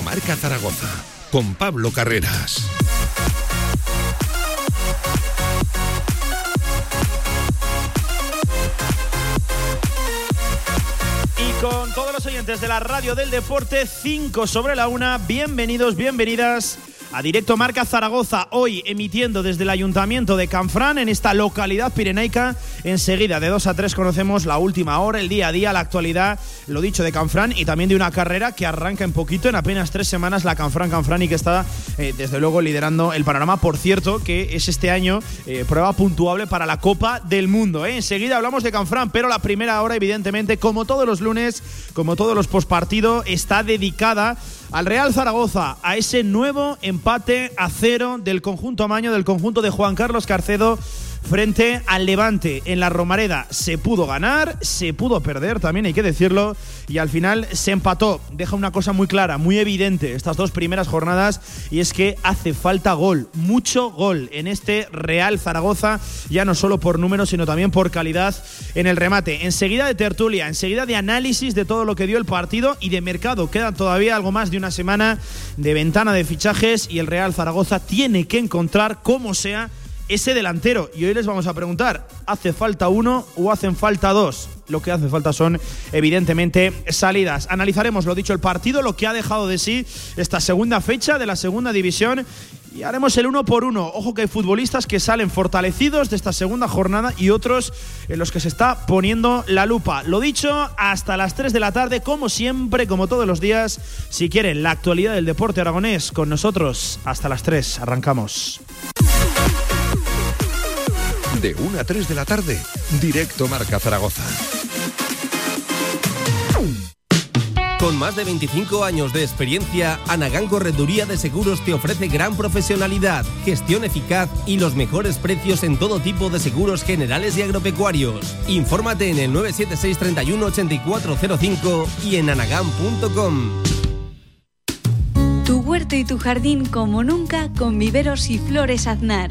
Directo Marca Zaragoza con Pablo Carreras. Y con todos los oyentes de la radio del deporte, 5 sobre la una, bienvenidos, bienvenidas a Directo Marca Zaragoza, hoy emitiendo desde el Ayuntamiento de Canfrán, en esta localidad pirenaica. Enseguida, de 2 a 3, conocemos la última hora, el día a día, la actualidad, lo dicho de Canfrán y también de una carrera que arranca en poquito, en apenas tres semanas, la Canfrán Canfrán y que está, eh, desde luego, liderando el panorama. Por cierto, que es este año eh, prueba puntuable para la Copa del Mundo. ¿eh? Enseguida hablamos de Canfrán, pero la primera hora, evidentemente, como todos los lunes, como todos los postpartido, está dedicada al Real Zaragoza, a ese nuevo empate a cero del conjunto amaño, del conjunto de Juan Carlos Carcedo frente al Levante en la Romareda. Se pudo ganar, se pudo perder, también hay que decirlo, y al final se empató. Deja una cosa muy clara, muy evidente estas dos primeras jornadas, y es que hace falta gol, mucho gol en este Real Zaragoza, ya no solo por números, sino también por calidad en el remate. Enseguida de tertulia, enseguida de análisis de todo lo que dio el partido y de mercado. Queda todavía algo más de una semana de ventana de fichajes y el Real Zaragoza tiene que encontrar, como sea, ese delantero. Y hoy les vamos a preguntar, ¿hace falta uno o hacen falta dos? Lo que hace falta son, evidentemente, salidas. Analizaremos, lo dicho, el partido, lo que ha dejado de sí esta segunda fecha de la segunda división. Y haremos el uno por uno. Ojo que hay futbolistas que salen fortalecidos de esta segunda jornada y otros en los que se está poniendo la lupa. Lo dicho, hasta las 3 de la tarde, como siempre, como todos los días. Si quieren la actualidad del deporte aragonés con nosotros, hasta las 3. Arrancamos. De 1 a 3 de la tarde, directo Marca Zaragoza. Con más de 25 años de experiencia, Anagán Correduría de Seguros te ofrece gran profesionalidad, gestión eficaz y los mejores precios en todo tipo de seguros generales y agropecuarios. Infórmate en el 976 31 8405 y en anagán.com. Tu huerto y tu jardín como nunca con viveros y flores aznar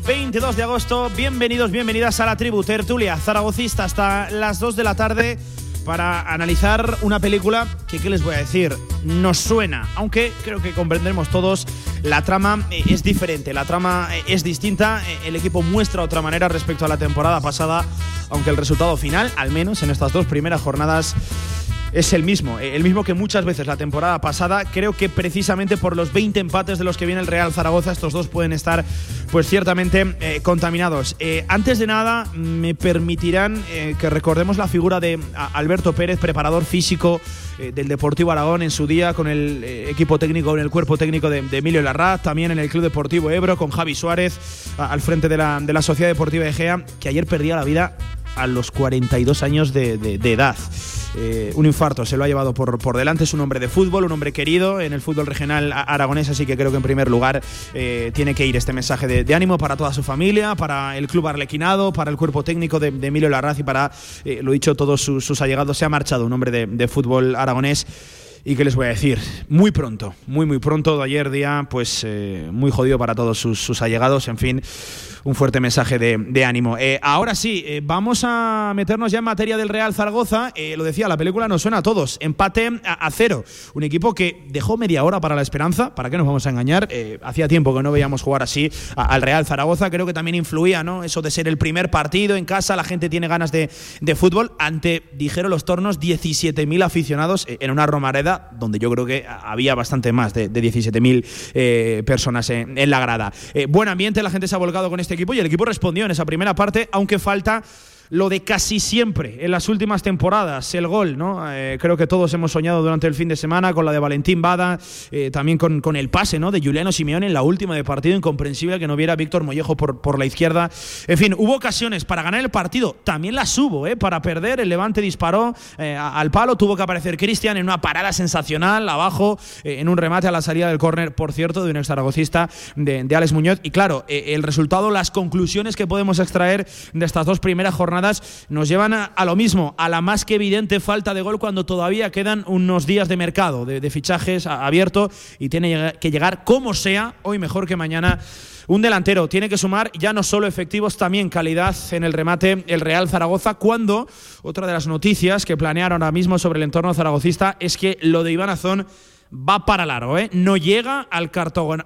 Lunes 22 de agosto. Bienvenidos, bienvenidas a la tribu Tertulia Zaragocista hasta las 2 de la tarde para analizar una película que, ¿qué les voy a decir? Nos suena, aunque creo que comprendremos todos, la trama es diferente, la trama es distinta, el equipo muestra otra manera respecto a la temporada pasada, aunque el resultado final, al menos en estas dos primeras jornadas, es el mismo, eh, el mismo que muchas veces la temporada pasada. Creo que precisamente por los 20 empates de los que viene el Real Zaragoza, estos dos pueden estar pues ciertamente eh, contaminados. Eh, antes de nada, me permitirán que recordemos la figura de Alberto Pérez, preparador físico del Deportivo Aragón en su día, con el equipo técnico, con el cuerpo técnico de, Emilio Larraz, también en el Club Deportivo Ebro, con Javi Suárez al frente de la, de la Sociedad Deportiva Egea, que ayer perdía la vida a los 42 años de, de- de edad. Eh, un infarto se lo ha llevado por, por delante. Es un hombre de fútbol, un hombre querido en el fútbol regional aragonés, así que creo que en primer lugar eh, tiene que ir este mensaje de, ánimo para toda su familia, para el club arlequinado, para el cuerpo técnico de, Emilio Larraz y para, eh, lo dicho, todos sus, sus allegados. Se ha marchado un hombre de, fútbol aragonés Y qué les voy a decir, muy pronto, muy muy pronto, de ayer día, pues eh, muy jodido para todos sus, allegados, en fin, un fuerte mensaje de, ánimo. Eh, ahora sí, eh, vamos a meternos ya en materia del Real Zaragoza, lo decía, la película nos suena a todos, empate a, cero, un equipo que dejó media hora para la esperanza, ¿para qué nos vamos a engañar? hacía tiempo que no veíamos jugar así al Real Zaragoza, creo que también influía, ¿no? Eso de ser el primer partido en casa, la gente tiene ganas de, de fútbol, ante, dijeron los tornos, 17.000 aficionados en una romareda donde yo creo que había bastante más de, 17.000 eh, personas en, la grada. Eh, buen ambiente, la gente se ha volcado con este equipo y el equipo respondió en esa primera parte, aunque falta lo de casi siempre en las últimas temporadas, el gol, ¿no? Eh, creo que todos hemos soñado durante el fin de semana con la de Valentín Bada, eh, también con, con, el pase, ¿no? De Juliano Simeone en la última de partido, incomprensible que no viera Víctor Mollejo por, por la izquierda. En fin, hubo ocasiones para ganar el partido, también las hubo, ¿eh? Para perder, el Levante disparó eh, al palo, tuvo que aparecer Cristian en una parada sensacional, abajo, en un remate a la salida del córner, por cierto, de un exaragocista de, de Alex Muñoz. Y claro, el resultado, las conclusiones que podemos extraer de estas dos primeras jornadas nos llevan a, lo mismo, a la más que evidente falta de gol cuando todavía quedan unos días de mercado, de, fichajes abierto y tiene que llegar como sea, hoy mejor que mañana. Un delantero tiene que sumar ya no solo efectivos, también calidad en el remate el Real Zaragoza, cuando otra de las noticias que planearon ahora mismo sobre el entorno zaragocista es que lo de Iván Azón va para largo, ¿eh? No llega al,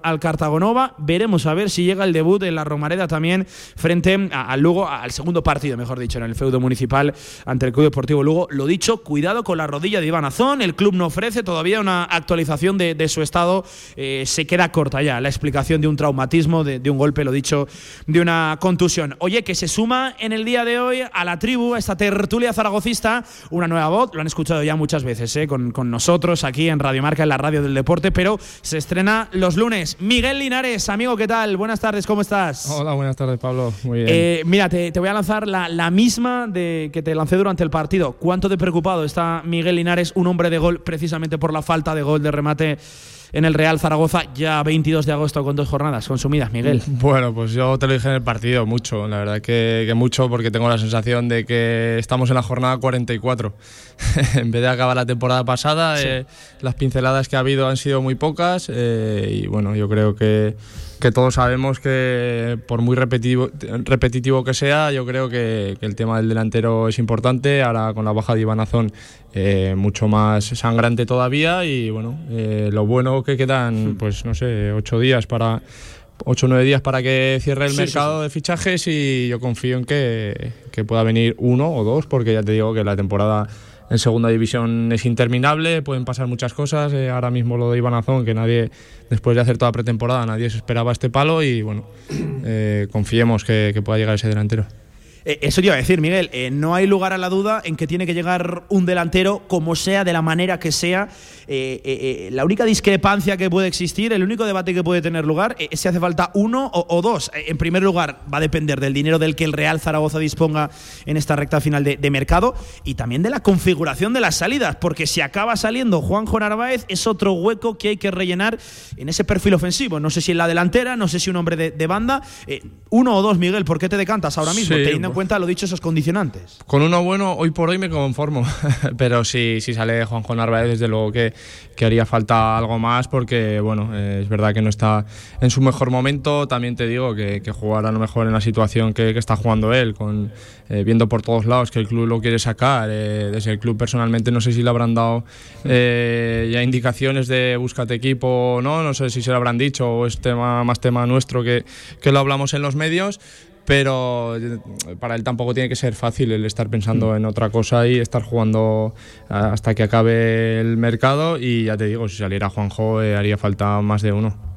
al Cartagonova. Veremos a ver si llega el debut en la Romareda también frente al Lugo, al segundo partido, mejor dicho, en el feudo municipal ante el Club Deportivo Lugo. Lo dicho, cuidado con la rodilla de Iván Azón. El club no ofrece todavía una actualización de, su estado. Eh, se queda corta ya la explicación de un traumatismo, de, un golpe, lo dicho, de una contusión. Oye, que se suma en el día de hoy a la tribu, a esta tertulia zaragocista, una nueva voz. Lo han escuchado ya muchas veces, ¿eh? con, con nosotros aquí en Radio Marca, en la radio del deporte, pero se estrena los lunes. Miguel Linares, amigo, ¿qué tal? Buenas tardes, ¿cómo estás? Hola, buenas tardes, Pablo. Muy bien. Eh, mira, te, voy a lanzar la, la, misma de que te lancé durante el partido. ¿Cuánto de preocupado está Miguel Linares, un hombre de gol, precisamente por la falta de gol de remate? En el Real Zaragoza ya 22 de agosto con dos jornadas consumidas, Miguel? Bueno, pues yo te lo dije en el partido, mucho, la verdad que, mucho porque tengo la sensación de que estamos en la jornada 44. en vez de acabar la temporada pasada, eh, las pinceladas que ha habido han sido muy pocas eh, y bueno, yo creo que que todos sabemos que por muy repetitivo, repetitivo que sea, yo creo que, el tema del delantero es importante. Ahora con la baja de Iván Azón, eh, mucho más sangrante todavía. Y bueno, eh, lo bueno que quedan, pues no sé, ocho días para. ocho o nueve días para que cierre el mercado de fichajes y yo confío en que, que pueda venir uno o dos, porque ya te digo que la temporada en segunda división es interminable, pueden pasar muchas cosas. Eh, ahora mismo lo de Iván Azón, que nadie, después de hacer toda pretemporada, nadie se esperaba este palo y bueno, eh, confiemos que pueda llegar ese delantero. Eh, eso te iba a decir, Miguel, eh, no hay lugar a la duda en que tiene que llegar un delantero, como sea, de la manera que sea. Eh, la única discrepancia que puede existir, el único debate que puede tener lugar, es si hace falta uno o, dos. En primer lugar, va a depender del dinero del que el Real Zaragoza disponga en esta recta final de, mercado y también de la configuración de las salidas, porque si acaba saliendo Juanjo Narváez, es otro hueco que hay que rellenar en ese perfil ofensivo. No sé si en la delantera, no sé si un hombre de, banda. uno o dos, Miguel, ¿por qué te decantas ahora mismo? Cuenta, lo dicho, esos condicionantes. Con uno bueno, hoy por hoy me conformo. Pero si, si sale Juanjo Narváez, desde luego que, que haría falta algo más, porque bueno, eh, es verdad que no está en su mejor momento. También te digo que, que jugar a lo mejor en la situación que, que está jugando él, con, eh, viendo por todos lados que el club lo quiere sacar. Eh, desde el club personalmente no sé si le habrán dado ya indicaciones de búscate equipo o no, no sé si se lo habrán dicho o es tema, más tema nuestro que, que lo hablamos en los medios pero eh, para él tampoco tiene que ser fácil el estar pensando mm. en otra cosa y estar jugando hasta que acabe el mercado y ya te digo, si saliera Juanjo eh, haría falta más de uno.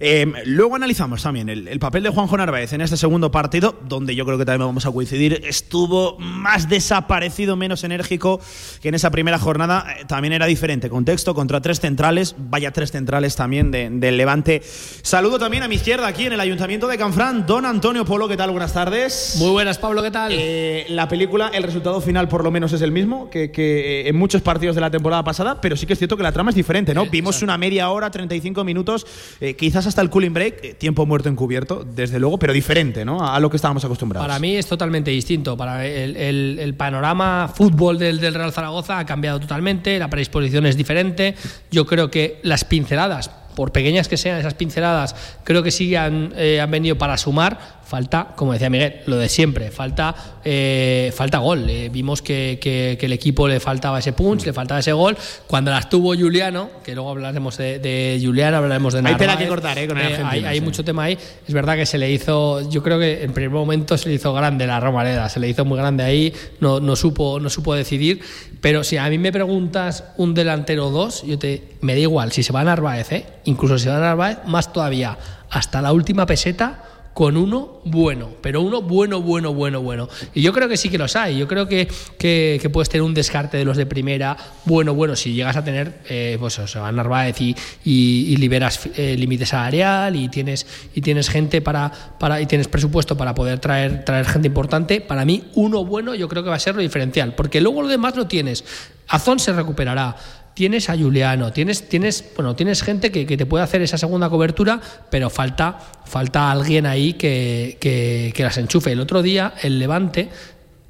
Em, luego analizamos también el, papel de Juanjo Narváez en este segundo partido, donde yo creo que también vamos a coincidir. Estuvo más desaparecido, menos enérgico que en esa primera jornada. Eh, también era diferente. Contexto contra tres centrales, vaya tres centrales también del Levante. Saludo también a mi izquierda aquí en el Ayuntamiento de Canfrán, don Antonio Polo. ¿Qué tal? Buenas tardes. Muy buenas, Pablo. ¿Qué tal? Eh, la película, el resultado final por lo menos es el mismo que, en muchos partidos de la temporada pasada, pero sí que es cierto que la trama es diferente, ¿no? Vimos una media hora, 35 minutos eh, quizás hasta el cooling break, eh, tiempo muerto encubierto, desde luego, pero diferente ¿no? a lo que estábamos acostumbrados. Para mí es totalmente distinto. Para el, panorama fútbol del, Real Zaragoza ha cambiado totalmente, la predisposición es diferente. Yo creo que las pinceladas por pequeñas que sean esas pinceladas, creo que sí han, eh, han venido para sumar falta, como decía Miguel, lo de siempre, falta, eh, falta gol. Eh, vimos que, que, el equipo le faltaba ese punch, le faltaba ese gol. Cuando las tuvo Juliano, que luego hablaremos de, de Juliano, hablaremos de Narváez. Hay tela que cortar, ¿eh? Con el eh, hay, hay mucho tema ahí. Es verdad que se le hizo, yo creo que en primer momento se le hizo grande la Romareda, se le hizo muy grande ahí, no, no, supo, no supo decidir. Pero si a mí me preguntas un delantero o dos, yo te, me da igual, si se va a Narváez, ¿eh? incluso si se va a Narváez, más todavía, hasta la última peseta con uno bueno, pero uno bueno, bueno, bueno, bueno. Y yo creo que sí que los hay. Yo creo que, que, puedes tener un descarte de los de primera, bueno, bueno, si llegas a tener, eh, pues o sea, Narváez y, y, liberas eh, límites salarial y tienes, y tienes gente para, para, y tienes presupuesto para poder traer, traer gente importante, para mí uno bueno yo creo que va a ser lo diferencial, porque luego lo demás lo tienes. Azón se recuperará tienes a Juliano, tienes, tienes, bueno, tienes gente que, te puede hacer esa segunda cobertura, pero falta, falta alguien ahí que, que, las enchufe. El otro día, el Levante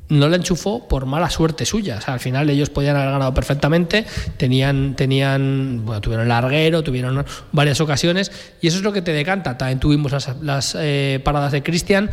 no la enchufó por mala suerte suya. al final ellos podían haber ganado perfectamente, tenían, tenían, bueno, tuvieron larguero, tuvieron varias ocasiones, y eso es lo que te decanta. También tuvimos las, eh, paradas de Cristian,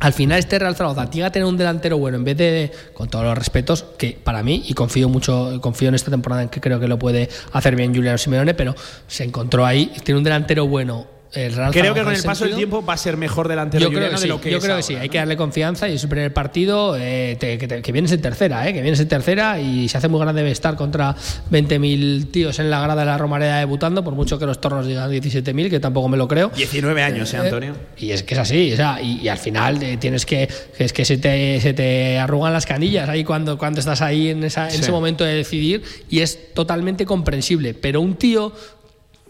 al final este Real Zaragoza tiene que tener un delantero bueno en vez de, con todos los respetos, que para mí, y confío mucho, confío en esta temporada en que creo que lo puede hacer bien Juliano Simeone, pero se encontró ahí, tiene un delantero bueno creo que con el paso del tiempo va a ser mejor delantero yo creo que sí, lo que Yo creo que sí, hay que darle confianza y es el primer partido eh, que, vienes en tercera, eh, que vienes en tercera y se hace muy grande estar contra 20.000 tíos en la grada de la Romareda debutando, por mucho que los tornos digan 17.000, que tampoco me lo creo. 19 años, ¿eh, eh, Antonio? Y es que es así, o sea, y, al final tienes que, es que se te, se te arrugan las canillas ahí cuando, cuando estás ahí en, esa, en ese momento de decidir y es totalmente comprensible, pero un tío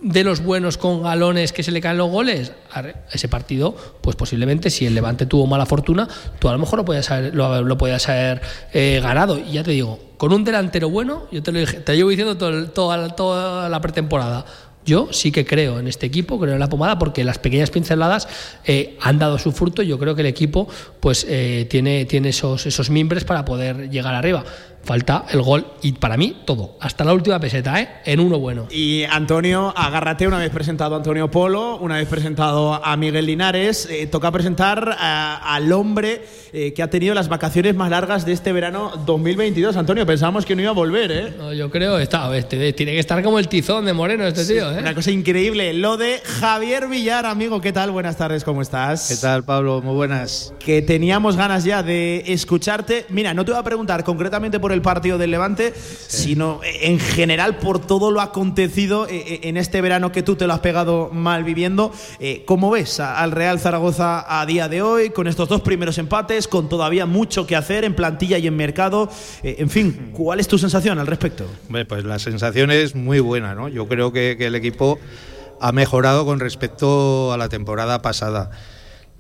de los buenos con galones que se le caen los goles, ese partido, pues posiblemente si el Levante tuvo mala fortuna, tú a lo mejor lo podías haber, lo, podías haber eh, ganado. Y ya te digo, con un delantero bueno, yo te lo dije, te llevo diciendo toda, toda la pretemporada. Yo sí que creo en este equipo, creo en la pomada, porque las pequeñas pinceladas eh, han dado su fruto. Yo creo que el equipo pues eh, tiene, tiene esos, esos mimbres para poder llegar arriba falta el gol y para mí todo, hasta la última peseta, ¿eh? en uno bueno. Y Antonio, agárrate una vez presentado a Antonio Polo, una vez presentado a Miguel Linares, eh, toca presentar al hombre eh, que ha tenido las vacaciones más largas de este verano 2022. Antonio, pensábamos que no iba a volver, ¿eh? No, yo creo, está, este, tiene que estar como el tizón de Moreno este tío, ¿eh? Una cosa increíble, lo de Javier Villar, amigo, ¿qué tal? Buenas tardes, ¿cómo estás? ¿Qué tal, Pablo? Muy buenas. Que teníamos ganas ya de escucharte. Mira, no te voy a preguntar concretamente por el partido del Levante, sino en general por todo lo acontecido eh, eh, en este verano que tú te lo has pegado mal viviendo. Eh, ¿Cómo ves al Real Zaragoza a día de hoy, con estos dos primeros empates, con todavía mucho que hacer en plantilla y en mercado? en fin, ¿cuál es tu sensación al respecto? pues la sensación es muy buena, ¿no? Yo creo que el equipo ha mejorado con respecto a la temporada pasada.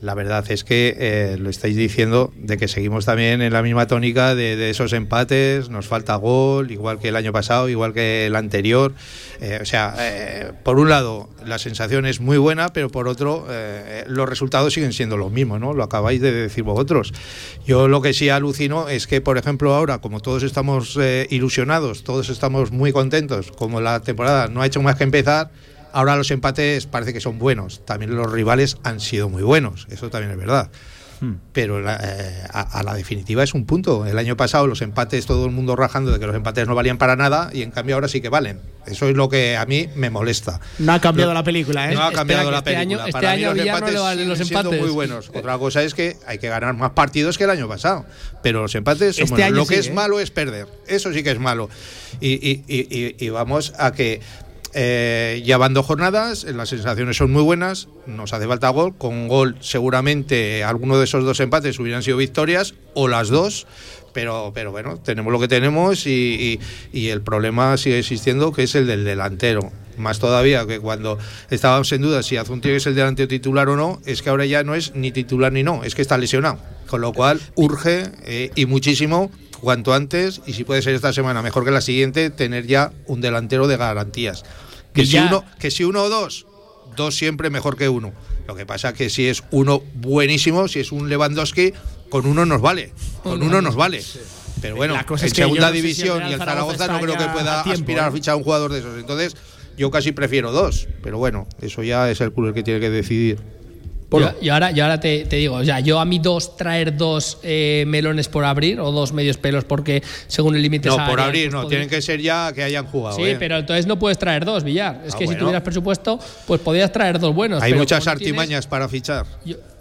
La verdad es que eh, lo estáis diciendo de que seguimos también en la misma tónica de, esos empates, nos falta gol, igual que el año pasado, igual que el anterior. Eh, o sea, eh, por un lado la sensación es muy buena, pero por otro los resultados siguen siendo los mismos, ¿no? Lo acabáis de decir vosotros. Yo lo que sí alucino es que, por ejemplo, ahora, como todos estamos ilusionados, todos estamos muy contentos, como la temporada no ha hecho más que empezar, Ahora los empates parece que son buenos. También los rivales han sido muy buenos. Eso también es verdad. Hmm. Pero eh, a, la definitiva es un punto. El año pasado los empates, todo el mundo rajando de que los empates no valían para nada y en cambio ahora sí que valen. Eso es lo que a mí me molesta. No ha cambiado la película, ¿eh? No ha cambiado la este película. Año, este año los empates, no los empates. muy buenos. Otra cosa es que hay que ganar más partidos que el año pasado. Pero los empates son este Lo que es ¿eh? malo es perder. Eso sí que es malo. y vamos a que eh, dos jornadas, las sensaciones son muy buenas, nos hace falta gol. Con gol, seguramente alguno de esos dos empates hubieran sido victorias o las dos. Pero, pero bueno, tenemos lo que tenemos y, el problema sigue existiendo, que es el del delantero. Más todavía que cuando estábamos en duda si Azunti es el delantero titular o no, es que ahora ya no es ni titular ni no, es que está lesionado. Con lo cual urge eh, y muchísimo cuanto antes y si puede ser esta semana mejor que la siguiente tener ya un delantero de garantías que si uno que si uno o dos dos siempre mejor que uno. Lo que pasa que si es uno buenísimo, si es un Lewandowski, con uno nos vale. Con uno nos vale. Pero bueno, en segunda división y el Zaragoza no creo que pueda aspirar a ¿eh? fichar a un jugador de esos. Entonces, yo casi prefiero dos. Pero bueno, eso ya es el club el que tiene que decidir. Y ahora, yo ahora te, digo, o sea, yo a mí dos traer dos eh, melones por abrir o dos medios pelos porque según el límite No, por abrir pues no, tienen que ser ya que hayan jugado. Sí, ¿eh? pero entonces no puedes traer dos, Villar. Es ah, que si tuvieras presupuesto, pues podías traer dos buenos. Hay muchas artimañas para fichar.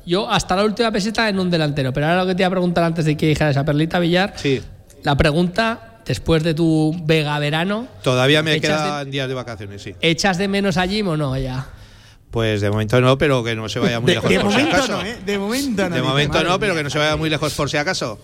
Yo, hasta la última peseta en un delantero, pero ahora lo que te iba a preguntar antes de que dijera esa perlita, Villar. Sí. La pregunta después de tu Vega verano. Todavía me quedan días de vacaciones, sí. ¿Echas de menos a Jim o no ya? Pues de momento no, pero que no se vaya muy lejos. De por momento si acaso. no, ¿eh? De momento no. De momento no, pero que no se vaya muy lejos por si acaso.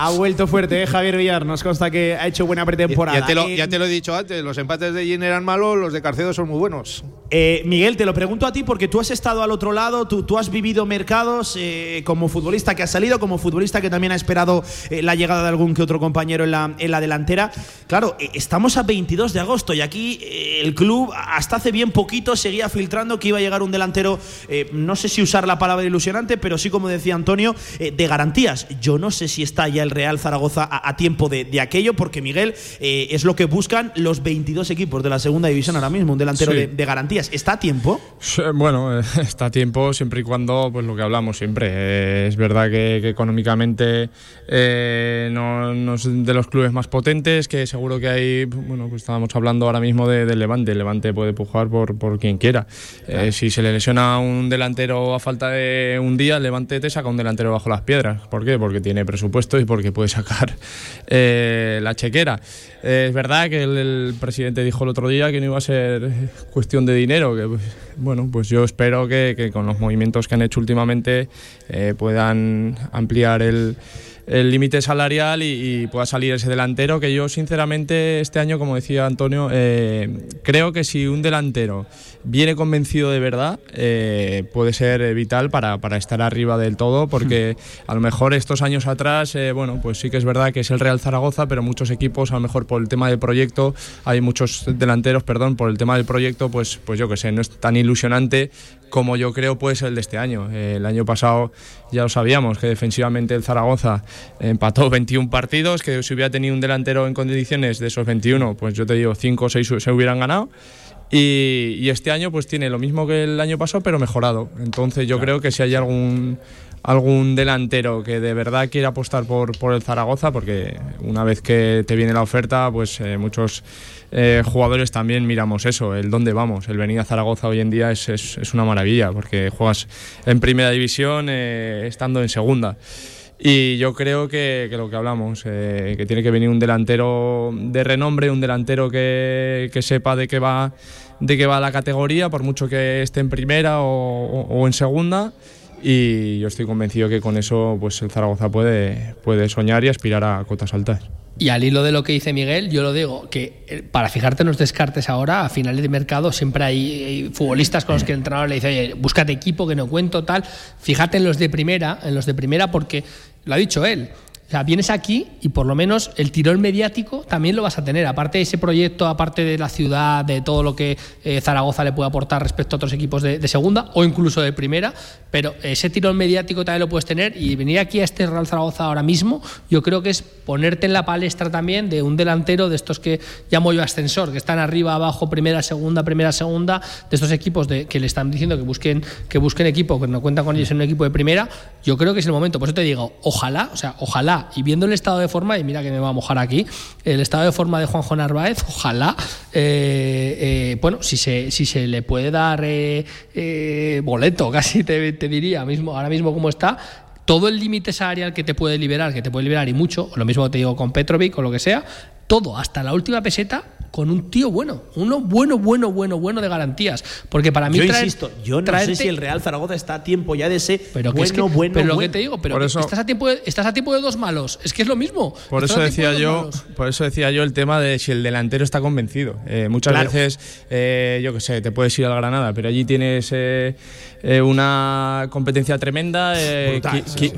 Ha vuelto fuerte, ¿eh? Javier Villar. Nos consta que ha hecho buena pretemporada. Ya, te, lo, ya te, lo, he dicho antes, los empates de Gin eran malos, los de Carcedo son muy buenos. Eh, Miguel, te lo pregunto a ti porque tú has estado al otro lado, tú, tú has vivido mercados eh, como futbolista que ha salido, como futbolista que también ha esperado la llegada de algún que otro compañero en la, en la delantera. Claro, estamos a 22 de agosto y aquí el club hasta hace bien poquito seguía filtrando que iba a llegar un delantero, no sé si usar la palabra ilusionante, pero sí como decía Antonio, de garantías. Yo no sé si está ya el Real Zaragoza a, tiempo de, aquello, porque Miguel eh, es lo que buscan los 22 equipos de la segunda división ahora mismo, un delantero de, garantías. ¿Está a tiempo? Bueno, eh, está a tiempo siempre y cuando, pues lo que hablamos siempre. Eh, es verdad que, económicamente no, es de los clubes más potentes, que seguro que hay, bueno, pues estábamos hablando ahora mismo de, del Levante. El Levante puede pujar por, por quien quiera. si se le lesiona un delantero a falta de un día, el Levante te saca un delantero bajo las piedras. ¿Por qué? Porque tiene presupuesto y porque puede sacar eh, la chequera. Eh, es verdad que el, presidente dijo el otro día que no iba a ser cuestión de dinero, que pues, bueno, pues yo espero que, con los movimientos que han hecho últimamente eh, puedan ampliar el el límite salarial y, pueda salir ese delantero que yo sinceramente este año, como decía Antonio, eh, creo que si un delantero viene convencido de verdad, eh, puede ser vital para, para, estar arriba del todo, porque a lo mejor estos años atrás, eh, bueno, pues sí que es verdad que es el Real Zaragoza, pero muchos equipos, a lo mejor por el tema del proyecto, hay muchos delanteros, perdón, por el tema del proyecto, pues, pues yo que sé, no es tan ilusionante como yo creo puede ser el de este año. el año pasado ya lo sabíamos, que defensivamente el Zaragoza empató 21 partidos, que si hubiera tenido un delantero en condiciones de esos 21, pues yo te digo 5 o 6 se hubieran ganado. Y, este año pues tiene lo mismo que el año pasado, pero mejorado. Entonces yo creo que si hay algún algún delantero que de verdad quiera apostar por, por el Zaragoza, porque una vez que te viene la oferta, pues eh, muchos eh, jugadores también miramos eso, el dónde vamos. El venir a Zaragoza hoy en día es, es, una maravilla, porque juegas en primera división eh, estando en segunda. Y yo creo que, lo que hablamos, eh, que tiene que venir un delantero de renombre, un delantero que, sepa de qué va de qué va la categoría, por mucho que esté en primera o, en segunda. Y yo estoy convencido que con eso pues el Zaragoza puede, puede soñar y aspirar a cotas altas. Y al hilo de lo que dice Miguel, yo lo digo, que eh, para fijarte en los descartes ahora, a finales de mercado, siempre hay, futbolistas con los que el entrenador le dice, oye, búscate equipo que no cuento, tal. Fíjate en los de primera, en los de primera, porque lo ha dicho él. O sea, vienes aquí y por lo menos el tirón mediático también lo vas a tener. Aparte de ese proyecto, aparte de la ciudad, de todo lo que eh, Zaragoza le puede aportar respecto a otros equipos de, segunda o incluso de primera, pero ese tirón mediático también lo puedes tener y venir aquí a este Real Zaragoza ahora mismo, yo creo que es ponerte en la palestra también de un delantero de estos que llamo yo ascensor, que están arriba, abajo, primera, segunda, primera, segunda, de estos equipos de, que le están diciendo que busquen, que busquen equipo, que no cuentan con ellos en un equipo de primera. Yo creo que es el momento. Por eso te digo, ojalá, o sea, ojalá y viendo el estado de forma, y mira que me va a mojar aquí, el estado de forma de Juanjo Narváez, ojalá, eh, eh, bueno, si se, si se le puede dar eh, boleto, casi te, diría, mismo, ahora mismo como está, todo el límite salarial que te puede liberar, que te puede liberar y mucho, lo mismo te digo con Petrovic o lo que sea, todo, hasta la última peseta, con un tío bueno, uno bueno, bueno, bueno, bueno de garantías. Porque para mí. Yo insisto, yo no sé si el Real Zaragoza está a tiempo ya de ese pero bueno, es que, bueno, Pero lo que te digo, pero estás, a tiempo de, estás a tiempo de dos malos. Es que es lo mismo. Por eso decía yo, por eso decía yo el tema de si el delantero está convencido. Eh, muchas veces, eh, yo qué sé, te puedes ir al Granada, pero allí tienes eh, una competencia tremenda.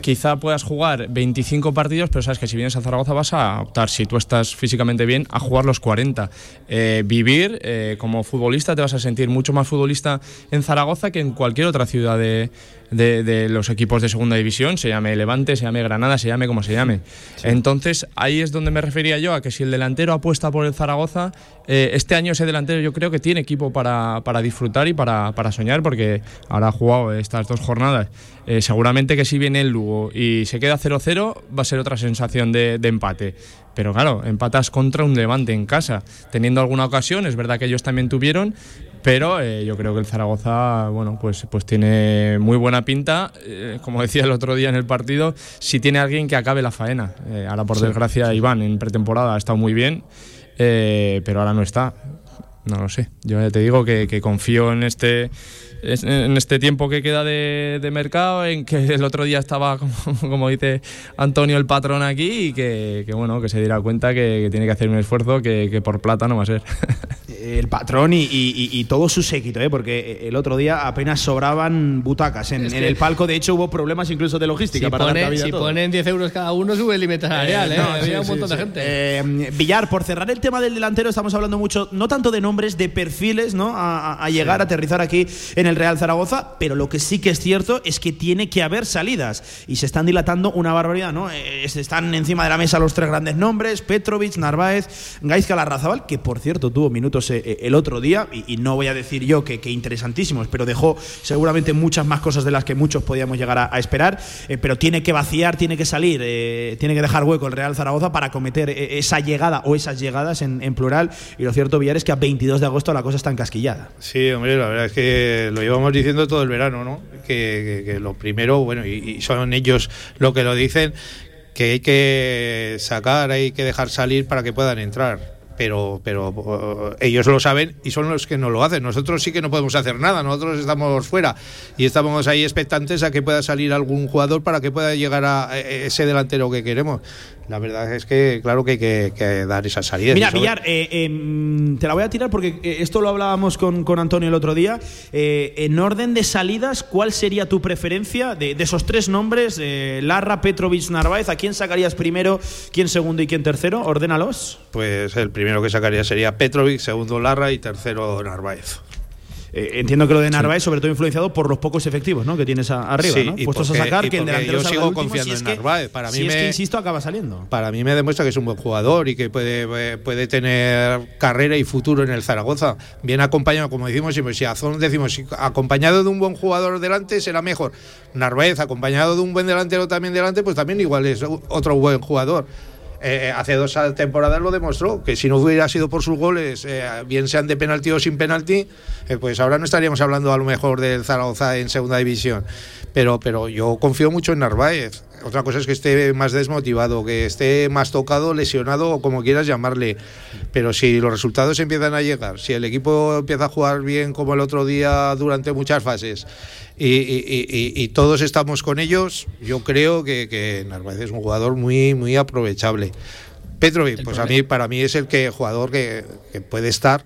quizá puedas jugar 25 partidos, pero sabes que si vienes a Zaragoza vas a optar, si tú estás físicamente bien, a jugar los 40. eh, vivir eh, como futbolista, te vas a sentir mucho más futbolista en Zaragoza que en cualquier otra ciudad de, de, los equipos de segunda división, se llame Levante, se llame Granada, se llame como se llame. Entonces, ahí es donde me refería yo a que si el delantero apuesta por el Zaragoza, eh, este año ese delantero yo creo que tiene equipo para, para disfrutar y para, para, soñar, porque ahora ha jugado estas dos jornadas. Eh, seguramente que si viene el Lugo y se queda 0-0, va a ser otra sensación de, de empate. Pero claro, empatas contra un Levante en casa, teniendo alguna ocasión, es verdad que ellos también tuvieron, pero eh, yo creo que el Zaragoza, bueno, pues, pues tiene muy buena pinta. Eh, como decía el otro día en el partido, si tiene alguien que acabe la faena. Eh, ahora, por desgracia, Iván en pretemporada ha estado muy bien, pero ahora no está. No lo sé. Yo ya te digo que, que confío en este en este tiempo que queda de, mercado, en que el otro día estaba, como, dice Antonio, el patrón aquí, y que, bueno, que se diera cuenta que, tiene que hacer un esfuerzo que, por plata no va a ser. El patrón y, todo su séquito, ¿eh? porque el otro día apenas sobraban butacas. En, el palco, de hecho, hubo problemas incluso de logística si para pone, Si ponen 10 euros cada uno, sube el límite salarial. Eh, ¿eh? Había un montón de gente. Eh, Villar, por cerrar el tema del delantero, estamos hablando mucho, no tanto de nombres, de perfiles, ¿no? A, llegar, a aterrizar aquí en el Real Zaragoza, pero lo que sí que es cierto es que tiene que haber salidas y se están dilatando una barbaridad, ¿no? Eh, están encima de la mesa los tres grandes nombres, Petrovic, Narváez, Gaizka Larrazabal, que por cierto tuvo minutos eh, eh, el otro día y, no voy a decir yo que, interesantísimos, pero dejó seguramente muchas más cosas de las que muchos podíamos llegar a, esperar, pero tiene que vaciar, tiene que salir, tiene que dejar hueco el Real Zaragoza para cometer esa llegada o esas llegadas en, plural y lo cierto, Villar, es que a 22 de agosto la cosa está encasquillada. Sí, hombre, la verdad es que lo llevamos diciendo todo el verano, ¿no? Que, lo primero, bueno, y, son ellos lo que lo dicen, que hay que sacar, hay que dejar salir para que puedan entrar. Pero, pero eh, ellos lo saben y son los que no lo hacen. Nosotros sí que no podemos hacer nada, nosotros estamos fuera y estamos ahí expectantes a que pueda salir algún jugador para que pueda llegar a ese delantero que queremos. La verdad es que, claro que hay que, dar esa salida. Mira, Villar, eh, em, te la voy a tirar porque eh, esto lo hablábamos con, Antonio el otro día. Eh, en orden de salidas, ¿cuál sería tu preferencia de, esos tres nombres? Larra, Petrovic, Narváez. ¿A quién sacarías primero, quién segundo y quién tercero? Ordénalos. Pues el primero que sacaría sería Petrovic, segundo Larra y tercero Narváez. Eh, entiendo que lo de Narváez, sobre todo influenciado por los pocos efectivos ¿no? que tienes arriba, ¿no? puestos a sacar que el delantero yo sigo confiando en Narváez. Para mí me, es que, insisto, acaba saliendo. Para mí me demuestra que es un buen jugador y que puede, puede tener carrera y futuro en el Zaragoza. Bien acompañado, como decimos si Azón decimos, acompañado de un buen jugador delante será mejor. Narváez, acompañado de un buen delantero también delante, pues también igual es otro buen jugador. Eh, hace dos temporadas lo demostró, que si no hubiera sido por sus goles, eh, bien sean de penalti o sin penalti, eh, pues ahora no estaríamos hablando a lo mejor del Zaragoza en segunda división. Pero, pero yo confío mucho en Narváez. Otra cosa es que esté más desmotivado, que esté más tocado, lesionado o como quieras llamarle. Pero si los resultados empiezan a llegar, si el equipo empieza a jugar bien como el otro día durante muchas fases, y, todos estamos con ellos, yo creo que, Narváez es un jugador muy, muy aprovechable. Petrovic, pues a mí, para mí es el que jugador que, puede estar,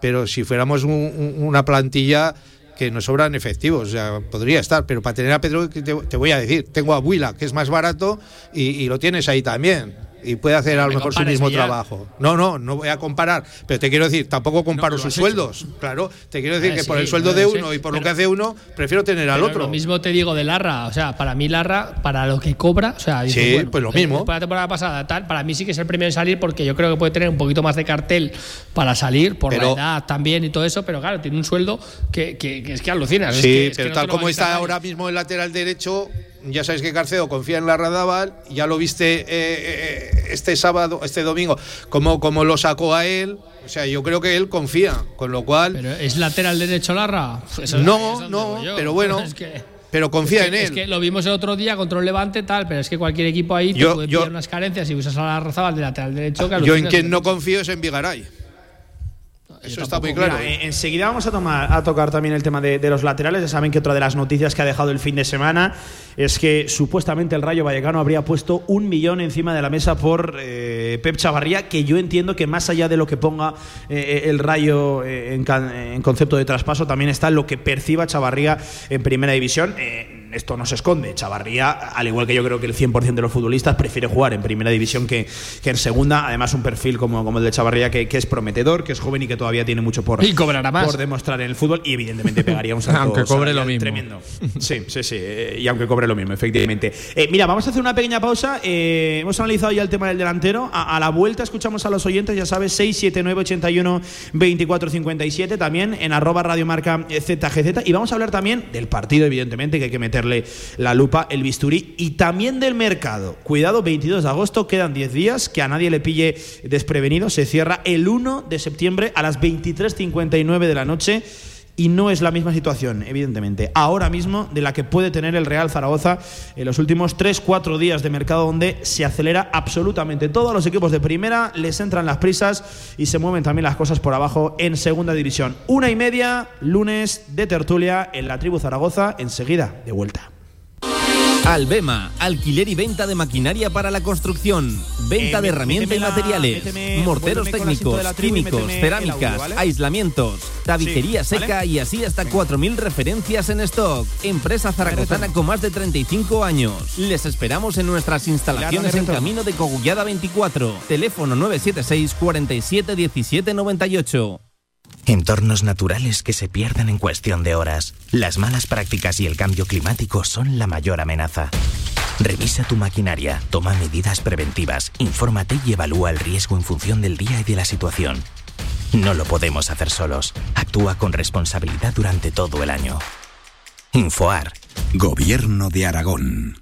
pero si fuéramos una plantilla que nos sobran efectivos, o sea, podría estar, pero para tener a Petrovic te, voy a decir, tengo a Huila, que es más barato, y lo tienes ahí también y puede hacer a lo mejor su mismo trabajo. No, no, no voy a comparar, pero te quiero decir, tampoco comparo sus sueldos. Claro, te quiero decir que por el sueldo de uno y por lo que hace uno, prefiero tener al otro. Lo mismo te digo de Larra, o sea, para mí Larra, para lo que cobra, o sea, sí, pues lo eh, mismo. Para la temporada pasada, tal, para mí sí que es el primero en salir porque yo creo que puede tener un poquito más de cartel para salir, por la edad también y todo eso, pero claro, tiene un sueldo que, que, es que alucinas. Sí, pero tal como está ahora mismo el lateral derecho, ya sabéis que Carcedo confía en la Radaval, ya lo viste eh, eh, este sábado, este domingo, como, como lo sacó a él. O sea, yo creo que él confía, con lo cual. ¿Pero es lateral derecho Larra? no, no, pero bueno. pero confía en él. Es que lo vimos el otro día contra un Levante, tal, pero es que cualquier equipo ahí yo, te puede unas carencias y usas a la Razabal de lateral derecho. yo en quien no confío es en Vigaray. Eso está muy claro. ¿eh? enseguida vamos a, tomar, a tocar también el tema de, los laterales. Ya saben que otra de las noticias que ha dejado el fin de semana es que supuestamente el Rayo Vallecano habría puesto un millón encima de la mesa por eh, Pep Chavarría, que yo entiendo que más allá de lo que ponga eh, el Rayo en, concepto de traspaso, también está lo que perciba Chavarría en primera división esto no se esconde. Chavarría, al igual que yo creo que el 100% de los futbolistas, prefiere jugar en primera división que, que en segunda. Además, un perfil como, como el de Chavarría que, que, es prometedor, que es joven y que todavía tiene mucho por, y cobrará más. por demostrar en el fútbol. Y evidentemente pegaría un salto Aunque cobre lo mismo. tremendo. Sí, sí, sí. eh, y aunque cobre lo mismo, efectivamente. Eh, mira, vamos a hacer una pequeña pausa. Eh, hemos analizado ya el tema del delantero. A, a, la vuelta escuchamos a los oyentes, ya sabes, 679 81 24 57. También en arroba radiomarca ZGZ. Y vamos a hablar también del partido, evidentemente, que hay que meterle la lupa, el bisturí. Y también del mercado. Cuidado, 22 de agosto, quedan 10 días. Que a nadie le pille desprevenido. Se cierra el 1 de septiembre a las 23.59 de la noche y no es la misma situación, evidentemente, ahora mismo de la que puede tener el Real Zaragoza en los últimos 3-4 días de mercado donde se acelera absolutamente todo. Los equipos de primera les entran las prisas y se mueven también las cosas por abajo en segunda división. Una y media, lunes de tertulia en la tribu Zaragoza, enseguida de vuelta. Albema, alquiler y venta de maquinaria para la construcción, venta Eh, de herramientas y la- materiales, méteme- morteros técnicos, químicos, cerámicas, audio, ¿vale? aislamientos, tabiquería Sí, seca ¿vale? y así hasta 4.000 referencias en stock. Empresa zaragozana con más de 35 años. Les esperamos en nuestras instalaciones en camino de Cogullada 24. Teléfono 976 47 17 98. Entornos naturales que se pierden en cuestión de horas. Las malas prácticas y el cambio climático son la mayor amenaza. Revisa tu maquinaria, toma medidas preventivas, infórmate y evalúa el riesgo en función del día y de la situación. No lo podemos hacer solos. Actúa con responsabilidad durante todo el año. Infoar. Gobierno de Aragón.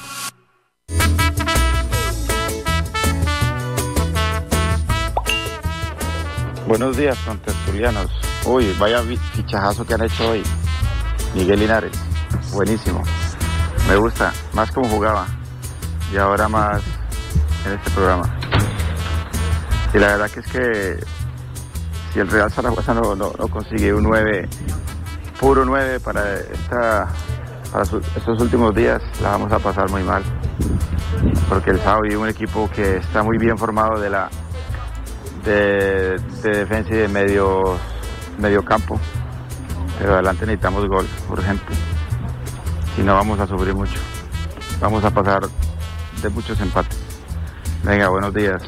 Buenos días, contertulianos. Uy, vaya fichajazo que han hecho hoy. Miguel Linares, buenísimo. Me gusta, más como jugaba. Y ahora más en este programa. Y la verdad que es que si el Real Zaragoza no, consigue un 9, puro 9 para, estos últimos días, la vamos a pasar muy mal. Porque el sábado vi un equipo que está muy bien formado de la, de, de defensa y de medio, medio campo. Pero adelante necesitamos gol, urgente. Si no, vamos a sufrir mucho. Vamos a pasar de muchos empates. Venga, buenos días.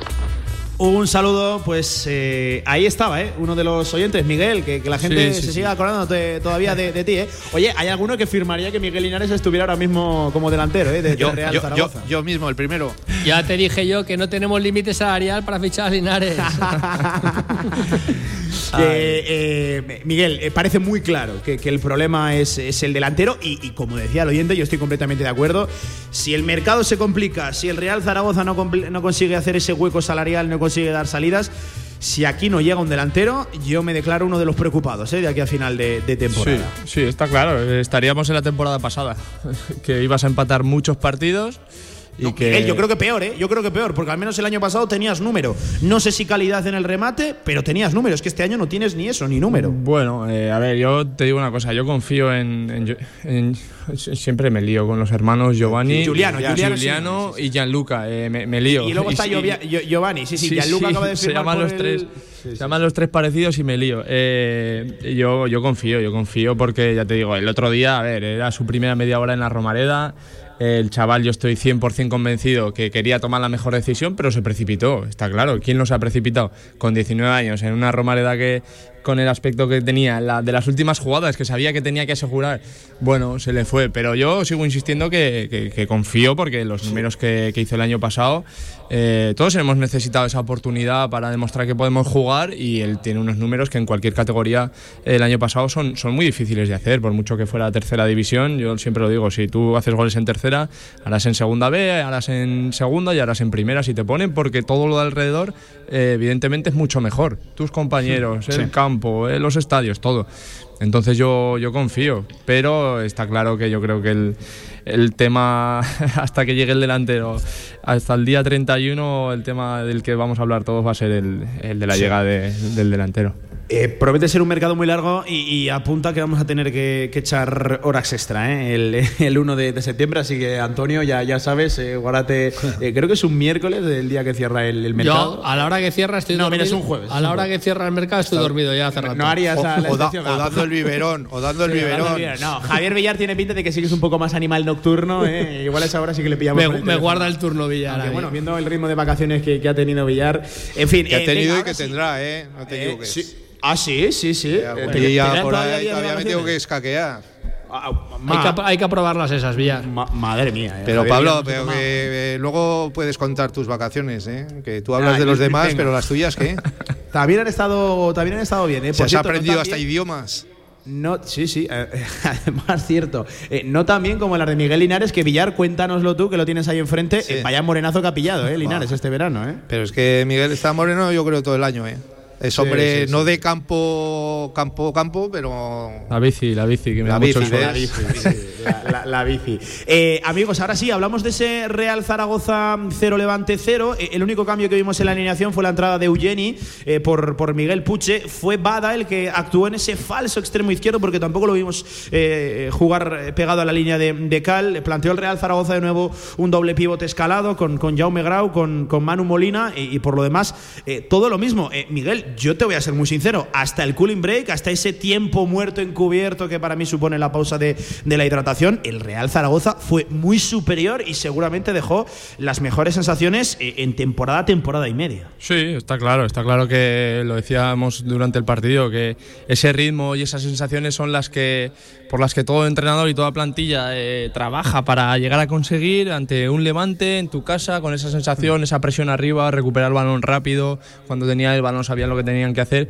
Un saludo, pues eh, ahí estaba, ¿eh? Uno de los oyentes, Miguel, que, que la gente Sí, sí, se sí. siga acordando todavía de, de ti, ¿eh? Oye, ¿hay alguno que firmaría que Miguel Linares estuviera ahora mismo como delantero, ¿eh? De, Yo, de Real yo, yo, Zaragoza. yo mismo, el primero. Ya te dije yo que no tenemos límite salarial para fichar a Linares. Que, eh, Miguel, eh, parece muy claro que, que el problema es, es el delantero y, y como decía el oyente, yo estoy completamente de acuerdo. Si el mercado se complica, si el Real Zaragoza no, no consigue hacer ese hueco salarial, no consigue dar salidas, si aquí no llega un delantero, yo me declaro uno de los preocupados ¿eh? de aquí a final de, temporada. sí, está claro. Estaríamos en la temporada pasada, que ibas a empatar muchos partidos y No, que Miguel, yo creo que peor, ¿eh? Yo creo que peor, porque al menos el año pasado tenías número. No sé si calidad en el remate, pero tenías número. Es que este año no tienes ni eso, ni número. Bueno, eh, a ver, yo te digo una cosa, yo confío en, en- en- siempre me lío con los hermanos Giovanni, Giuliano, Giuliano, Giuliano sí, y Gianluca, eh, me, me lío. Y luego está sí- Gio- Giovanni, sí, sí, Sí, Gianluca sí, acaba de se llaman los el- tres se llaman los tres parecidos y me lío Eh, yo yo confío yo confío porque ya te digo el otro día a ver era su primera media hora en la Romareda el chaval yo estoy 100% convencido que quería tomar la mejor decisión pero se precipitó está claro. Quién no se ha precipitado con 19 años en una Romareda que con el aspecto que tenía la- de las últimas jugadas que sabía que tenía que asegurar bueno se le fue pero yo sigo insistiendo que, que- que confío porque los números que, que hizo el año pasado eh, todos hemos necesitado esa oportunidad para demostrar que podemos jugar y él tiene unos números que en cualquier categoría eh, el año pasado son, son muy difíciles de hacer, por mucho que fuera tercera división. Yo siempre lo digo, si tú haces goles en tercera, harás en segunda B, harás en segunda y harás en primera si te ponen, porque todo lo de alrededor eh, evidentemente es mucho mejor. Tus compañeros, el campo campo, eh, los estadios, todo. Entonces yo, yo confío, pero está claro que yo creo que el, el tema, hasta que llegue el delantero, hasta el día 31, el tema del que vamos a hablar todos va a ser el, el de la llegada de, del delantero. Eh, promete ser un mercado muy largo y, y, apunta que vamos a tener que, que echar horas extra ¿eh? el, el, 1 de, de, septiembre. Así que, Antonio, ya, ya sabes, eh, guárdate. Eh, creo que es un miércoles el día que cierra el, el, mercado. Yo, a la hora que cierra, estoy no, dormido. Mira, es un jueves. A la hora que cierra el mercado, estoy dormido ya hace rato. No harías o, la, la o, da, o, dando el biberón. O dando el sí, biberón. No, Javier Villar tiene pinta de que sí que es un poco más animal nocturno. ¿eh? Igual a esa hora sí que le pillamos. Me, me guarda el turno Villar. Aunque, bueno, viendo el ritmo de vacaciones que, que, ha tenido Villar. En fin. Que ha tenido y que tendrá, ¿eh? No te digo que sí. Ah, sí, sí, sí. Y ya por ahí todavía me tengo que escaquear. Ah, hay, que, hay que aprobarlas esas vías. Ma madre mía. Eh. Pero Pablo, pero que, eh, luego puedes contar tus vacaciones, ¿eh? Que tú hablas ah, de los demás, pero las tuyas, ¿qué? también han estado, también han estado bien, ¿eh? Por Se cierto, has aprendido no hasta idiomas. No, sí, sí, eh, además cierto. Eh, no tan bien como las de Miguel Linares, que Villar, cuéntanoslo tú, que lo tienes ahí enfrente. Sí. Eh, vaya morenazo que ha pillado, ¿eh? Linares, wow. este verano, ¿eh? Pero es que Miguel está moreno, yo creo, todo el año, ¿eh? Es hombre sí, sí, no de campo, campo, campo, pero. La bici, la bici, que me la da bici, mucho la bici, la, la, la, bici. Eh, amigos, ahora sí, hablamos de ese Real Zaragoza 0 Levante 0. Eh, el único cambio que vimos en la alineación fue la entrada de Eugeni eh, por, por Miguel Puche. Fue Bada el que actuó en ese falso extremo izquierdo, porque tampoco lo vimos eh, jugar pegado a la línea de, de, Cal. Planteó el Real Zaragoza de nuevo un doble pivote escalado con, con Jaume Grau, con, con Manu Molina y, y por lo demás, todo lo mismo. Miguel, yo te voy a ser muy sincero, hasta el cooling break, hasta ese tiempo muerto encubierto que para mí supone la pausa de, de, la hidratación, el Real Zaragoza fue muy superior y seguramente dejó las mejores sensaciones en temporada, temporada y media. Sí, está claro, está claro que lo decíamos durante el partido, que ese ritmo y esas sensaciones son las que por las que todo entrenador y toda plantilla eh, trabaja para llegar a conseguir ante un levante en tu casa con esa sensación, esa presión arriba, recuperar el balón rápido, cuando tenía el balón sabían lo que tenían que hacer,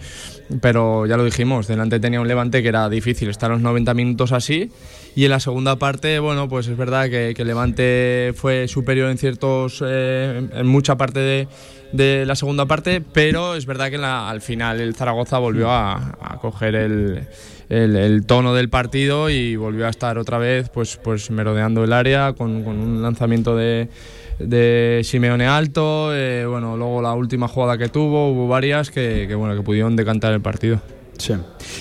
pero ya lo dijimos, delante tenía un levante que era difícil estar los 90 minutos así y en la segunda parte, bueno, pues es verdad que, que levante fue superior en ciertos, eh, en mucha parte de, la segunda parte, pero es verdad que al final el Zaragoza volvió a, coger el, tono del partido y volvió a estar otra vez pues, pues merodeando el área con un lanzamiento de de Simeone alto, eh, bueno, luego la última jugada que tuvo, hubo varias que, que bueno, que pudieron decantar el partido. Sí.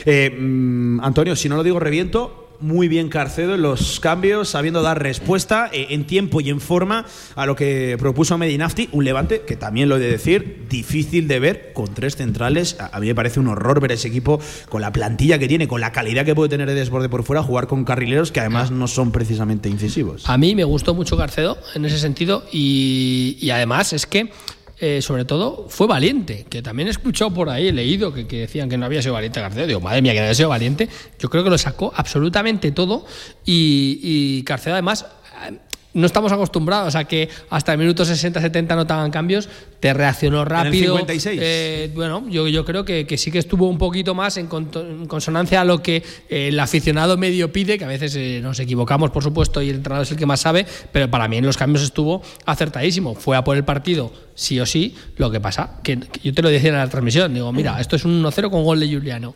Eh, mm, Antonio, si no lo digo reviento, muy bien Carcedo en los cambios, sabiendo dar respuesta eh, en tiempo y en forma a lo que propuso Medinafti. Un levante que también lo he de decir, difícil de ver con tres centrales. A, mí me parece un horror ver ese equipo con la plantilla que tiene, con la calidad que puede tener de desborde por fuera, jugar con carrileros que además no son precisamente incisivos. A mí me gustó mucho Carcedo en ese sentido y además es que eh, sobre todo, fue valiente, que también he escuchado por ahí, he leído que, decían que no había sido valiente Carcedo. Digo, madre mía, que no había sido valiente. Yo creo que lo sacó absolutamente todo y, y además no estamos acostumbrados a que hasta el minuto 60-70 no te hagan cambios, te reaccionó rápido. En el 56. Eh, bueno, yo, yo creo que, que, sí que estuvo un poquito más en, en consonancia a lo que eh, el aficionado medio pide, que a veces eh, nos equivocamos, por supuesto, y el entrenador es el que más sabe, pero para mí en los cambios estuvo acertadísimo. Fue a por el partido, sí o sí. Lo que pasa, que, que yo te lo decía en la transmisión, digo, mira, esto es un 1-0 con gol de Juliano.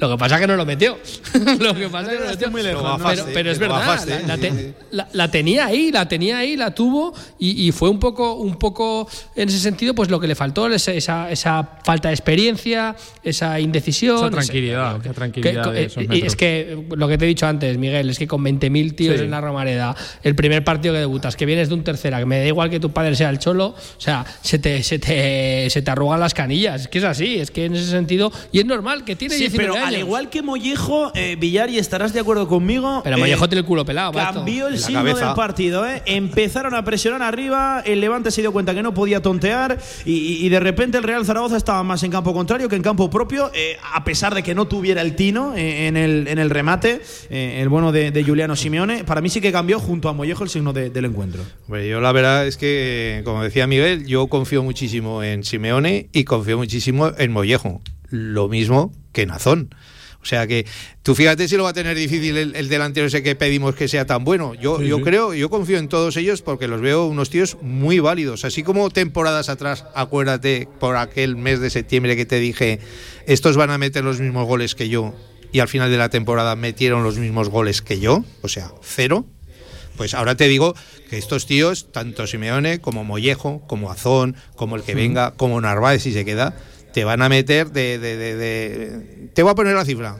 Lo que pasa es que no lo metió. lo que pasa es que no lo metió. Muy lejos, pero, pero, es verdad, la, la, te, la, la, tenía ahí, la tenía ahí, la tuvo y, y, fue un poco, un poco en ese sentido, pues lo que le faltó, esa, esa, falta de experiencia, esa indecisión. Esa tranquilidad, esa, tranquilidad. Que, que, y es que lo que te he dicho antes, Miguel, es que con 20.000 tíos sí. en la Romareda, el primer partido que debutas, que vienes de un tercera, que me da igual que tu padre sea el cholo, o sea, se te, se te, se te arrugan las canillas. Es que es así, es que en ese sentido, y es normal que tiene sí, 19 pero años. Al igual que Mollejo, eh, Villar, y estarás de acuerdo conmigo. Pero Mollejo eh, tiene el culo pelado. Cambió el signo cabeza. del partido. Eh. Empezaron a presionar arriba. El Levante se dio cuenta que no podía tontear. Y, y de repente el Real Zaragoza estaba más en campo contrario que en campo propio. Eh, a pesar de que no tuviera el tino eh, en, el, en el remate. el bueno de, de, Juliano Simeone. Para mí sí que cambió junto a Mollejo el signo de, del encuentro. Bueno, yo la verdad es que, como decía Miguel, yo confío muchísimo en Simeone y confío muchísimo en Mollejo. Lo mismo que Nazón O sea que tú fíjate si lo va a tener difícil el, delantero ese que pedimos que sea tan bueno. Yo, yo creo, yo confío en todos ellos porque los veo unos tíos muy válidos. Así como temporadas atrás, acuérdate por aquel mes de septiembre que te dije, estos van a meter los mismos goles que yo y al final de la temporada metieron los mismos goles que yo, o sea, cero. Pues ahora te digo que estos tíos, tanto Simeone como Mollejo, como Azón, como el que venga, como Narváez si se queda, te van a meter de, de, de, Te voy a poner la cifra.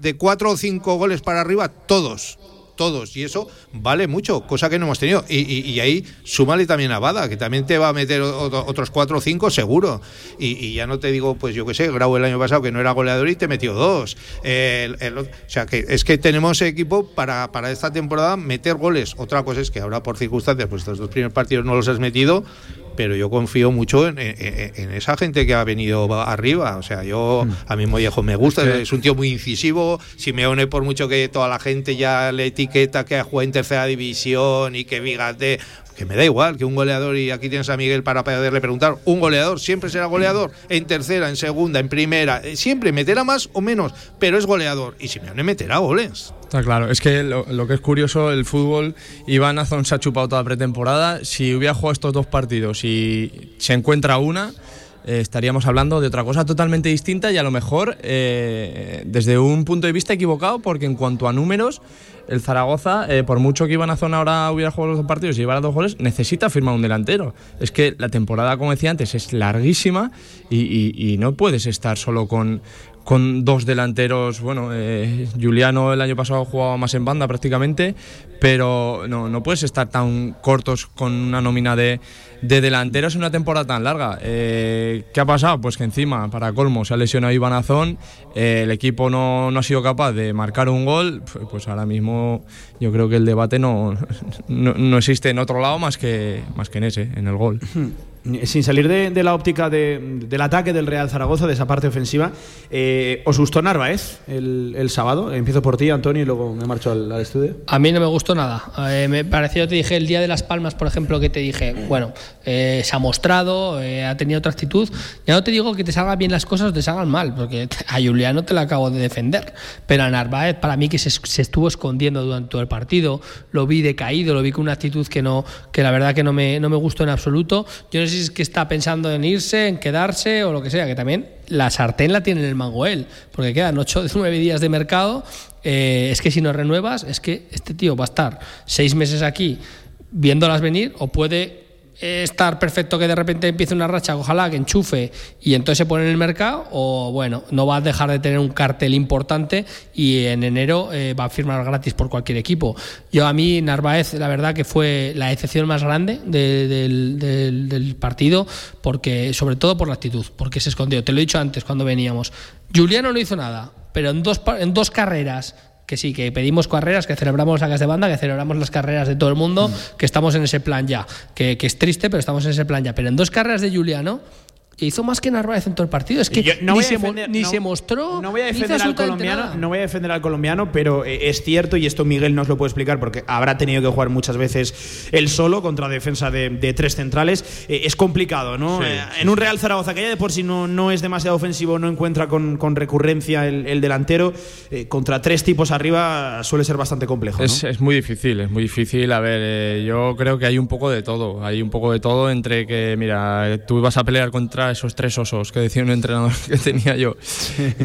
De cuatro o cinco goles para arriba, todos todos. Y eso vale mucho, cosa que no hemos tenido. Y, y, ahí súmale también a Bada, que también te va a meter otros cuatro o cinco seguro. Y, ya no te digo, pues yo qué sé, Grau el año pasado que no era goleador y te metió dos. o sea, que es que tenemos equipo para, para esta temporada meter goles. Otra cosa es que ahora por circunstancias, pues estos dos primeros partidos no los has metido pero yo confío mucho en, esa gente que ha venido arriba. O sea, yo, mm. a mí Mollejo me gusta, es un tío muy incisivo. Si me une por mucho que toda la gente ya le etiqueta que ha jugado en tercera división y que fíjate, que me da igual que un goleador, y aquí tienes a Miguel para poderle preguntar, un goleador siempre será goleador, en tercera, en segunda, en primera, eh, siempre meterá más o menos, pero es goleador. Y Simeone meterá goles. Está claro, es que lo, que es curioso, el fútbol, Iván Azón se ha chupado toda pretemporada, si hubiera jugado estos dos partidos y se encuentra una... Eh, estaríamos hablando de otra cosa totalmente distinta y a lo mejor eh, desde un punto de vista equivocado, porque en cuanto a números, el Zaragoza, eh, por mucho que Iván Azón ahora hubiera jugado los dos partidos y llevara dos goles, necesita firmar un delantero. Es que la temporada, como decía antes, es larguísima y no puedes estar solo con, con dos delanteros. Bueno, eh, Juliano el año pasado jugaba más en banda prácticamente, pero no, no puedes estar tan cortos con una nómina de, de delanteros en una temporada tan larga. Eh, ¿Qué ha pasado? Pues que encima, para colmo, se ha lesionado Iván Azón, eh, el equipo no, no, ha sido capaz de marcar un gol, pues ahora mismo yo creo que el debate no, no, no existe en otro lado más que, más que en ese, en el gol. sin salir de, la óptica del ataque del Real Zaragoza, de esa parte ofensiva, eh, ¿os gustó Narváez el, el, sábado? Empiezo por ti, Antonio, y luego me marcho al, estudio. A mí no me gustó nada. Eh, me pareció, te dije, el día de Las Palmas, por ejemplo, que te dije, bueno, eh, se ha mostrado, ha tenido otra actitud. Ya no te digo que te salgan bien las cosas o te salgan mal, porque a Juliano te la acabo de defender. Pero a Narváez, para mí, que se, se estuvo escondiendo durante todo el partido, lo vi decaído, lo vi con una actitud que, no, que la verdad que no me, no me gustó en absoluto. Yo no sé si es que está pensando en irse, en quedarse o lo que sea, que también la sartén la tiene en el mango él, porque quedan 8 9 días de mercado. Eh, es que si no renuevas, es que este tío va a estar seis meses aquí viéndolas venir o puede estar perfecto que de repente empiece una racha, ojalá que enchufe y entonces se pone en el mercado, o bueno, no va a dejar de tener un cartel importante y en enero eh, va a firmar gratis por cualquier equipo. Yo a mí, Narváez, la verdad que fue la excepción más grande del, partido, porque sobre todo por la actitud, porque se escondió. Te lo he dicho antes cuando veníamos. Juliano no hizo nada, pero en dos, en dos carreras que sí, que pedimos carreras, que celebramos sagas de banda, que celebramos las carreras de todo el mundo, mm. que estamos en ese plan ya. Que, que, es triste, pero estamos en ese plan ya. Pero en dos carreras de Juliano hizo más que Narváez en todo el partido. Es que ni, se, mostró. No voy a defender al colombiano, no voy a defender al colombiano, pero eh, es cierto, y esto Miguel nos lo puede explicar porque habrá tenido que jugar muchas veces él solo contra defensa de, tres centrales. Eh, es complicado, ¿no? Eh, en un Real Zaragoza que ya de por sí no, no es demasiado ofensivo, no encuentra con, recurrencia el, delantero, contra tres tipos arriba suele ser bastante complejo. Es, es, muy difícil, es muy difícil. A ver, yo creo que hay un poco de todo. Hay un poco de todo entre que, mira, tú vas a pelear contra esos tres osos que decía un entrenador que tenía yo,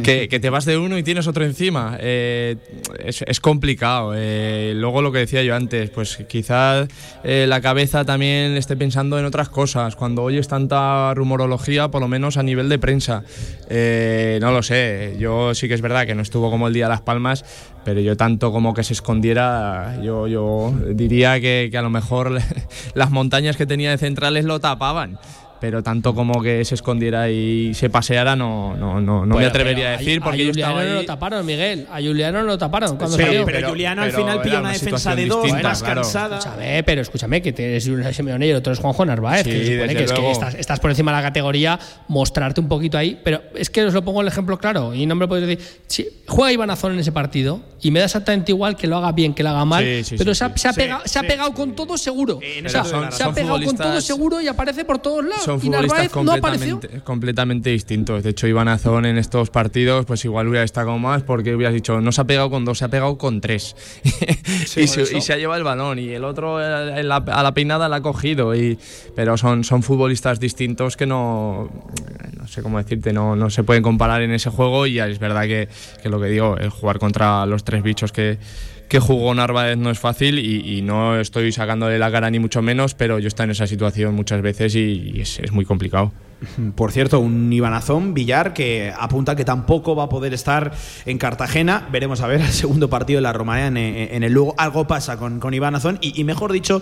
que, te vas de uno y tienes otro encima. Eh, es, complicado. Eh, luego lo que decía yo antes, pues quizás eh, la cabeza también esté pensando en otras cosas. Cuando oyes tanta rumorología, por lo menos a nivel de prensa. no lo sé. Yo sí que es verdad que no estuvo como el día de Las Palmas, pero yo tanto como que se escondiera, yo, yo diría que, que a lo mejor las montañas que tenía de centrales lo tapaban pero tanto como que se escondiera y se paseara no, no, no, no me atrevería a decir porque a Juliano no lo taparon Miguel. A Juliano no lo taparon cuando salió. pero, Juliano al final pilla una, defensa de dos más cansada. Escúchame pero escúchame que eres un Simeone y el otro es Juanjo Narváez que supone que, es que estás, por encima de la categoría mostrarte un poquito ahí pero es que os lo pongo el ejemplo claro y no me lo podéis decir. Si juega Iván Azón en ese partido y me da exactamente igual que lo haga bien que lo haga mal pero se ha, pegado, se ha pegado con todo seguro. Se ha pegado con todo seguro y aparece por todos lados son futbolistas Narváez no completamente, completamente distintos. De hecho, Iván Azón en estos partidos, pues igual hubiera destacado más porque hubieras dicho, no se ha pegado con dos, se ha pegado con tres. y, se, y se ha llevado el balón y el otro eh, en la- a la peinada la ha cogido. Y, pero son, son futbolistas distintos que no, no sé cómo decirte, no, no se pueden comparar en ese juego. Y es verdad que, que lo que digo, el jugar contra los tres bichos que que jugó Narváez no es fácil y, y no estoy sacándole la cara ni mucho menos, pero yo estoy en esa situación muchas veces y, y es, es muy complicado. Por cierto, un Ibanazón Villar que apunta que tampoco va a poder estar en Cartagena. Veremos a ver el segundo partido de la Romareda en, el Lugo. Algo pasa con, con Ibanazón y, mejor dicho,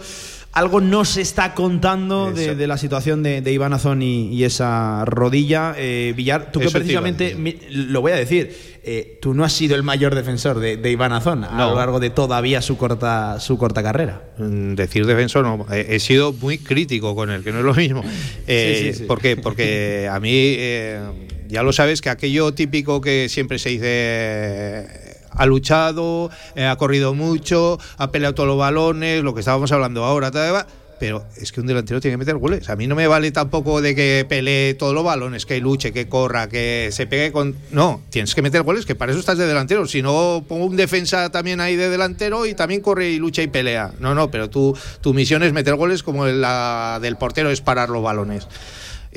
algo no se está contando de, de, la situación de, de Ibanazón y, y, esa rodilla. Eh, Villar, tú que Eso precisamente, lo voy a decir, eh, tú no has sido el mayor defensor de, de Ibanazón a No. lo largo de todavía su corta, su corta carrera. Mm, Decir defensor no, he, he sido muy crítico con él, que no es lo mismo. Eh, Sí, sí, sí. Porque, porque a mí, eh, ya lo sabes, que aquello típico que siempre se dice, ha luchado, eh, ha corrido mucho, ha peleado todos los balones, lo que estábamos hablando ahora, tal, pero es que un delantero tiene que meter goles. A mí no me vale tampoco de que pelee todos los balones, que luche, que corra, que se pegue con. No, tienes que meter goles, que para eso estás de delantero. Si no, pongo un defensa también ahí de delantero y también corre y lucha y pelea. No, no, pero tú, tu misión es meter goles como la del portero es parar los balones.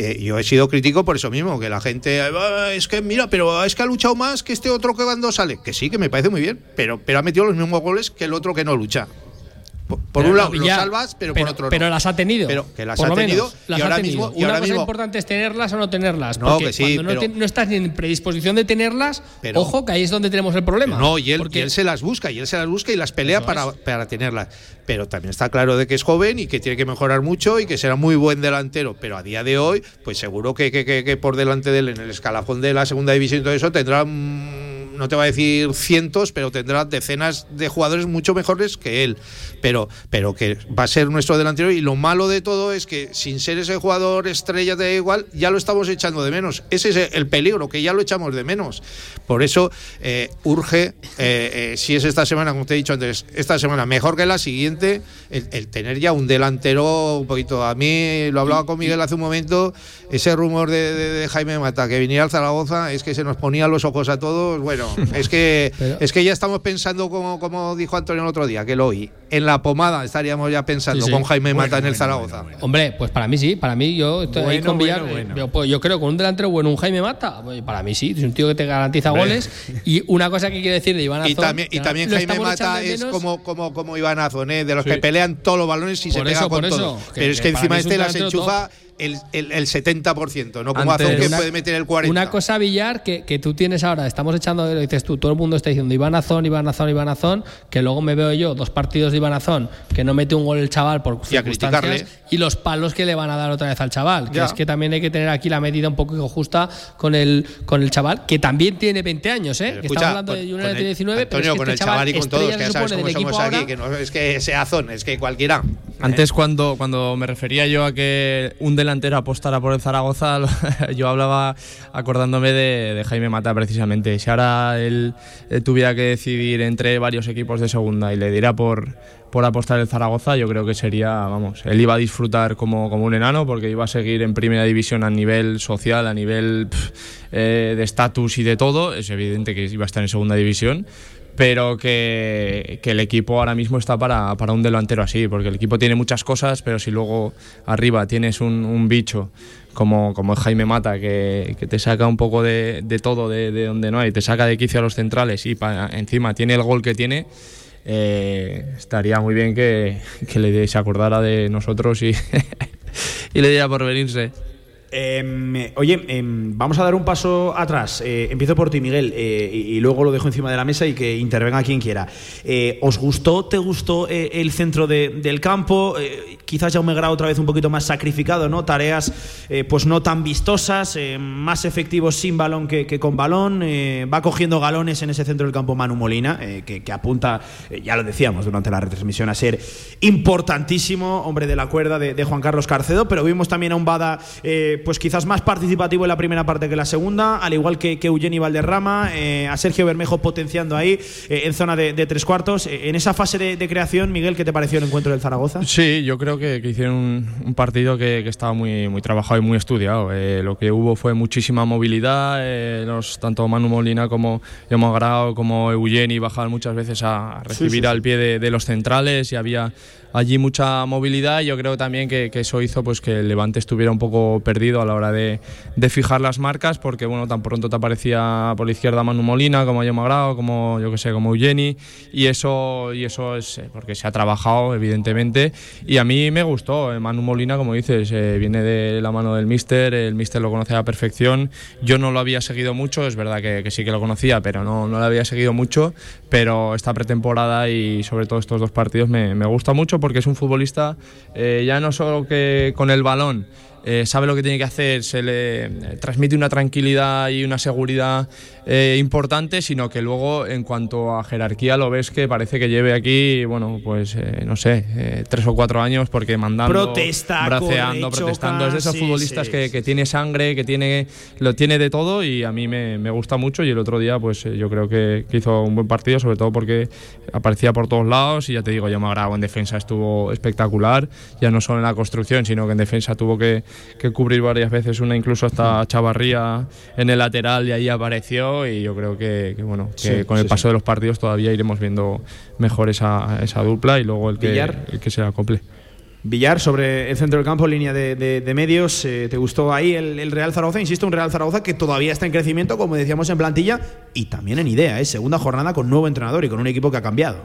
Eh, yo he sido crítico por eso mismo, que la gente, "Ah, es que mira, pero es que ha luchado más que este otro que cuando sale. Que sí, que me parece muy bien, pero, pero ha metido los mismos goles que el otro que no lucha. Por, un no, lado lo ya, salvas, pero, pero, por otro no. pero las ha tenido. Pero que las por ha lo tenido menos, y las ahora ha tenido. mismo- y Una ahora cosa mismo- importante es tenerlas o no tenerlas. No, porque que sí, cuando no, te- no estás ni en predisposición de tenerlas, Pero- ojo que ahí es donde tenemos el problema. No, y él, Porque- y él se las busca, y él se las busca y las pelea para, para tenerlas. Pero también está claro de que es joven y que tiene que mejorar mucho y que será muy buen delantero. Pero a día de hoy, pues seguro que, que- que- que por delante de él, en el escalafón de la segunda división y todo eso, tendrá, mm, no te va a decir cientos, pero tendrá decenas de jugadores mucho mejores que él. Pero, pero que va a ser nuestro delantero. Y lo malo de todo es que sin ser ese jugador estrella de igual, ya lo estamos echando de menos. Ese es el peligro, que ya lo echamos de menos. Por eso eh, urge, eh, eh, si es esta semana, como te he dicho antes, esta semana mejor que la siguiente, el, el tener ya un delantero un poquito. A mí lo hablaba con Miguel hace un momento, ese rumor de, de- de Jaime Mata que viniera al Zaragoza es que se nos ponía los ojos a todos. Bueno, es que Pero- es que ya estamos pensando como, como dijo Antonio el otro día, que lo oí. En la pomada estaríamos ya pensando Sí, sí. con Jaime Bueno, Mata en el bueno, Zaragoza. bueno, bueno. Hombre, pues para mí sí, para mí yo estoy ahí con Villar. bueno, eh, bueno. Yo, pues yo creo que con un delantero bueno, un Jaime Mata, pues para mí sí, es un tío que te garantiza goles. Y una cosa que quiero decir de Iván Y Azón, también, y también Jaime Mata es como, como, como Iván Azone, de los Sí. que pelean todos los balones y se pega con todo. que- Pero es que encima este las enchufa el, el, el 70%, no como Antes- Azón que Una- puede meter el 40%. Una cosa, Villar, que, que tú tienes ahora, estamos echando, dices tú, todo el mundo está diciendo Iván Azón, Iván Azón, Iván Azón, que luego me veo yo dos partidos de Iván Azón, que no mete un gol el chaval por Y a circunstancias, criticarle. y los palos que le van a dar otra vez al chaval. Que Ya. es que también hay que tener aquí la medida un poco justa con el, con el chaval, que también tiene 20 años, ¿eh? Pero Que escucha, estamos hablando con- de Junior de 19, pero Antonio, es que con este el chaval y con todos, que ya sabes supone cómo somos equipo aquí, ahora. que no es que sea Azón, es que cualquiera. Antes cuando, cuando me refería yo a que un delantero apostara por el Zaragoza, yo hablaba acordándome de, de Jaime Mata precisamente. Si ahora él, eh, tuviera que decidir entre varios equipos de segunda y le diera por, por apostar el Zaragoza, yo creo que sería, vamos, él iba a disfrutar como, como un enano porque iba a seguir en primera división a nivel social, a nivel pf, eh, de estatus y de todo. Es evidente que iba a estar en segunda división pero que, que el equipo ahora mismo está para, para un delantero así, porque el equipo tiene muchas cosas, pero si luego arriba tienes un, bicho como, como Jaime Mata, que, que te saca un poco de, de todo de, de donde no hay, te saca de quicio a los centrales y pa- encima tiene el gol que tiene, eh, estaría muy bien que, que se acordara de nosotros y, y le diera por venirse. Em, oye, em, vamos a dar un paso atrás. Eh, empiezo por ti, Miguel, eh, y, luego lo dejo encima de la mesa y que intervenga quien quiera. Eh, ¿Os gustó, te gustó el centro de- del campo? Quizás Jaume Grau otra vez un poquito más sacrificado, ¿no? Tareas pues no tan vistosas, más efectivos sin balón que, con balón. va cogiendo galones en ese centro del campo Manu Molina, que, apunta, ya lo decíamos durante la retransmisión, a ser importantísimo, hombre de la cuerda de, de Juan Carlos Carcedo, pero vimos también a un Bada eh, eh, pues quizás más participativo en la primera parte que la segunda, al igual que, que Eugeni Valderrama, eh, a Sergio Bermejo potenciando ahí en zona de, tres cuartos. En esa fase de, creación, Miguel, ¿qué te pareció el encuentro del Zaragoza? Sí, yo creo que, hicieron un, partido que, estaba muy, muy trabajado y muy estudiado. lo que hubo fue muchísima movilidad, los, tanto Manu Molina como Yomo Grau como Eugeni bajaban muchas veces a recibir al pie de los centrales y había allí mucha movilidad. Yo creo también que, eso hizo pues que el Levante estuviera un poco perdido a la hora de, fijar las marcas, porque bueno, tan pronto te aparecía por la izquierda Manu Molina, como Ayo Magrao, como yo que sé, como Eugeni, y eso, y eso es eh, porque se ha trabajado, evidentemente. Y a mí me gustó. Eh, Manu Molina, como dices, eh, viene de la mano del Mister, el Mister lo conoce a la perfección. Yo no lo había seguido mucho, es verdad que, sí que lo conocía, pero no, no lo había seguido mucho. Pero esta pretemporada y sobre todo estos dos partidos me gusta mucho porque es un futbolista eh, ya no solo que con el balón eh, sabe lo que tiene que hacer, se le transmite una tranquilidad y una seguridad eh, importante, sino que luego en cuanto a jerarquía lo ves que parece que lleve aquí, bueno, pues no sé, tres o cuatro años porque mandando, Protesta, braceando, protestando. es de esos futbolistas que, que, tiene sangre, que tiene lo tiene de todo y a mí me, me gusta mucho. Y el otro día pues yo creo que, hizo un buen partido, sobre todo porque aparecía por todos lados. Y ya te digo, yo me agrado en defensa estuvo espectacular, ya no solo en la construcción, sino que en defensa tuvo que que cubrir varias veces, una incluso hasta Chavarría en el lateral y ahí apareció y yo creo que, bueno, que con el paso de los partidos todavía iremos viendo mejor esa, esa dupla y luego el que, el que se acople. Villar, sobre el centro del campo, línea de, medios, eh, ¿te gustó ahí el, Real Zaragoza? Insisto, un Real Zaragoza que todavía está en crecimiento, como decíamos en plantilla, y también en idea, ¿eh? segunda jornada con nuevo entrenador y con un equipo que ha cambiado.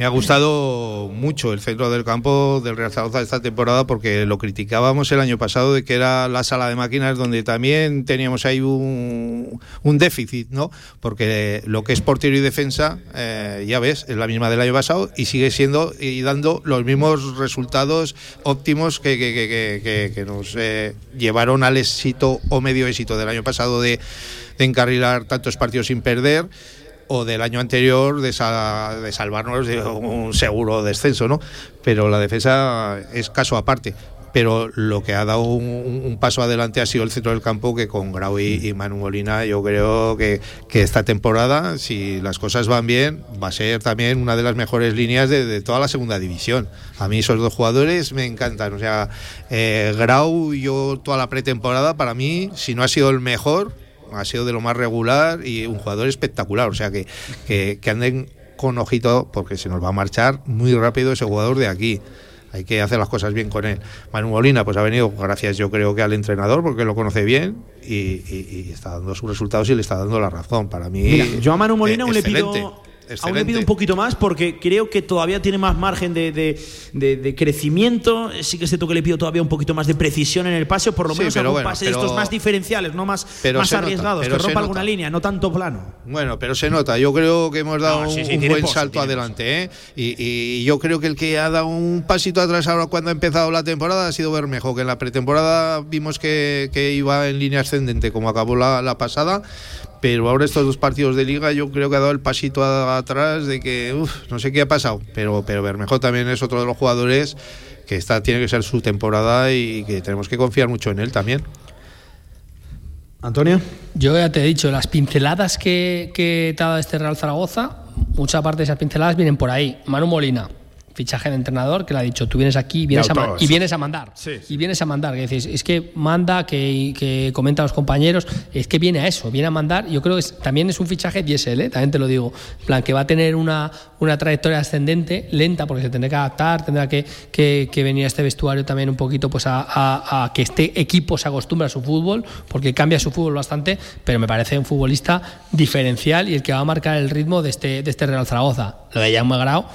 Me ha gustado mucho el centro del campo del Real Zaragoza esta temporada porque lo criticábamos el año pasado de que era la sala de máquinas donde también teníamos ahí un, déficit, ¿no? Porque lo que es portero y defensa, eh, ya ves, es la misma del año pasado y sigue siendo y dando los mismos resultados óptimos que, que, nos eh, llevaron al éxito o medio éxito del año pasado de, de encarrilar tantos partidos sin perder o del año anterior de, de salvarnos de un seguro descenso, ¿no? Pero la defensa es caso aparte. Pero lo que ha dado un, paso adelante ha sido el centro del campo que con Grau y, Manu Molina yo creo que, que, esta temporada si las cosas van bien va a ser también una de las mejores líneas de, toda la segunda división. A mí esos dos jugadores me encantan. O sea eh, Grau yo toda la pretemporada para mí si no ha sido el mejor ha sido de lo más regular y un jugador espectacular. O sea que, que, anden con ojito porque se nos va a marchar muy rápido ese jugador de aquí hay que hacer las cosas bien con él. Manu Molina pues ha venido gracias yo creo que al entrenador porque lo conoce bien y, está dando sus resultados y le está dando la razón. Para mí yo a Manu Molina aún le pido Aún le pido un poquito más porque creo que todavía tiene más margen de, de, crecimiento. Sí que es cierto que le pido todavía un poquito más de precisión en el pase, o por lo menos en algún pase de estos más diferenciales, no más, más arriesgados, que rompa alguna línea, no tanto plano. Bueno, pero se nota. Yo creo que hemos dado un, buen salto adelante. ¿eh? Y, yo creo que el que ha dado un pasito atrás ahora cuando ha empezado la temporada ha sido Bermejo, que en la pretemporada vimos que, iba en línea ascendente como acabó la, la pasada pero ahora estos dos partidos de liga yo creo que ha dado el pasito atrás de que no sé qué ha pasado, pero, pero Bermejo también es otro de los jugadores que esta tiene que ser su temporada y que tenemos que confiar mucho en él también. Antonio. Yo ya te he dicho, las pinceladas que, que te ha dado este Real Zaragoza, mucha parte de esas pinceladas vienen por ahí. Manu Molina, fichaje de entrenador que le ha dicho, tú vienes aquí vienes a y vienes a mandar. Y vienes a mandar. Que dices, es que manda, que, que comenta a los compañeros, es que viene a eso, viene a mandar. Yo creo que también es un fichaje diésel, ¿eh? también te lo digo. En plan, que va a tener una, una trayectoria ascendente, lenta, porque se tendrá que adaptar, tendrá que, que, venir a este vestuario también un poquito pues a, a, que este equipo se acostumbre a su fútbol, porque cambia su fútbol bastante, pero me parece un futbolista diferencial y el que va a marcar el ritmo de este, de este Real Zaragoza. Lo de Jaume Grau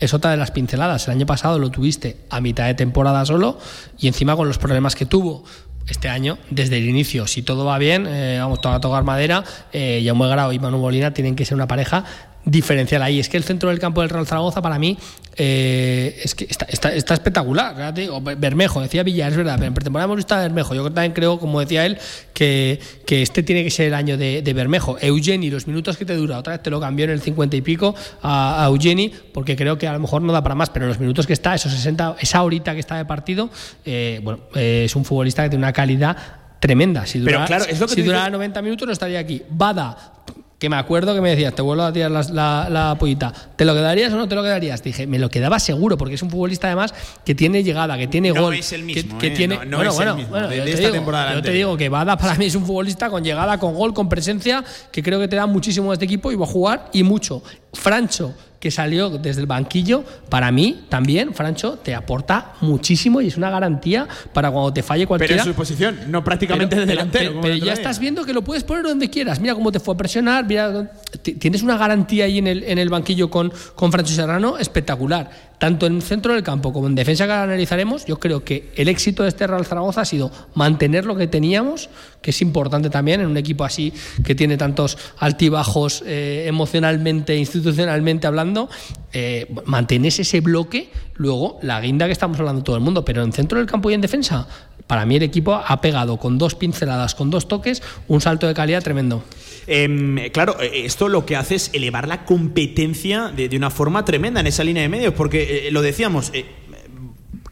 es otra de las pinceladas. El año pasado lo tuviste a mitad de temporada solo y encima con los problemas que tuvo este año, desde el inicio, si todo va bien, eh, vamos a tocar madera, eh, Jaume Grau y Manu Molina tienen que ser una pareja diferencial ahí. Es que el centro del campo del Real Zaragoza para mí eh, es que está, está, espectacular. Bermejo, decía Villar, es verdad, pero en pretemporada hemos visto a Bermejo. Yo también creo, como decía él, que, que este tiene que ser el año de, Bermejo. Eugeni, los minutos que te dura, otra vez te lo cambió en el 50 y pico a, Eugeni, porque creo que a lo mejor no da para más, pero los minutos que está, esos 60, esa horita que está de partido, eh, bueno, eh, es un futbolista que tiene una calidad tremenda. Si Pero durara, claro, es lo que si durara dices- 90 minutos no estaría aquí. Bada, que me acuerdo que me decías, te vuelvo a tirar la, la, la pollita, ¿te lo quedarías o no te lo quedarías? Dije, me lo quedaba seguro, porque es un futbolista además que tiene llegada, que tiene No gol. es el mismo, que, ¿eh? tiene, No- no bueno, es el bueno, mismo, bueno, de- yo te esta digo, temporada yo te digo que Bada para mí es un futbolista con llegada, con gol, con presencia, que creo que te da muchísimo a este equipo y va a jugar y mucho. Francho, que salió desde el banquillo, para mí también, Francho, te aporta muchísimo y es una garantía para cuando te falle Pero cualquiera. en su posición, no prácticamente de Pero- delantero. pero- pero ya estás viendo que lo puedes poner donde quieras. Mira cómo te fue a presionar. Mira, tienes una garantía ahí en el, en el banquillo con, con Francho Serrano espectacular. Tanto en centro del campo como en defensa que analizaremos, yo creo que el éxito de este Real Zaragoza ha sido mantener lo que teníamos, que es importante también en un equipo así que tiene tantos altibajos eh, emocionalmente, institucionalmente hablando. Eh, mantenés ese bloque, luego la guinda que estamos hablando todo el mundo, pero en centro del campo y en defensa, para mí el equipo ha pegado con dos pinceladas, con dos toques, un salto de calidad tremendo. Em, claro, eh, esto lo que hace es elevar la competencia de, de una forma tremenda en esa línea de medios, porque eh, lo decíamos. eh,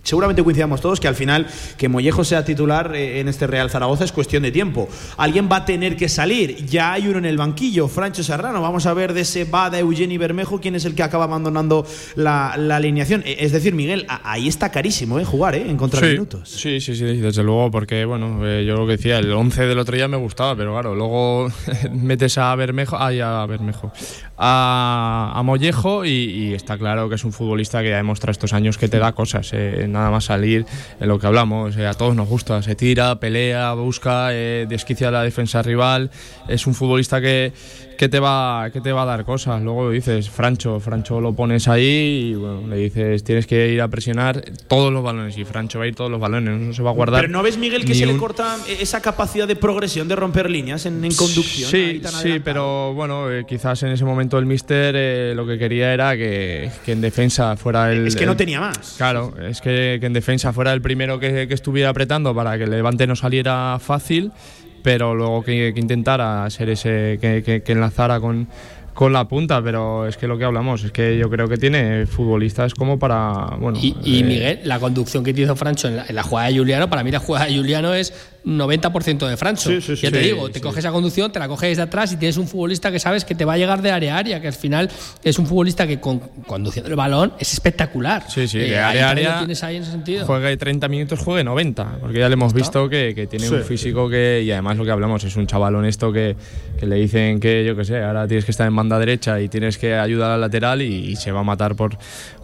Seguramente coincidamos todos que al final que Mollejo sea titular eh, en este Real Zaragoza es cuestión de tiempo. Alguien va a tener que salir. Ya hay uno en el banquillo, Francho Serrano. Vamos a ver de ese Bada Eugeni Bermejo quién es el que acaba abandonando la, la alineación. Eh, Es decir, Miguel, ahí está carísimo eh, jugar, ¿eh? Encontrar sí, minutos. Sí, sí, sí, desde luego, porque bueno, eh, yo lo que decía, el 11 del otro día me gustaba, pero claro, luego metes a Bermejo, ay, a Bermejo, a, a Mollejo y, y está claro que es un futbolista que ya demuestra estos años que te da cosas, eh, nada más salir en lo que hablamos, eh, a todos nos gusta, se tira, pelea, busca, eh, desquicia la defensa rival, es un futbolista que, que te va que te va a dar cosas. Luego dices, Francho, Francho lo pones ahí y bueno, le dices, tienes que ir a presionar todos los balones y Francho va a ir todos los balones, no se va a guardar. Pero ¿no ves, Miguel, que se le un- corta eh, esa capacidad de progresión, de romper líneas en, en conducción? Sí, sí, pero bueno, eh, quizás en ese momento el míster eh, lo que quería era que, que en defensa fuera el... Es que no tenía más. Claro, es que, que en defensa fuera el primero que, que estuviera apretando para que el levante no saliera fácil, pero luego que, que intentara ser ese que, que- que enlazara con, con la punta. Pero es que lo que hablamos es que yo creo que tiene futbolistas como para. Bueno, Y, y eh, Miguel, la conducción que te hizo Francho en la, en la jugada de Juliano, para mí la jugada de Juliano es 90% de Francho. Sí, sí, sí. ya te Sí, digo, te sí. coges esa conducción, te la coges de atrás y tienes un futbolista que sabes que te va a llegar de área a área, que al final es un futbolista que con, conduciendo el balón es espectacular. Sí, sí, Eh, de área a área. tienes ahí en ese sentido. Juegue 30 minutos, juegue 90, porque ya le hemos visto que, que tiene Sí. un físico que, y además lo que hablamos, es un chaval honesto que, que le dicen que, yo qué sé, ahora tienes que estar en banda derecha y tienes que ayudar al lateral y, y se va a matar por,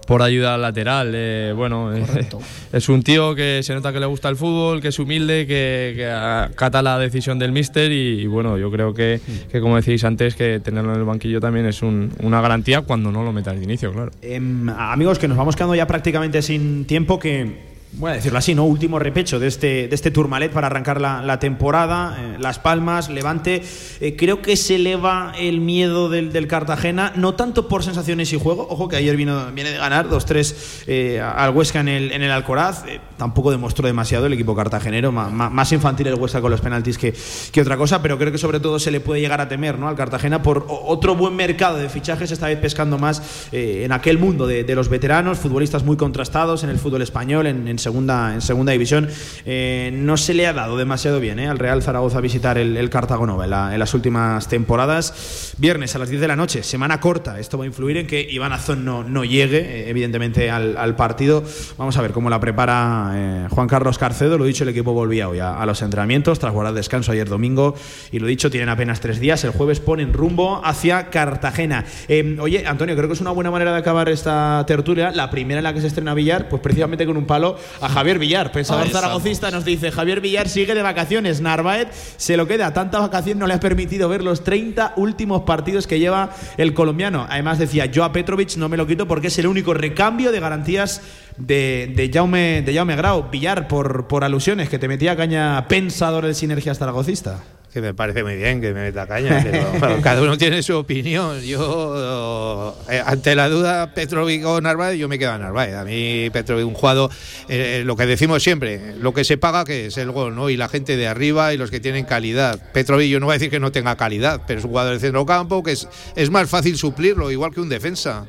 por ayuda al lateral. Eh, bueno, eh, es un tío que se nota que le gusta el fútbol, que es humilde, que, que acata la decisión del míster y, y bueno, yo creo que, que, como decíais antes, que tenerlo en el banquillo también es un- una garantía cuando no lo metas de inicio, claro. Em, amigos, que nos vamos quedando ya prácticamente sin tiempo, que voy a decirlo así, ¿no? Último repecho de este, de este Tourmalet para arrancar la, la temporada. eh, Las Palmas, Levante. Eh, creo que se eleva el miedo del, del Cartagena, no tanto por sensaciones y juego. Ojo que ayer vino, viene de ganar 2-3 eh, al Huesca en el, en el Alcoraz. Tampoco demostró demasiado el equipo cartagenero, más, infantil el Huesca con los penaltis que, que otra cosa, pero creo que sobre todo se le puede llegar a temer ¿no? al Cartagena por otro buen mercado de fichajes, esta vez pescando más eh, en aquel mundo de, de los veteranos, futbolistas muy contrastados en el fútbol español, en, en segunda, en segunda división. Eh, no se le ha dado demasiado bien ¿eh? al Real Zaragoza visitar el, el Cartagonova en, la- en las últimas temporadas. Viernes a las 10 de la noche, semana corta. Esto va a influir en que Iván Azón no, no llegue, evidentemente, al partido. Vamos a ver cómo la prepara eh, Juan Carlos Carcedo. Lo dicho, el equipo volvía hoy a, a los entrenamientos tras guardar descanso ayer domingo. Y lo dicho, tienen apenas tres días. El jueves ponen rumbo hacia Cartagena. Eh, oye, Antonio, creo que es una buena manera de acabar esta tertulia. La primera en la que se estrena Villar, pues precisamente con un palo a Javier Villar. Pensador zaragocista nos dice: Javier Villar sigue de vacaciones. Narváez se lo queda. Tanta vacación no le ha permitido ver los 30 últimos partidos que lleva el colombiano. Además, decía: Yo a Petrovic no me lo quito porque es el único recambio de garantías de, de, Jaume, de Jaume Grau. Villar, por, por alusiones, que te metía caña pensador del Sinergias zaragocista. Que me parece muy bien que me meta caña, pero, pero cada uno tiene su opinión. Yo, eh, ante la duda, Petrovic o Narváez, yo me quedo a Narváez. A mí, Petrovic, un jugador, eh, lo que decimos siempre, lo que se paga que es el gol, ¿no? Y la gente de arriba y los que tienen calidad. Petrovic, yo no voy a decir que no tenga calidad, pero es un jugador de centro campo que es, es más fácil suplirlo, igual que un defensa.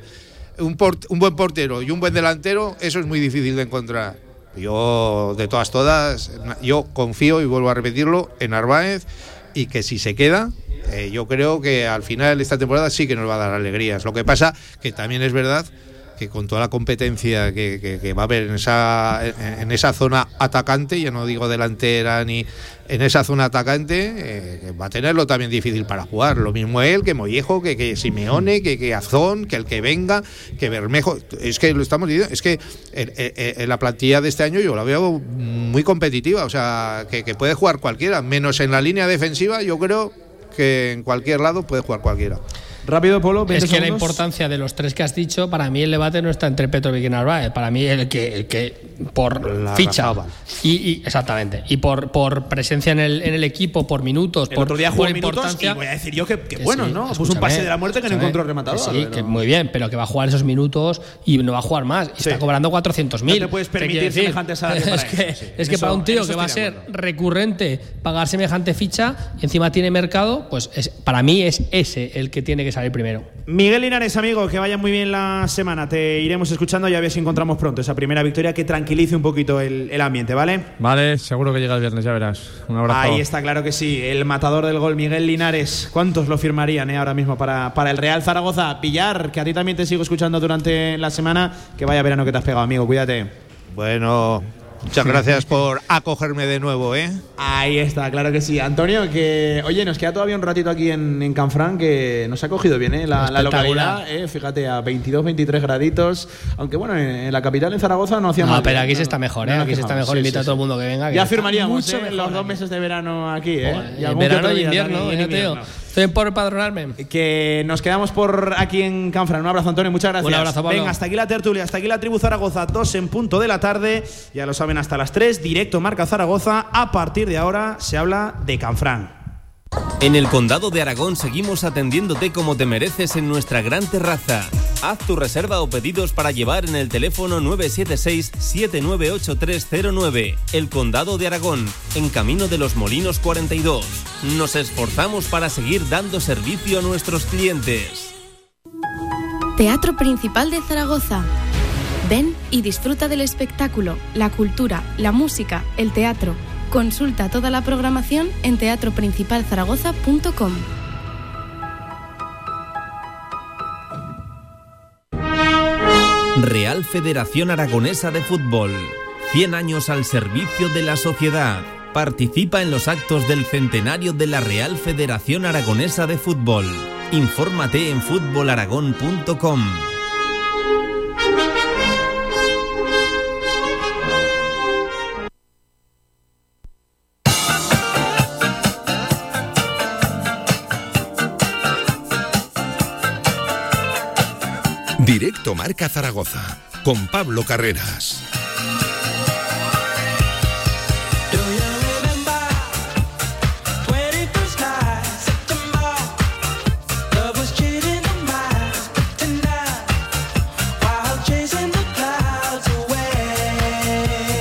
Un, port- un buen portero y un buen delantero, eso es muy difícil de encontrar. Yo, de todas, todas, yo confío y vuelvo a repetirlo en Narváez y que si se queda, eh, yo creo que al final de esta temporada sí que nos va a dar alegrías. Lo que pasa que también es verdad que con toda la competencia que, va a haber en esa, en esa zona atacante, ya no digo delantera ni en esa zona atacante, eh, va a tenerlo también difícil para jugar. Lo mismo él, que Mollejo, que, que Simeone, que, que Azón, que el que venga, que Bermejo. Es que lo estamos diciendo, es que en, la plantilla de este año yo la veo muy competitiva, o sea, que, que puede jugar cualquiera, menos en la línea defensiva, yo creo que en cualquier lado puede jugar cualquiera. Rápido, Polo. Es que la importancia de los tres que has dicho, para mí el debate no está entre Petrovic y Narváez. Para mí el que, el que por ficha. Y, exactamente. Y por, por presencia en el, en el equipo, por minutos, por, otro día por importancia. voy a decir yo que, bueno, ¿no? Puso un pase de la muerte que no encontró rematador. sí, que muy bien, pero que va a jugar esos minutos y no va a jugar más. Y está cobrando 400.000. No te puedes permitir semejante salario Es que, es que para un tío que va a ser recurrente pagar semejante ficha y encima tiene mercado, pues es, para mí es ese el que tiene que salir primero. Miguel Linares, amigo, que vaya muy bien la semana. Te iremos escuchando y a ver si encontramos pronto esa primera victoria que tranquilice un poquito el, ambiente, ¿vale? Vale, seguro que llega el viernes, ya verás. Un abrazo. Ahí está, claro que sí. El matador del gol, Miguel Linares. ¿Cuántos lo firmarían eh, ahora mismo para, para el Real Zaragoza? Pillar, que a ti también te sigo escuchando durante la semana. Que vaya verano que te has pegado, amigo. Cuídate. Bueno, Muchas gracias por acogerme de nuevo, ¿eh? Ahí está, claro que sí. Antonio, que oye, nos queda todavía un ratito aquí en, en Canfrán que nos ha cogido bien, ¿eh? La, localidad, ¿eh? fíjate, a 22, 23 graditos. Aunque bueno, en, la capital, en Zaragoza, no hacía no, mal. pero aquí se está mejor, ¿eh? aquí se está mejor. Invita a todo el mundo que venga. ya firmaríamos ¿eh? los dos meses de verano aquí, ¿eh? y verano e invierno, invierno. Estoy por padronarme. Que nos quedamos por aquí en Canfran. Un abrazo, Antonio. Muchas gracias. Un abrazo, Pablo. Venga, hasta aquí la tertulia, hasta aquí la tribu Zaragoza, dos en punto de la tarde. Ya lo saben, hasta las 3, directo Marca Zaragoza. A partir de ahora se habla de Canfrán. En el Condado de Aragón seguimos atendiéndote como te mereces en nuestra gran terraza. Haz tu reserva o pedidos para llevar en el teléfono 976-798309. El Condado de Aragón, en Camino de los Molinos 42. Nos esforzamos para seguir dando servicio a nuestros clientes. Teatro Principal de Zaragoza. Ven y disfruta del espectáculo, la cultura, la música, el teatro Consulta toda la programación en teatroprincipalzaragoza.com. Real Federación Aragonesa de Fútbol. 100 años al servicio de la sociedad. Participa en los actos del centenario de la Real Federación Aragonesa de Fútbol. Infórmate en fútbolaragón.com. Directo Marca Zaragoza con Pablo Carreras.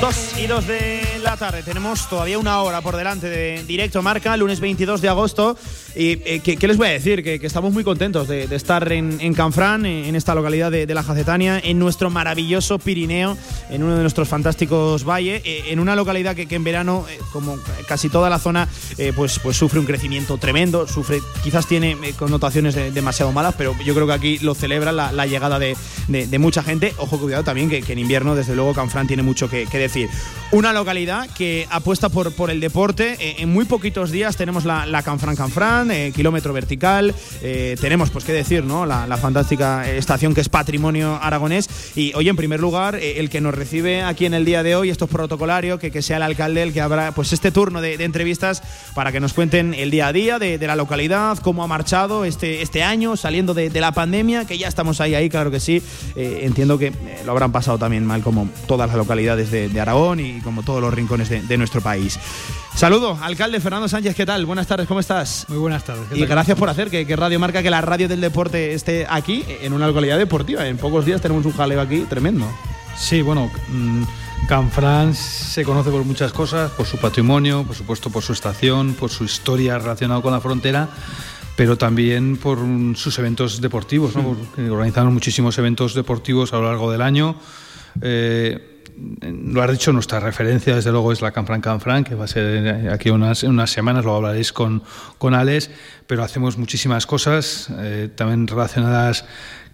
Dos y dos de tarde. Tenemos todavía una hora por delante de directo marca, lunes 22 de agosto. ¿Y eh, ¿qué, les voy a decir? Que, estamos muy contentos de, estar en, en, Canfrán, en esta localidad de, la Jacetania, en nuestro maravilloso Pirineo, en uno de nuestros fantásticos valles, eh, en una localidad que, en verano, eh, como casi toda la zona, pues, pues sufre un crecimiento tremendo, sufre, quizás tiene connotaciones demasiado malas, pero yo creo que aquí lo celebra la, llegada de, mucha gente. Ojo, cuidado también que, en invierno, desde luego, Canfrán tiene mucho que, decir. Una localidad que apuesta por, el deporte. Eh, en muy poquitos días tenemos la, la Canfran Eh, kilómetro vertical. Eh, tenemos, pues qué decir, ¿no? La, fantástica estación que es patrimonio aragonés. Y hoy, en primer lugar, el que nos recibe aquí en el día de hoy, esto es protocolario, que, que sea el alcalde el que habrá pues este turno de, entrevistas para que nos cuenten el día a día de, la localidad, cómo ha marchado este, este año, saliendo de, la pandemia, que ya estamos ahí, ahí, claro que sí. entiendo que lo habrán pasado también mal como todas las localidades de, de Aragón y como todos los rincones de, nuestro país. Saludo, alcalde Fernando Sánchez, ¿qué tal? Buenas tardes, ¿cómo estás? Muy buenas tardes. Y gracias por hacer que, Radio Marca, que la radio del deporte esté aquí, en una localidad deportiva. En pocos días tenemos un jaleo aquí tremendo. Sí, bueno, mm, Canfrán se conoce por muchas cosas, por su patrimonio, por supuesto por su estación, por su historia relacionada con la frontera pero también por sus eventos deportivos. ¿no? Mm. Organizamos muchísimos eventos deportivos a lo largo del año. Eh, lo has dicho, nuestra referencia desde luego es la Canfran Canfran, que va a ser aquí unas, unas semanas, lo hablaréis con, con Alex, pero hacemos muchísimas cosas eh, también relacionadas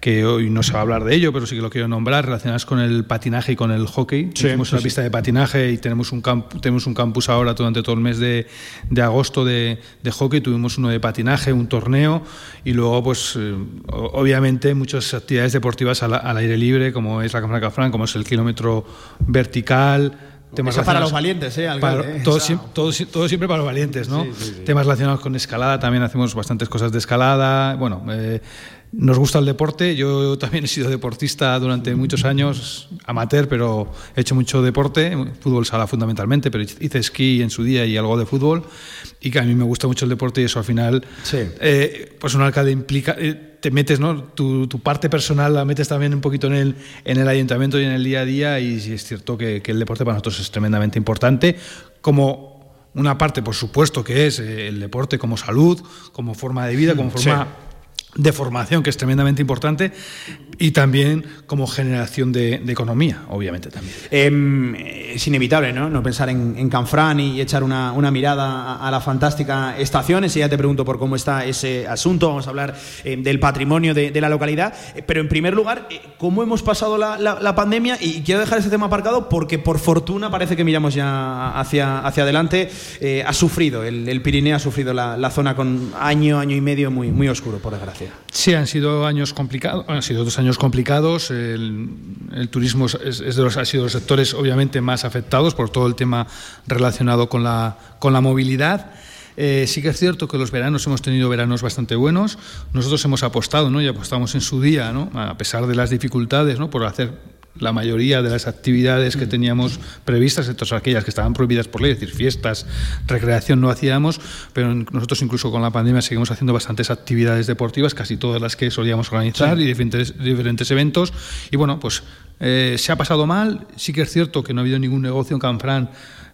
que hoy no se va a hablar de ello, pero sí que lo quiero nombrar, relacionadas con el patinaje y con el hockey. tenemos una pista de patinaje y tenemos un, tenemos un campus ahora durante todo el mes de, de agosto de, de, hockey. Tuvimos uno de patinaje, un torneo y luego, pues, eh, obviamente, muchas actividades deportivas al, al, aire libre, como es la Cámara Cafrán, como es el kilómetro vertical. Temas para los valientes, ¿eh? Alcalde, para, todo, siempre, todo, todo, siempre para los valientes, ¿no? Sí, sí, sí. Temas relacionados con escalada, también hacemos bastantes cosas de escalada. Bueno, eh, nos gusta el deporte. Yo también he sido deportista durante muchos años, amateur, pero he hecho mucho deporte, fútbol sala fundamentalmente, pero hice esquí en su día y algo de fútbol. Y que a mí me gusta mucho el deporte y eso al final, sí. eh, pues un alcalde implica, eh, te metes, ¿no? Tu, tu, parte personal la metes también un poquito en el, en el ayuntamiento y en el día a día. Y es cierto que, que el deporte para nosotros es tremendamente importante. Como una parte, por supuesto, que es eh, el deporte como salud, como forma de vida, como forma. Sí de formación, que es tremendamente importante, y también como generación de, economía, obviamente también. Eh, es inevitable, ¿no? No pensar en, en Canfrán y echar una, una mirada a, la fantástica estación. ya te pregunto por cómo está ese asunto. Vamos a hablar eh, del patrimonio de, de, la localidad. Pero en primer lugar, eh, ¿cómo hemos pasado la, la, la, pandemia? Y quiero dejar ese tema aparcado porque por fortuna parece que miramos ya hacia, hacia adelante. Eh, ha sufrido, el, el, Pirineo ha sufrido la, la zona con año, año y medio muy, muy oscuro, por desgracia. Sí, han sido años complicados, han sido dos años complicados. El, turismo es, es, de los, ha sido los sectores obviamente más afectados por todo el tema relacionado con la, con la movilidad. Eh, sí que es cierto que los veranos hemos tenido veranos bastante buenos. Nosotros hemos apostado, ¿no? Y apostamos en su día, ¿no? A pesar de las dificultades, ¿no? Por hacer la mayoría de las actividades que teníamos previstas, excepto aquellas que estaban prohibidas por ley, es decir, fiestas, recreación no hacíamos, pero nosotros incluso con la pandemia seguimos haciendo bastantes actividades deportivas, casi todas las que solíamos organizar sí. y diferentes, diferentes eventos. Y bueno, pues eh, se ha pasado mal, sí que es cierto que no ha habido ningún negocio en Canfrán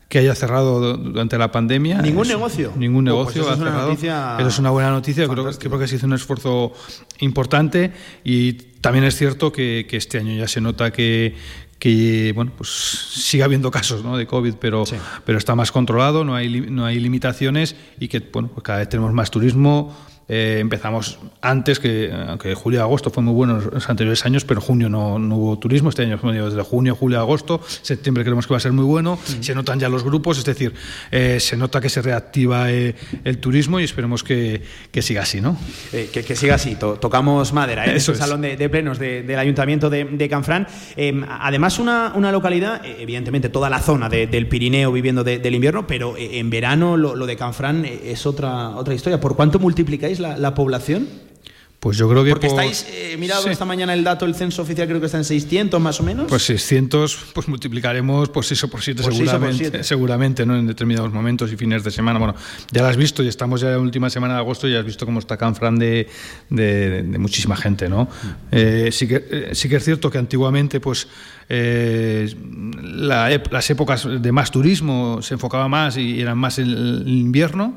que haya cerrado durante la pandemia. ¿Ningún es, negocio? Ningún negocio oh, pues ha cerrado. Noticia eso es una buena noticia. Creo, creo, que se hizo un esfuerzo importante y también es cierto que, que este año ya se nota que, que bueno pues sigue habiendo casos ¿no? de covid pero sí. pero está más controlado no hay no hay limitaciones y que bueno pues cada vez tenemos más turismo eh, empezamos antes, que aunque julio y agosto fue muy bueno en los anteriores años, pero junio no, no hubo turismo. Este año desde junio, julio, agosto, septiembre creemos que va a ser muy bueno. Mm. Se notan ya los grupos, es decir, eh, se nota que se reactiva eh, el turismo y esperemos que, que siga así, ¿no? Que, que, siga así. To tocamos madera en el salón de, de plenos de, del Ayuntamiento de, de Canfrán. Em, además, una, una, localidad, evidentemente, toda la zona del Pirineo viviendo del invierno, pero en verano lo, lo de Canfrán es otra, otra historia. ¿Por cuánto multiplicáis la, la población? Pues yo creo que. Porque por... estáis, eh, mirado sí. esta mañana el dato, el censo oficial creo que está en 600 más o menos. Pues 600, pues multiplicaremos pues eso por 7 seguramente, por siete. seguramente, ¿no? En determinados momentos y fines de semana. Bueno, ya lo has visto y estamos ya en la última semana de agosto y ya has visto cómo está Canfran de, de, de muchísima gente, ¿no? Eh, sí, que, eh, sí que es cierto que antiguamente, pues. Eh, la, las épocas de más turismo se enfocaba más y eran más el, el invierno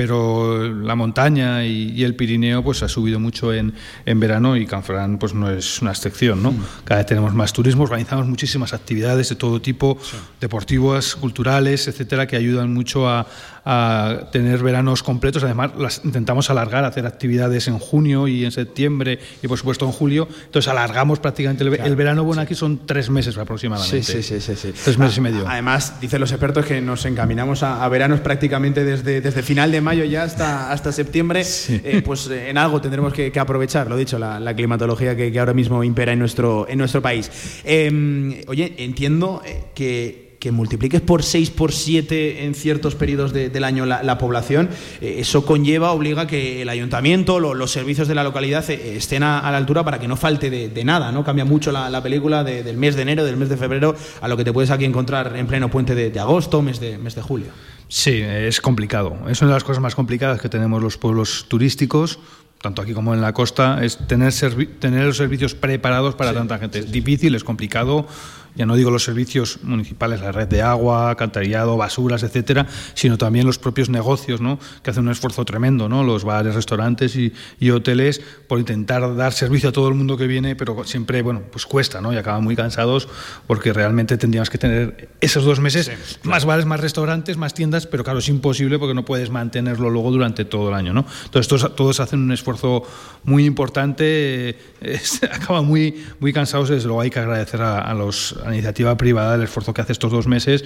pero la montaña y, y, el Pirineo pues ha subido mucho en, en verano y Canfrán pues no es una excepción, ¿no? Cada vez tenemos más turismo, organizamos muchísimas actividades de todo tipo, sí. deportivas, culturales, etcétera, que ayudan mucho a, a tener veranos completos. Además, las intentamos alargar, hacer actividades en junio y en septiembre y por supuesto en julio. Entonces alargamos prácticamente el, claro. el verano bueno sí. aquí son tres meses aproximadamente. Sí, sí, sí, sí, Tres meses y medio. Además, dicen los expertos que nos encaminamos a, a veranos prácticamente desde, desde final de mayo ya hasta, hasta septiembre. Sí. Eh, pues eh, en algo tendremos que, que, aprovechar, lo dicho, la, la climatología que, que, ahora mismo impera en nuestro, en nuestro país. Eh, oye, entiendo eh, que que multipliques por 6, por 7 en ciertos periodos de, del año la, la población, eh, eso conlleva, obliga que el ayuntamiento, lo, los servicios de la localidad eh, estén a, a, la altura para que no falte de, de nada, ¿no? Cambia mucho la, la película de, del mes de enero, del mes de febrero, a lo que te puedes aquí encontrar en pleno puente de, agosto, mes de, mes de julio. Sí, es complicado. Es una de las cosas más complicadas que tenemos los pueblos turísticos, tanto aquí como en la costa, es tener, tener los servicios preparados para sí, tanta gente. Es difícil, es complicado Ya no digo los servicios municipales, la red de agua, alcantarillado, basuras, etcétera, sino también los propios negocios, ¿no? Que hacen un esfuerzo tremendo, ¿no? Los bares, restaurantes y, y hoteles por intentar dar servicio a todo el mundo que viene, pero siempre, bueno, pues cuesta, ¿no? Y acaban muy cansados porque realmente tendríamos que tener esos dos meses más bares, más restaurantes, más tiendas, pero claro, es imposible porque no puedes mantenerlo luego durante todo el año, ¿no? Entonces todos, todos hacen un esfuerzo muy importante, eh, acaban muy, muy cansados, desde luego hay que agradecer a, a, los, la iniciativa privada el esfuerzo que hace estos dos meses,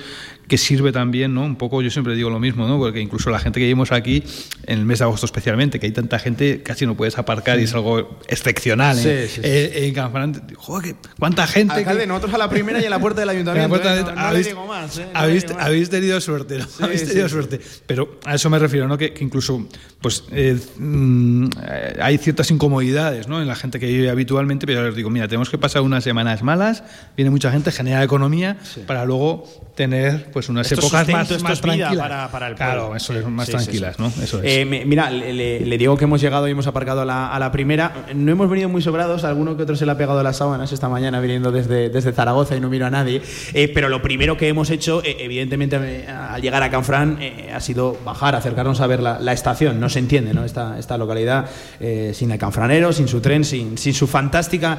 que sirve también, ¿no? Un poco, yo siempre digo lo mismo, ¿no? Porque incluso la gente que vivimos aquí, en el mes de agosto especialmente, que hay tanta gente, casi no puedes aparcar y es algo excepcional, ¿eh? Sí, sí, sí. Eh, en Canfrán, joder, ¿cuánta gente? Alcalde, que- nosotros a la primera y a la puerta del ayuntamiento. Puerta ¿eh? de- No, no le habéis, digo más. ¿eh? No le habéis- digo habéis tenido suerte, ¿no? habéis sí, tenido sí. suerte. Pero a eso me refiero, ¿no? Que, que incluso pues eh, mm, eh, hay ciertas incomodidades, ¿no? En la gente que vive habitualmente, pero yo les digo, mira, tenemos que pasar unas semanas malas, viene mucha gente, genera economía, para luego tener pues unas Esto es épocas sustento, más, esto más es vida tranquilas. para- para el claro, pueblo. eso es más Sí, tranquilas, sí. ¿no? Eso es. Eh, mira, le, digo que hemos llegado y hemos aparcado a la, a la primera. No hemos venido muy sobrados, alguno que otro se le ha pegado las sábanas esta mañana viniendo desde, desde Zaragoza y no miro a nadie. Eh, pero lo primero que hemos hecho, eh, evidentemente, al llegar a Canfrán, ha sido bajar, acercarnos a ver la, la estación. No se entiende, ¿no? Esta, esta localidad sin el canfranero, sin su tren, sin, sin su fantástica.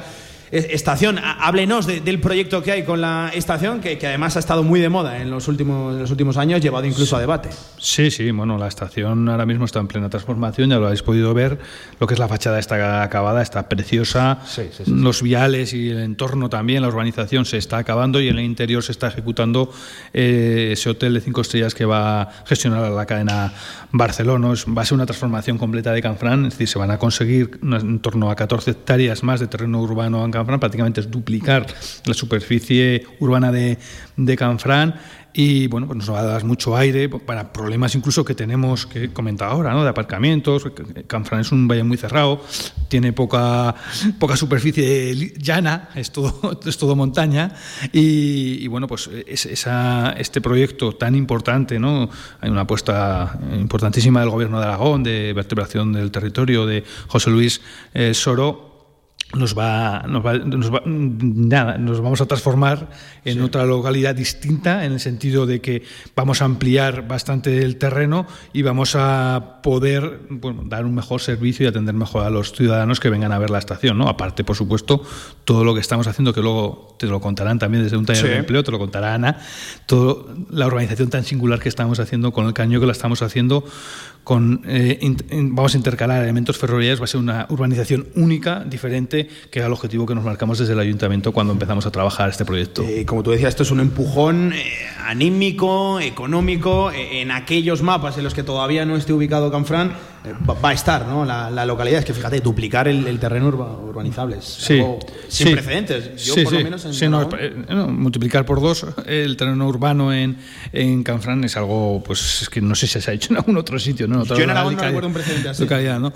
Estación, Há- háblenos de- del proyecto que hay con la estación, que, que además ha estado muy de moda en los últimos, en los últimos años, llevado incluso a debate. Sí, sí, bueno, la estación ahora mismo está en plena transformación, ya lo habéis podido ver. Lo que es la fachada está acabada, está preciosa. Los viales y el entorno también, la urbanización se está acabando y en el interior se está ejecutando eh, ese hotel de cinco estrellas que va a gestionar la cadena Barcelona. Va a ser una transformación completa de Canfrán, es decir, se van a conseguir en torno a 14 hectáreas más de terreno urbano en Canfrán, prácticamente es duplicar la superficie urbana de, de Canfrán y bueno, pues nos va a dar mucho aire para problemas incluso que tenemos que comentar ahora, ¿no? De aparcamientos. Canfrán es un valle muy cerrado, tiene poca, poca superficie llana, es todo, es todo montaña. Y, y, bueno, pues es- esa, este proyecto tan importante, ¿no? Hay una apuesta importantísima del gobierno de Aragón de vertebración del territorio de José Luis eh, Soro nos va, nos va, nos va- nada, nos vamos a transformar en otra localidad distinta en el sentido de que vamos a ampliar bastante el terreno y vamos a poder bueno, dar un mejor servicio y atender mejor a los ciudadanos que vengan a ver la estación, ¿no? Aparte, por supuesto, todo lo que estamos haciendo que luego te lo contarán también desde un taller Sí. de empleo, te lo contará Ana, toda la organización tan singular que estamos haciendo con el caño que la estamos haciendo con eh, vamos a intercalar elementos ferroviarios, va a ser una urbanización única, diferente, que era el objetivo que nos marcamos desde el ayuntamiento cuando empezamos a trabajar este proyecto. Eh, como tú decías, esto es un empujón eh, anímico, económico, eh, en aquellos mapas en los que todavía no esté ubicado Canfrán, va, va a estar ¿no? la, la localidad. Es que fíjate, duplicar el, el terreno urba- urbanizable es Sí, algo sin sí. precedentes. Yo Sí, por lo menos en no, eh, no, multiplicar por dos el terreno urbano en, en Canfrán es algo, pues es que no sé si se ha hecho en algún otro sitio. ¿no? Yo en Aragón no recuerdo un precedente así. localidad, ¿no?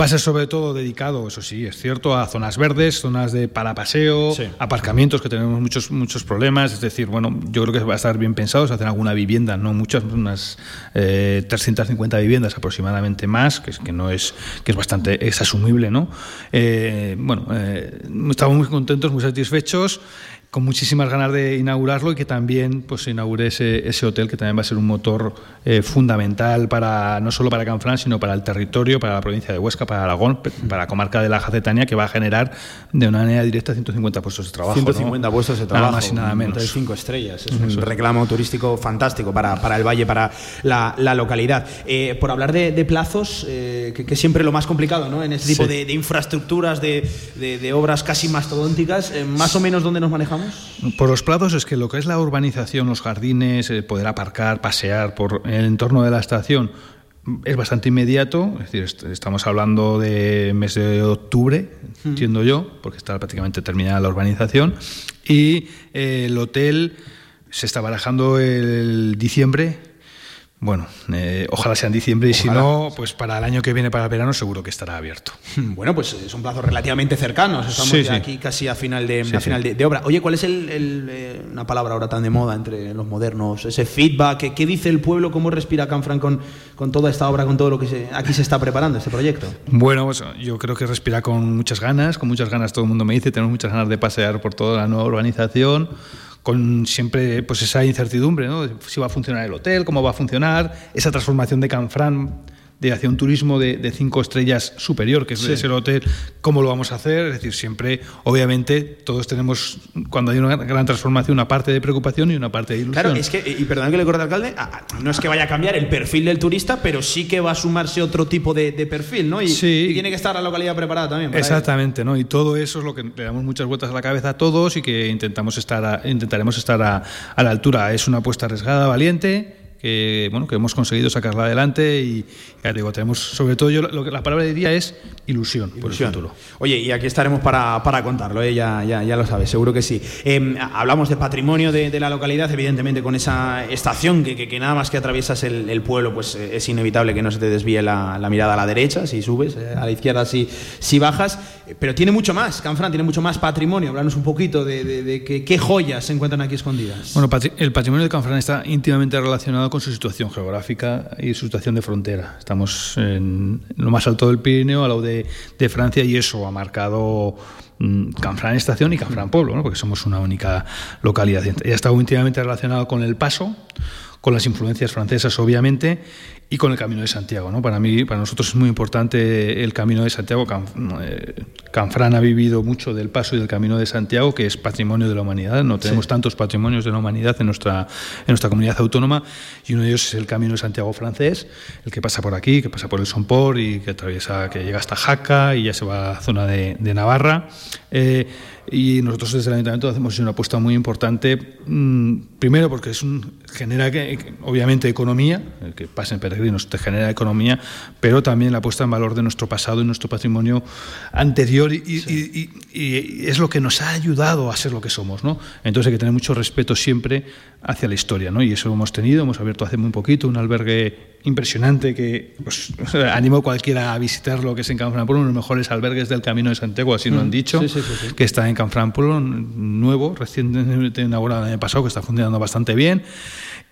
Va a ser sobre todo dedicado, eso sí, es cierto, a zonas verdes, zonas de para paseo, aparcamientos que tenemos muchos muchos problemas. Es decir, bueno, yo creo que va a estar bien pensado, se hacen alguna vivienda, no muchas, unas eh, 350 viviendas aproximadamente más, que es que no es que es bastante es asumible, ¿no? Eh, bueno, eh, estamos muy contentos, muy satisfechos con muchísimas ganas de inaugurarlo y que también pues inaugure ese, ese hotel que también va a ser un motor eh, fundamental para no solo para Canfrán sino para el territorio, para la provincia de Huesca, para Aragón, para la comarca de la Jacetania que va a generar de una manera directa 150 puestos de trabajo. 150 ¿no? puestos de trabajo. Nada más y nada menos. cinco estrellas. Es un reclamo turístico fantástico para, para el valle, para la, la localidad. Eh, por hablar de, de plazos, eh, que, es siempre lo más complicado ¿no? en este tipo Sí. de, de infraestructuras, de, de- obras casi mastodónticas, eh, más o menos dónde nos manejamos. Por los plazos es que lo que es la urbanización, los jardines, eh, poder aparcar, pasear por el entorno de la estación es bastante inmediato, es decir, est- estamos hablando de mes de octubre, entiendo yo, porque está prácticamente terminada la urbanización, y eh, el hotel se está barajando el diciembre, Bueno, eh, ojalá sea en diciembre y si no, pues para el año que viene, para el verano, seguro que estará abierto. Bueno, pues son plazos relativamente cercanos. Estamos Sí, ya sí. aquí casi a final de, Sí, a final de, de obra. Oye, ¿cuál es el, el, eh, una palabra ahora tan de moda entre los modernos? Ese feedback. ¿Qué, qué dice el pueblo? ¿Cómo respira Canfran con, con toda esta obra, con todo lo que se- aquí se está preparando, este proyecto? Bueno, pues yo creo que respira con muchas ganas, con muchas ganas todo el mundo me dice, tenemos muchas ganas de pasear por toda la nueva urbanización, con siempre pues esa incertidumbre, ¿no? Si va a funcionar el hotel, cómo va a funcionar, esa transformación de Canfrán de hacia un turismo de, de cinco estrellas superior, que es, Sí. es el hotel, cómo lo vamos a hacer, es decir, siempre, obviamente, todos tenemos, cuando hay una gran transformación, una parte de preocupación y una parte de ilusión. Claro, es que, y perdón que le corte alcalde, no es que vaya a cambiar el perfil del turista, pero sí que va a sumarse otro tipo de, de perfil, ¿no? Y, y tiene que estar la localidad preparada también. para ello. Exactamente, ¿no? Y todo eso es lo que le damos muchas vueltas a la cabeza a todos y que intentamos estar a- intentaremos estar a, a la altura. Es una apuesta arriesgada, valiente, que bueno que hemos conseguido sacarla adelante y ya te digo, tenemos sobre todo yo lo que la palabra diría es ilusión, por el futuro. Oye, y aquí estaremos para, para contarlo, ¿eh? ya, ya, ya lo sabes, seguro que sí. Eh, hablamos de patrimonio de, de la localidad, evidentemente con esa estación que, que- que nada más que atraviesas el, el pueblo, pues eh, es inevitable que no se te desvíe la, la mirada a la derecha si subes, eh, a la izquierda si, si bajas, pero tiene mucho más, Canfrán tiene mucho más patrimonio. Hablarnos un poquito de, de- de que- qué joyas se encuentran aquí escondidas. Bueno, el patrimonio de Canfrán está íntimamente relacionado con su situación geográfica y su situación de frontera. Estamos en lo más alto del Pirineo, al lado de, de Francia, y eso ha marcado mm, Canfrán Estación y Canfrán Pueblo, ¿no? porque somos una única localidad. Y ha estado íntimamente relacionado con el paso, con las influencias francesas, obviamente, y con el Camino de Santiago. ¿no? Para mí, para nosotros es muy importante el Camino de Santiago. Eh, Canfrán ha vivido mucho del paso y del Camino de Santiago, que es patrimonio de la humanidad. No tenemos Sí. tantos patrimonios de la humanidad en nuestra, en nuestra comunidad autónoma, y uno de ellos es el Camino de Santiago francés, el que pasa por aquí, que pasa por el Somport y que atraviesa, que llega hasta Jaca y ya se va a la zona de, de Navarra. Eh, y nosotros desde el ayuntamiento hacemos una apuesta muy importante, mm, primero porque es un, genera que- obviamente economía, el que pasen peregrinos te genera economía, pero también la puesta en valor de nuestro pasado y nuestro patrimonio anterior y, y- y- y es lo que nos ha ayudado a ser lo que somos, ¿no? Entonces hay que tener mucho respeto siempre hacia la historia, ¿no? Y eso hemos tenido, hemos abierto hace muy poquito un albergue impresionante que pues, animo a cualquiera a visitarlo, que es en Canfranpueblo, uno de los mejores albergues del Camino de Santiago, así lo han Mm, dicho, sí, sí, que está en Canfranpueblo, nuevo, recientemente inaugurado el año pasado, que está funcionando bastante bien.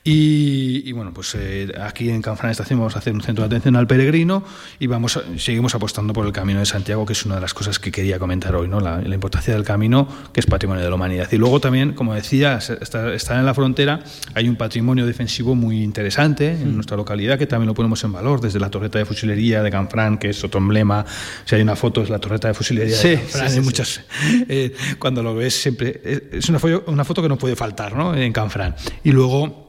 Y, y, bueno, pues eh, aquí en Canfrán Estación vamos a hacer un centro de atención al peregrino y vamos a- seguimos apostando por el Camino de Santiago, que es una de las cosas que quería comentar hoy, ¿no? la, la importancia del camino, que es patrimonio de la humanidad. Y luego también, como decía, está en la frontera, hay un patrimonio defensivo muy interesante en nuestra localidad, que también lo ponemos en valor, desde la torreta de fusilería de Canfrán, que es otro emblema. Si hay una foto, es la torreta de fusilería Sí, de Canfrán. sí, sí, hay muchas eh, cuando lo ves siempre es- es una foto, una foto que no puede faltar ¿no? en Canfrán y luego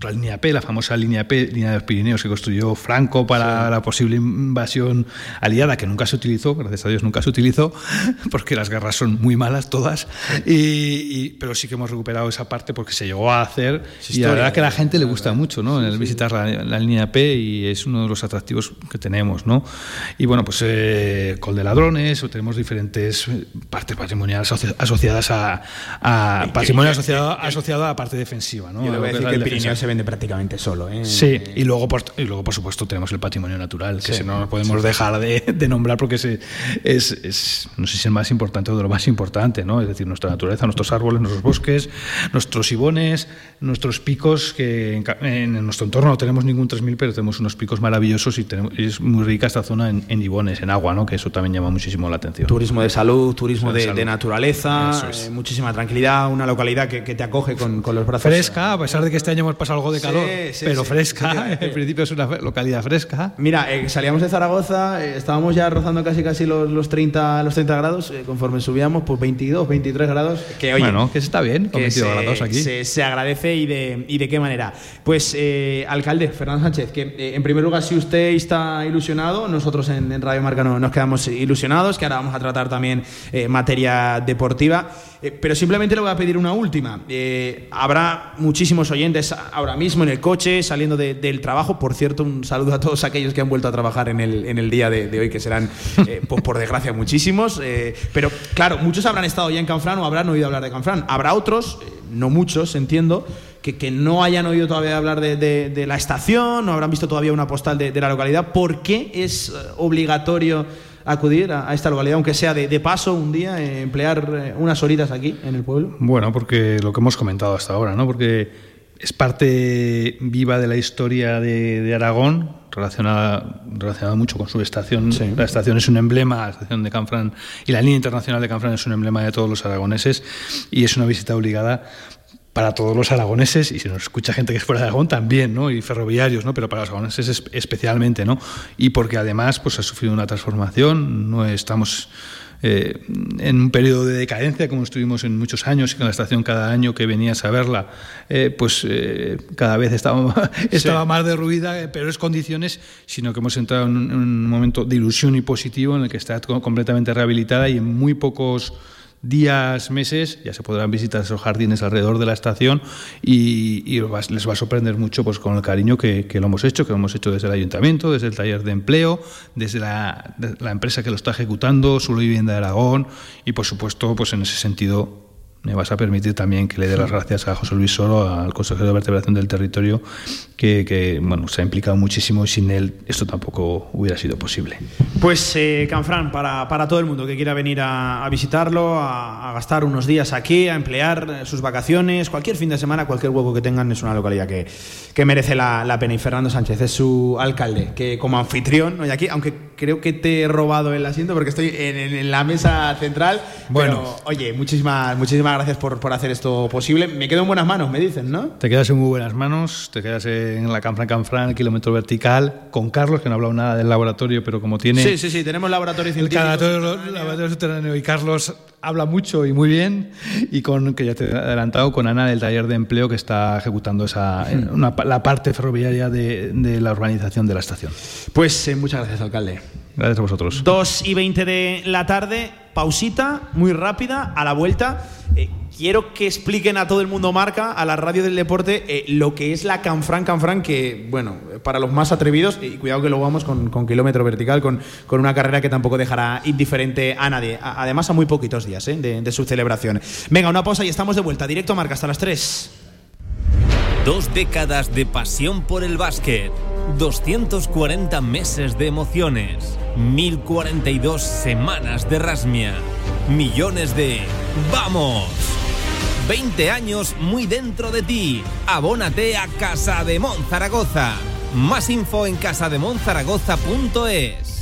la línea P, la famosa línea P, línea de los Pirineos que construyó Franco para la posible invasión aliada, que nunca se utilizó, gracias a Dios nunca se utilizó, porque las guerras son muy malas todas, y, y- pero sí que hemos recuperado esa parte porque se llegó a hacer y la historia, verdad que a la gente le gusta mucho ¿no? el visitar la, la línea P y es uno de los atractivos que tenemos. ¿no? Y bueno, pues eh, Col de Ladrones, o tenemos diferentes partes patrimoniales asoci- asociadas a, a patrimonio asociado, asociado a la parte defensiva. ¿no? Yo le voy a decir que el la Pirineo. Se vende prácticamente solo. ¿eh? Sí, y luego, por, y luego por supuesto tenemos el patrimonio natural, que Sí. si no podemos dejar de, de nombrar porque es, es, es, no sé si es el más importante o de lo más importante, ¿no? Es decir, nuestra naturaleza, nuestros árboles, nuestros bosques, nuestros ibones, nuestros picos, que en, en nuestro entorno no tenemos ningún 3000, pero tenemos unos picos maravillosos y tenemos, y es muy rica esta zona en, en ibones, en agua, ¿no? Que eso también llama muchísimo la atención. Turismo de salud, turismo De de, salud. de naturaleza, es. eh, muchísima tranquilidad, una localidad que, que te acoge con, con los brazos. Fresca, a pesar de que este año hemos pasado algo de calor, sí, pero sí, fresca, sí, en principio es una localidad fresca. Mira, eh, salíamos de Zaragoza, eh, estábamos ya rozando casi casi los, los 30 los 30 grados, eh, conforme subíamos, pues 22, 23 grados. Que oye, bueno, que está bien, con que 22 se, grados aquí. Se, se agradece y de, y de qué manera. Pues, eh, alcalde Fernando Sánchez, que eh, en primer lugar, si usted está ilusionado, nosotros en, en Radio Marca no- nos quedamos ilusionados, que ahora vamos a tratar también eh, materia deportiva. Eh, pero simplemente le voy a pedir una última. Eh, habrá muchísimos oyentes ahora mismo en el coche, saliendo de- del trabajo. Por cierto, un saludo a todos aquellos que han vuelto a trabajar en el, día de, hoy, que serán, eh, por desgracia, muchísimos. Eh, pero claro, muchos habrán estado ya en Canfrán o habrán oído hablar de Canfrán. Habrá otros, no muchos, entiendo, que, no hayan oído todavía hablar de, la estación, no habrán visto todavía una postal de, la localidad. ¿Por qué es obligatorio acudir a, a esta localidad, aunque sea de, de paso un día, eh, emplear eh, unas horitas aquí en el pueblo? Bueno, porque lo que hemos comentado hasta ahora, ¿no? Porque es parte viva de la historia de, de Aragón, relacionada, relacionada mucho con su estación. La estación es un emblema, la estación de Canfrán y la línea internacional de Canfrán es un emblema de todos los aragoneses y es una visita obligada para todos los aragoneses y si nos escucha gente que es fuera de Aragón también, ¿no? Y ferroviarios, ¿no? Pero para los aragoneses es- especialmente, ¿no? Y porque además pues ha sufrido una transformación, no estamos eh, en un periodo de decadencia como estuvimos en muchos años y con la estación cada año que venías a verla, eh, pues eh, cada vez estaba, estaba más derruida en peores condiciones, sino que hemos entrado en un, en un momento de ilusión y positivo en el que está co- completamente rehabilitada y en muy pocos días, meses, ya se podrán visitar esos jardines alrededor de la estación y, les va a sorprender mucho pues, con el cariño que, lo hemos hecho, que lo hemos hecho desde el ayuntamiento, desde el taller de empleo, desde la, empresa que lo está ejecutando, Suelo y Vivienda de Aragón y por supuesto pues en ese sentido me vas a permitir también que le dé las gracias a José Luis Soro, al consejero de vertebración del territorio, que, que, bueno, se ha implicado muchísimo y sin él esto tampoco hubiera sido posible. Pues eh, Canfrán, para, para todo el mundo que quiera venir a, a visitarlo, a, a gastar unos días aquí, a emplear eh, sus vacaciones, cualquier fin de semana, cualquier hueco que tengan, es una localidad que, que merece la, la pena. Y Fernando Sánchez es su alcalde, que como anfitrión, hoy aquí, aunque creo que te he robado el asiento porque estoy en, en- en la mesa central. Bueno. Pero, oye, muchísimas, muchísimas gracias por, por hacer esto posible. Me quedo en buenas manos, me dicen, ¿no? Te quedas en muy buenas manos, te quedas en la Canfran Canfran, el kilómetro vertical, con Carlos, que no ha hablado nada del laboratorio, pero como tiene Sí, sí, sí, tenemos laboratorio el científico. laboratorio, laboratorio subterráneo y Carlos habla mucho y muy bien, y con, que ya te he adelantado, con Ana del taller de empleo que está ejecutando esa, una pa- la parte ferroviaria de, de la urbanización de la estación. Pues eh, muchas gracias, alcalde. Gracias a vosotros. 2 y 20 de la tarde, pausita, muy rápida, a la vuelta. Eh, quiero que expliquen a todo el mundo marca, a la radio del deporte, eh, lo que es la Canfran Canfran, que, bueno, para los más atrevidos, y cuidado que lo vamos con, kilómetro vertical, con, con una carrera que tampoco dejará indiferente a nadie. A- además, a muy poquitos días eh, de, de su celebración. Venga, una pausa y estamos de vuelta. Directo marca hasta las 3. Dos décadas de pasión por el básquet, 240 meses de emociones, 1042 semanas de rasmia, millones de ¡Vamos! 20 años muy dentro de ti. Abónate a Casa de Mon Zaragoza. Más info en casademonzaragoza.es.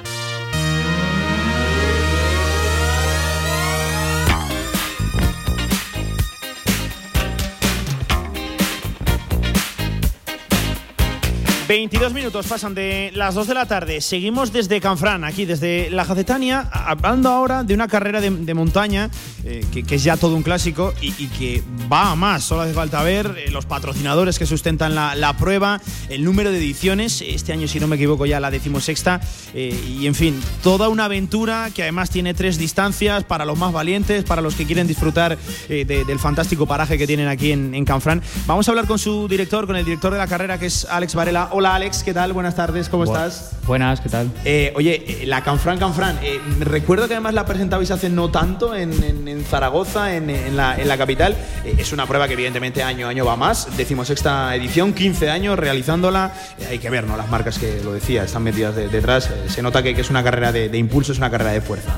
22 minutos pasan de las 2 de la tarde. Seguimos desde Canfrán, aquí desde la Jacetania, hablando ahora de una carrera de, montaña eh, que, es ya todo un clásico y, que va a más. Solo hace falta ver eh, los patrocinadores que sustentan la, prueba, el número de ediciones. Este año, si no me equivoco, ya la decimosexta. eh, y en fin, toda una aventura que además tiene tres distancias para los más valientes, para los que quieren disfrutar de- del fantástico paraje que tienen aquí en, en Canfrán. Vamos a hablar con su director, con el director de la carrera, que es Alex Varela. Hola Alex, ¿qué tal? Buenas tardes, ¿cómo Bu- estás? Buenas, ¿qué tal? Eh, oye, eh, la Canfrán Canfrán, eh, recuerdo que además la presentabais hace no tanto en, en- en Zaragoza, en, en la, en la capital. Eh, es una prueba que evidentemente año a año va más. Decimosexta edición, 15 años realizándola. Eh, hay que ver, ¿no? Las marcas que lo decía están metidas de- detrás. Se nota que, que es una carrera de, de impulso, es una carrera de fuerza.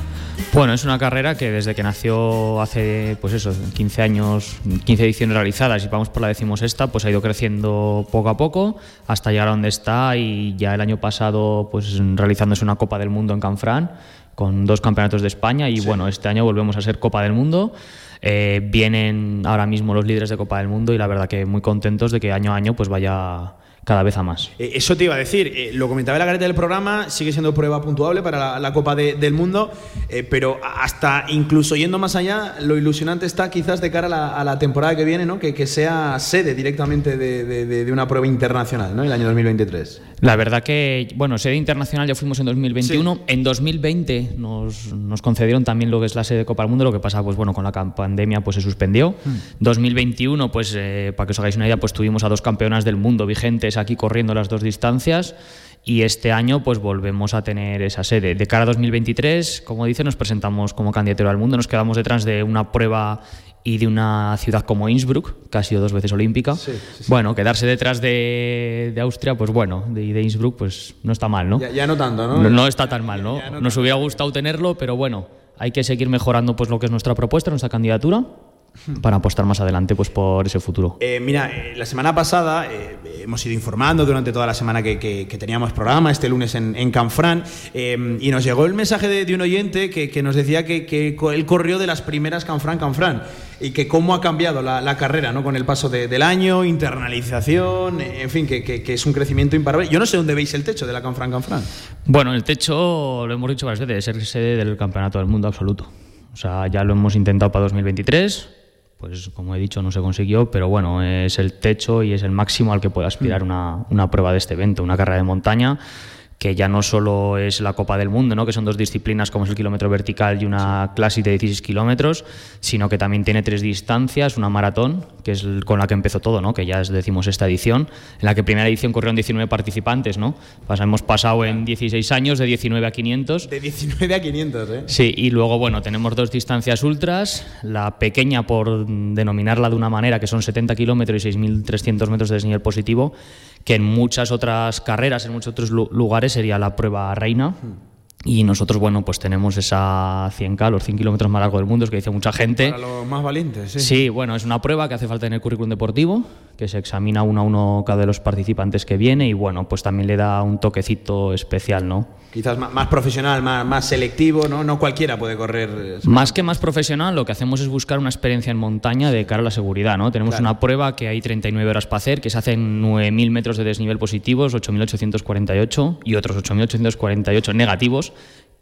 Bueno, es una carrera que desde que nació hace, pues eso, 15 años, 15 ediciones realizadas y vamos por la decimosexta, pues ha ido creciendo poco a poco hasta llegar a donde está y ya el año pasado, pues realizándose una Copa del Mundo en Canfrán con dos campeonatos de España y bueno, este año volvemos a ser Copa del Mundo. Eh, vienen ahora mismo los líderes de Copa del Mundo y la verdad que muy contentos de que año a año pues vaya cada vez a más. Eh, eso te iba a decir, eh, lo comentaba en la careta del programa, sigue siendo prueba puntuable para la, Copa del Mundo, eh, pero hasta incluso yendo más allá, lo ilusionante está quizás de cara a la, temporada que viene, ¿no? que, que sea sede directamente de, una prueba internacional, ¿no? el año 2023. La verdad que, bueno, sede internacional ya fuimos en 2021, en 2020 nos, nos, concedieron también lo que es la sede de Copa del Mundo, lo que pasa, pues bueno, con la pandemia pues se suspendió. 2021, hmm. pues para que os hagáis una idea, pues tuvimos a dos campeonas del mundo vigentes aquí corriendo las dos distancias y este año pues volvemos a tener esa sede. De cara a 2023, como dice, nos presentamos como candidato al mundo, nos quedamos detrás de una prueba y de una ciudad como Innsbruck, que ha sido dos veces olímpica. Bueno, quedarse detrás de, de, Austria, pues bueno, de, de Innsbruck, pues no está mal, ¿no? Ya, no tanto, ¿no? ¿no? está tan mal, ¿no? Nos hubiera gustado tenerlo, pero bueno, hay que seguir mejorando pues lo que es nuestra propuesta, nuestra candidatura para apostar más adelante pues por ese futuro. Eh, mira, eh, la semana pasada eh, hemos ido informando durante toda la semana que, teníamos programa, este lunes en, en Canfrán, y nos llegó el mensaje de, un oyente que, nos decía que, él corrió de las primeras Canfrán, Canfrán, y que cómo ha cambiado la, carrera ¿no? con el paso del año, internalización, en fin, que, es un crecimiento imparable. Yo no sé dónde veis el techo de la Canfrán, Canfrán. Bueno, el techo, lo hemos dicho varias veces, es ser sede del Campeonato del Mundo absoluto. O sea, ya lo hemos intentado para 2023 pues como he dicho no se consiguió, pero bueno, es el techo y es el máximo al que puede aspirar mm. una, una prueba de este evento, una carrera de montaña que ya no solo es la Copa del Mundo, ¿no? que son dos disciplinas como es el kilómetro vertical y una clásica de 16 kilómetros, sino que también tiene tres distancias, una maratón, que es con la que empezó todo, ¿no? que ya es, decimos, esta edición, en la que primera edición corrieron 19 participantes, ¿no? hemos pasado en 16 años de 19 a 500. De 19 a 500, ¿eh? Sí, y luego, bueno, tenemos dos distancias ultras, la pequeña por denominarla de una manera, que son 70 kilómetros y 6.300 metros de desnivel positivo, que en muchas otras carreras, en muchos otros lugares sería la prueba reina. Y nosotros, bueno, pues tenemos esa 100K, los 100 kilómetros más largos del mundo, es que dice mucha gente. Para los más valientes, sí. Sí, bueno, es una prueba que hace falta en el currículum deportivo, que se examina uno a uno cada de los participantes que viene y, bueno, pues también le da un toquecito especial, ¿no? quizás más, profesional, más, más, selectivo, ¿no? No cualquiera puede correr. Eh, más que más profesional, lo que hacemos es buscar una experiencia en montaña de cara a la seguridad, ¿no? Tenemos una prueba que hay 39 horas para hacer, que se hacen 9.000 metros de desnivel positivos, 8.848 y otros 8.848 negativos,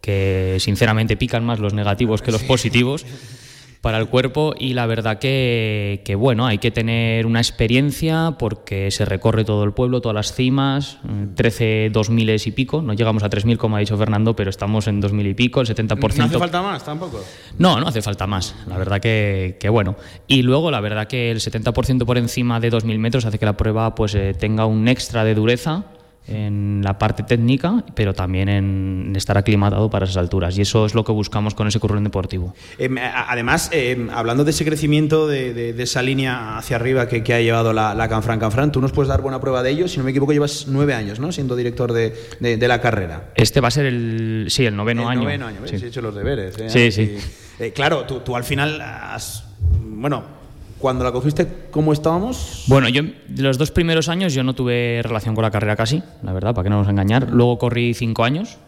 que sinceramente pican más los negativos que los positivos para el cuerpo y la verdad que, que, bueno, hay que tener una experiencia porque se recorre todo el pueblo, todas las cimas, 13 2000 y pico, no llegamos a 3000 como ha dicho Fernando, pero estamos en 2000 y pico, el 70%. ¿No hace falta más tampoco? No, no hace falta más, la verdad que, que bueno. Y luego la verdad que el 70% por encima de 2000 metros hace que la prueba pues eh, tenga un extra de dureza en la parte técnica, pero también en estar aclimatado para esas alturas. Y eso es lo que buscamos con ese currículum deportivo. Em, además, em, hablando de ese crecimiento, de, esa línea hacia arriba que, ha llevado la, la, Canfran Canfran, tú nos puedes dar buena prueba de ello. Si no me equivoco, llevas nueve años, ¿no? Siendo director de, la carrera. Este va a ser el, sí, el noveno el año. noveno año, sí. he hecho los deberes. ¿eh? Sí, sí. Eh, claro, tú, tú al final has, bueno, cuando la cogiste, ¿cómo estábamos? Bueno, yo los dos primeros años yo no tuve relación con la carrera casi, la verdad, para que no nos engañar. Luego corrí cinco años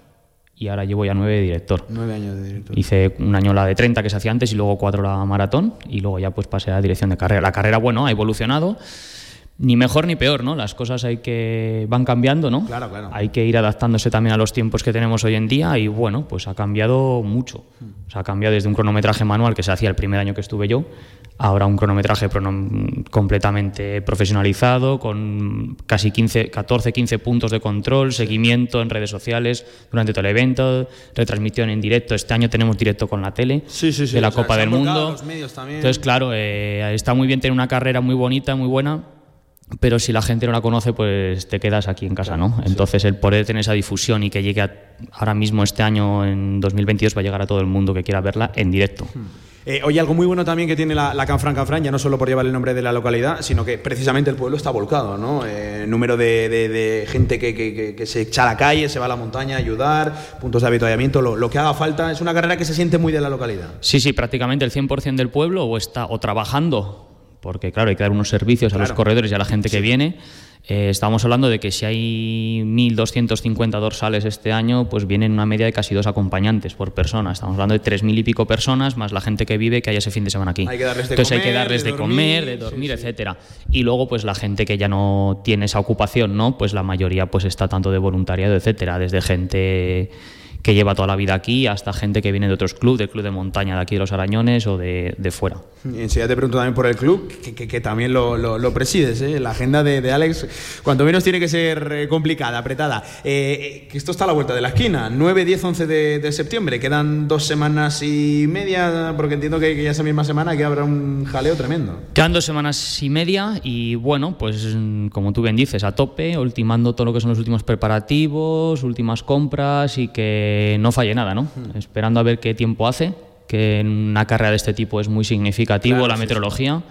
y ahora llevo ya nueve de director. Nueve años de director. Hice un año la de 30 que se hacía antes y luego cuatro la maratón y luego ya pues pasé a dirección de carrera. La carrera, bueno, ha evolucionado ni mejor ni peor, ¿no? Las cosas hay que van cambiando, ¿no? Claro, claro. Hay que ir adaptándose también a los tiempos que tenemos hoy en día y bueno, pues ha cambiado mucho. O sea, ha cambiado desde un cronometraje manual que se hacía el primer año que estuve yo, ahora un cronometraje completamente profesionalizado con casi 15, 14, 15 puntos de control, seguimiento en redes sociales durante todo el evento, retransmisión en directo. Este año tenemos directo con la tele de la Copa del Mundo. Entonces, claro, eh, está muy bien tener una carrera muy bonita, muy buena pero si la gente no la conoce, pues te quedas aquí en casa, ¿no? Entonces, el poder tener esa difusión y que llegue ahora mismo este año, en 2022, va a llegar a todo el mundo que quiera verla en directo. Hmm. Eh, oye, algo muy bueno también que tiene la, la Canfran Canfran, ya no solo por llevar el nombre de la localidad, sino que precisamente el pueblo está volcado, ¿no? Eh, número de, de- de gente que, que- que- se echa a la calle, se va a la montaña a ayudar, puntos de avituallamiento, lo, lo que haga falta. Es una carrera que se siente muy de la localidad. Sí, sí, prácticamente el 100% del pueblo o está o trabajando, porque claro, hay que dar unos servicios a los Claro. corredores y a la gente que viene. Eh, estamos hablando de que si hay 1.250 dorsales este año, pues vienen una media de casi dos acompañantes por persona. Estamos hablando de 3.000 y pico personas, más la gente que vive que hay ese fin de semana aquí. Hay que darles de Entonces hay que comer, darles de de, dormir, comer, de dormir, etcétera. Y luego, pues la gente que ya no tiene esa ocupación, ¿no? Pues la mayoría pues está tanto de voluntariado, etcétera. Desde gente que lleva toda la vida aquí hasta gente que viene de otros clubes, del club de montaña de aquí de los Arañones o de, de fuera. Y enseguida te pregunto también por el club, que, que- que también lo, lo- lo presides. ¿eh? La agenda de, de Alex, cuanto menos tiene que ser eh, complicada, apretada. Eh, esto está a la vuelta de la esquina. 9, 10, 11 de, de septiembre. Quedan dos semanas y media, porque entiendo que, que ya esa misma semana que habrá un jaleo tremendo. Quedan dos semanas y media y bueno, pues mm, como tú bien dices, a tope, ultimando todo lo que son los últimos preparativos, últimas compras y que no falle nada, ¿no? Esperando a ver qué tiempo hace, que en una carrera de este tipo es muy significativo Claro, la sí, meteorología.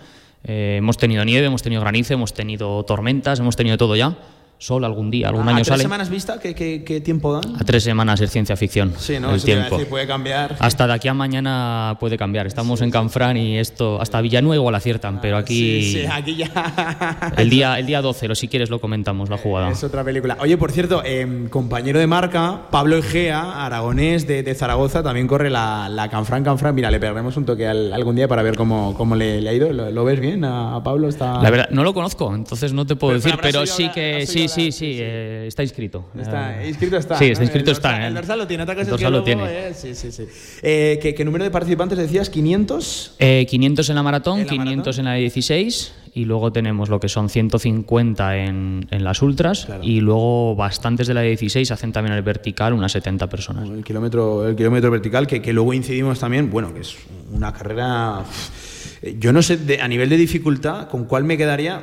Eh, hemos tenido nieve, hemos tenido granizo, hemos tenido tormentas, hemos tenido todo ya. Sol algún día, algún ¿A año tres sale. semanas vista qué, qué- qué tiempo dan? A tres semanas es ciencia ficción. Sí, ¿no? El Eso a tiempo. decir, puede cambiar. Hasta de aquí a mañana puede cambiar. Estamos en Canfrán y esto, hasta Villanueva igual aciertan, pero aquí, Sí, sí, aquí ya. el, día, el día 12, lo si quieres lo comentamos, la jugada. Es otra película. Oye, por cierto, eh, compañero de marca, Pablo Egea, aragonés de, de Zaragoza, también corre la, la Canfran Canfran. Mira, le pegaremos un toque al- algún día para ver cómo, cómo le, le ha ido. ¿Lo, lo ves bien a, a Pablo? Está... La verdad, no lo conozco, entonces no te puedo Pero- decir, pero sí que sí, sí, sí, eh, está inscrito. Está, Eh, inscrito está. Sí, está inscrito el está. dorsal, eh. El dorsal lo tiene, atacas El dorsal lo tiene. eh, Sí, sí, sí. Eh, ¿qué, qué número de participantes decías? ¿500? Eh, 500 en la maratón, 500 en la de 16 y luego tenemos lo que son 150 en, en las ultras y luego bastantes de la de 16 hacen también el vertical, unas 70 personas. El kilómetro, el kilómetro vertical, que, que luego incidimos también, bueno, que es una carrera. eh, Yo no sé, de- a nivel de dificultad, ¿con cuál me quedaría?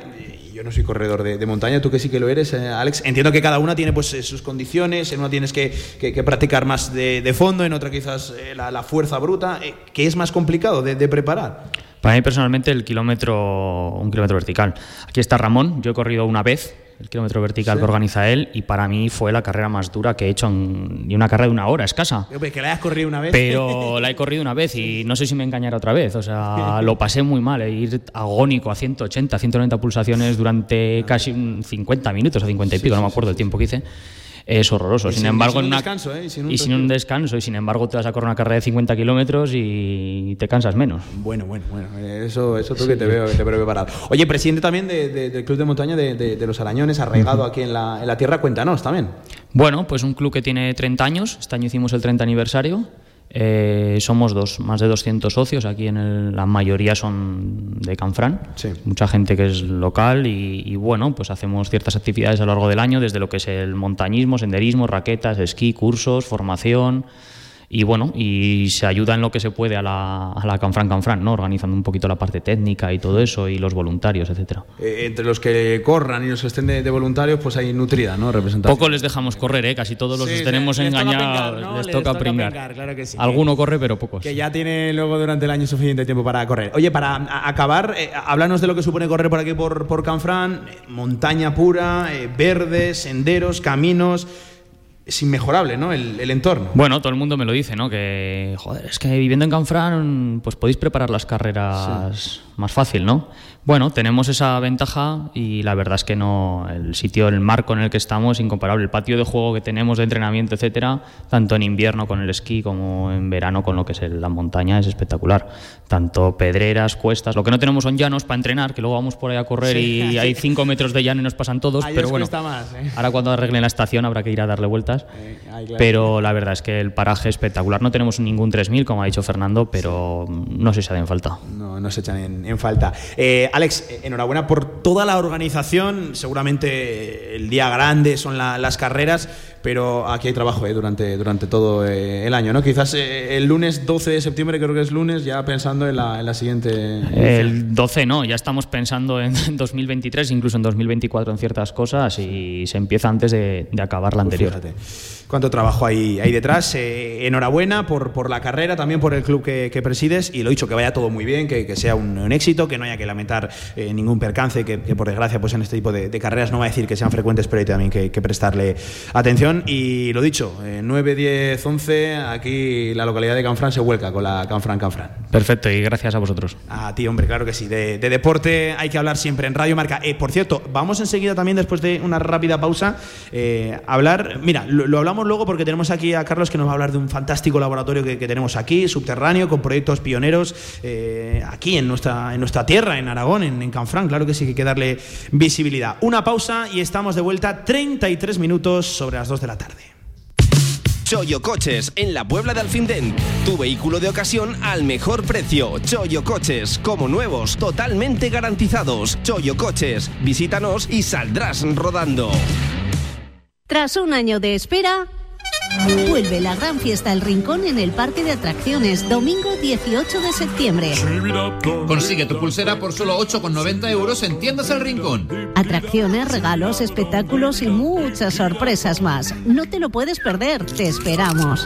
Yo no soy corredor de, de montaña, tú que sí que lo eres, eh, Alex. Entiendo que cada una tiene pues eh, sus condiciones, en una tienes que, que- que practicar más de, de fondo, en otra quizás eh, la, la fuerza bruta. Eh, ¿Qué es más complicado de, de preparar? Para mí personalmente el kilómetro, un kilómetro vertical. Aquí está Ramón, yo he corrido una vez el kilómetro vertical Sí. que organiza él y para mí fue la carrera más dura que he hecho en, y una carrera de una hora escasa. Hombre, Que la hayas corrido una vez. Pero la he corrido una vez y no sé si me engañará otra vez. O sea, lo pasé muy mal. eh, Ir agónico a 180, 190 pulsaciones durante casi un 50 minutos o 50 y pico, no me acuerdo el tiempo que hice. Es horroroso. Y Sin, sin- embargo, sin en un una- descanso, ¿eh? Y sin un y sin un descanso. Y sin embargo, te vas a correr una carrera de 50 kilómetros y te cansas menos. Bueno, bueno, bueno. eh, Eso, eso tú que te veo, te veo preparado. Oye, presidente también de- de- del Club de Montaña de, de- de los Arañones, arraigado aquí en la, en la tierra, cuéntanos también. Bueno, pues un club que tiene 30 años, este año hicimos el 30 aniversario. Eh, somos dos, más de 200 socios, aquí en el- la mayoría son de Canfrán, mucha gente que es local y, y bueno, pues hacemos ciertas actividades a lo largo del año, desde lo que es el montañismo, senderismo, raquetas, esquí, cursos, formación y bueno, y se ayuda en lo que se puede a la, a la Canfrán Canfrán, ¿no? organizando un poquito la parte técnica y todo eso y los voluntarios, etcétera. Eh, entre los que corran y los que estén de, de voluntarios, pues hay nutrida, ¿no? Representación. Poco les dejamos correr, ¿eh? casi todos los Sí, tenemos les toca engañados, pringar, ¿no? les, Les toca toca pringar. pringar, claro que sí. Alguno corre, pero pocos. Que ya tiene luego durante el año suficiente tiempo para correr. Oye, para acabar, eh, háblanos de lo que supone correr por aquí por, por Canfrán, eh, montaña pura, eh, verdes, senderos, caminos. Es inmejorable, ¿no? El, el entorno. Bueno, todo el mundo me lo dice, ¿no? Que, joder, es que viviendo en Canfrán, pues podéis preparar las carreras más fácil, ¿no? Bueno, tenemos esa ventaja y la verdad es que no, el sitio, el marco en el que estamos es incomparable. El patio de juego que tenemos de entrenamiento, etcétera, tanto en invierno con el esquí como en verano con lo que es el- la montaña, es espectacular. Tanto pedreras, cuestas, lo que no tenemos son llanos para entrenar, que luego vamos por ahí a correr Sí. y hay cinco metros de llano y nos pasan todos, Ahí pero bueno. cuesta más, ¿eh? Ahora cuando arreglen la estación habrá que ir a darle vueltas. Claro. Pero la verdad es que el paraje es espectacular. No tenemos ningún 3000, como ha dicho Fernando, pero no sé si hacen falta. No, no se echan en, en falta. Eh, Alex, enhorabuena por toda la organización. Seguramente el día grande son las carreras, pero aquí hay trabajo eh, durante, durante todo eh, el año, ¿no? Quizás eh, el lunes 12 de septiembre, creo que es lunes, ya pensando en la, en la siguiente... El 12 no, ya estamos pensando en 2023, incluso en 2024 en ciertas cosas y se empieza antes de, acabar la anterior cuánto trabajo hay, ahí detrás. Eh, enhorabuena por, por la carrera, también por el club que, presides y lo dicho, que vaya todo muy bien, que, sea un, éxito, que no haya que lamentar eh, ningún percance, que, por desgracia pues en este tipo de, carreras no va a decir que sean frecuentes, pero hay también que, prestarle atención. Y lo dicho, 9, 10, 11, aquí la localidad de Canfrán se vuelca con la Canfrán Canfrán. Perfecto, y gracias a vosotros. A ti, hombre, claro que sí. De, deporte hay que hablar siempre en Radio Marca. Eh, por cierto, vamos enseguida también, después de una rápida pausa, hablar, mira, lo hablamos luego porque tenemos aquí a Carlos que nos va a hablar de un fantástico laboratorio que, tenemos aquí, subterráneo, con proyectos pioneros eh, aquí en nuestra, en nuestra tierra, en Aragón, en, en Canfrán. Claro que sí que hay que darle visibilidad. Una pausa y estamos de vuelta 33 minutos sobre las 2 de la tarde. Choyo Coches, en la Puebla de Alfindén. Tu vehículo de ocasión al mejor precio. Choyo Coches, como nuevos, totalmente garantizados. Choyo Coches, visítanos y saldrás rodando. Tras un año de espera, vuelve la gran fiesta El Rincón en el Parque de Atracciones, domingo 18 de septiembre. Consigue tu pulsera por solo 8,90 euros en Tiendas El Rincón. Atracciones, regalos, espectáculos y muchas sorpresas más. No te lo puedes perder, te esperamos.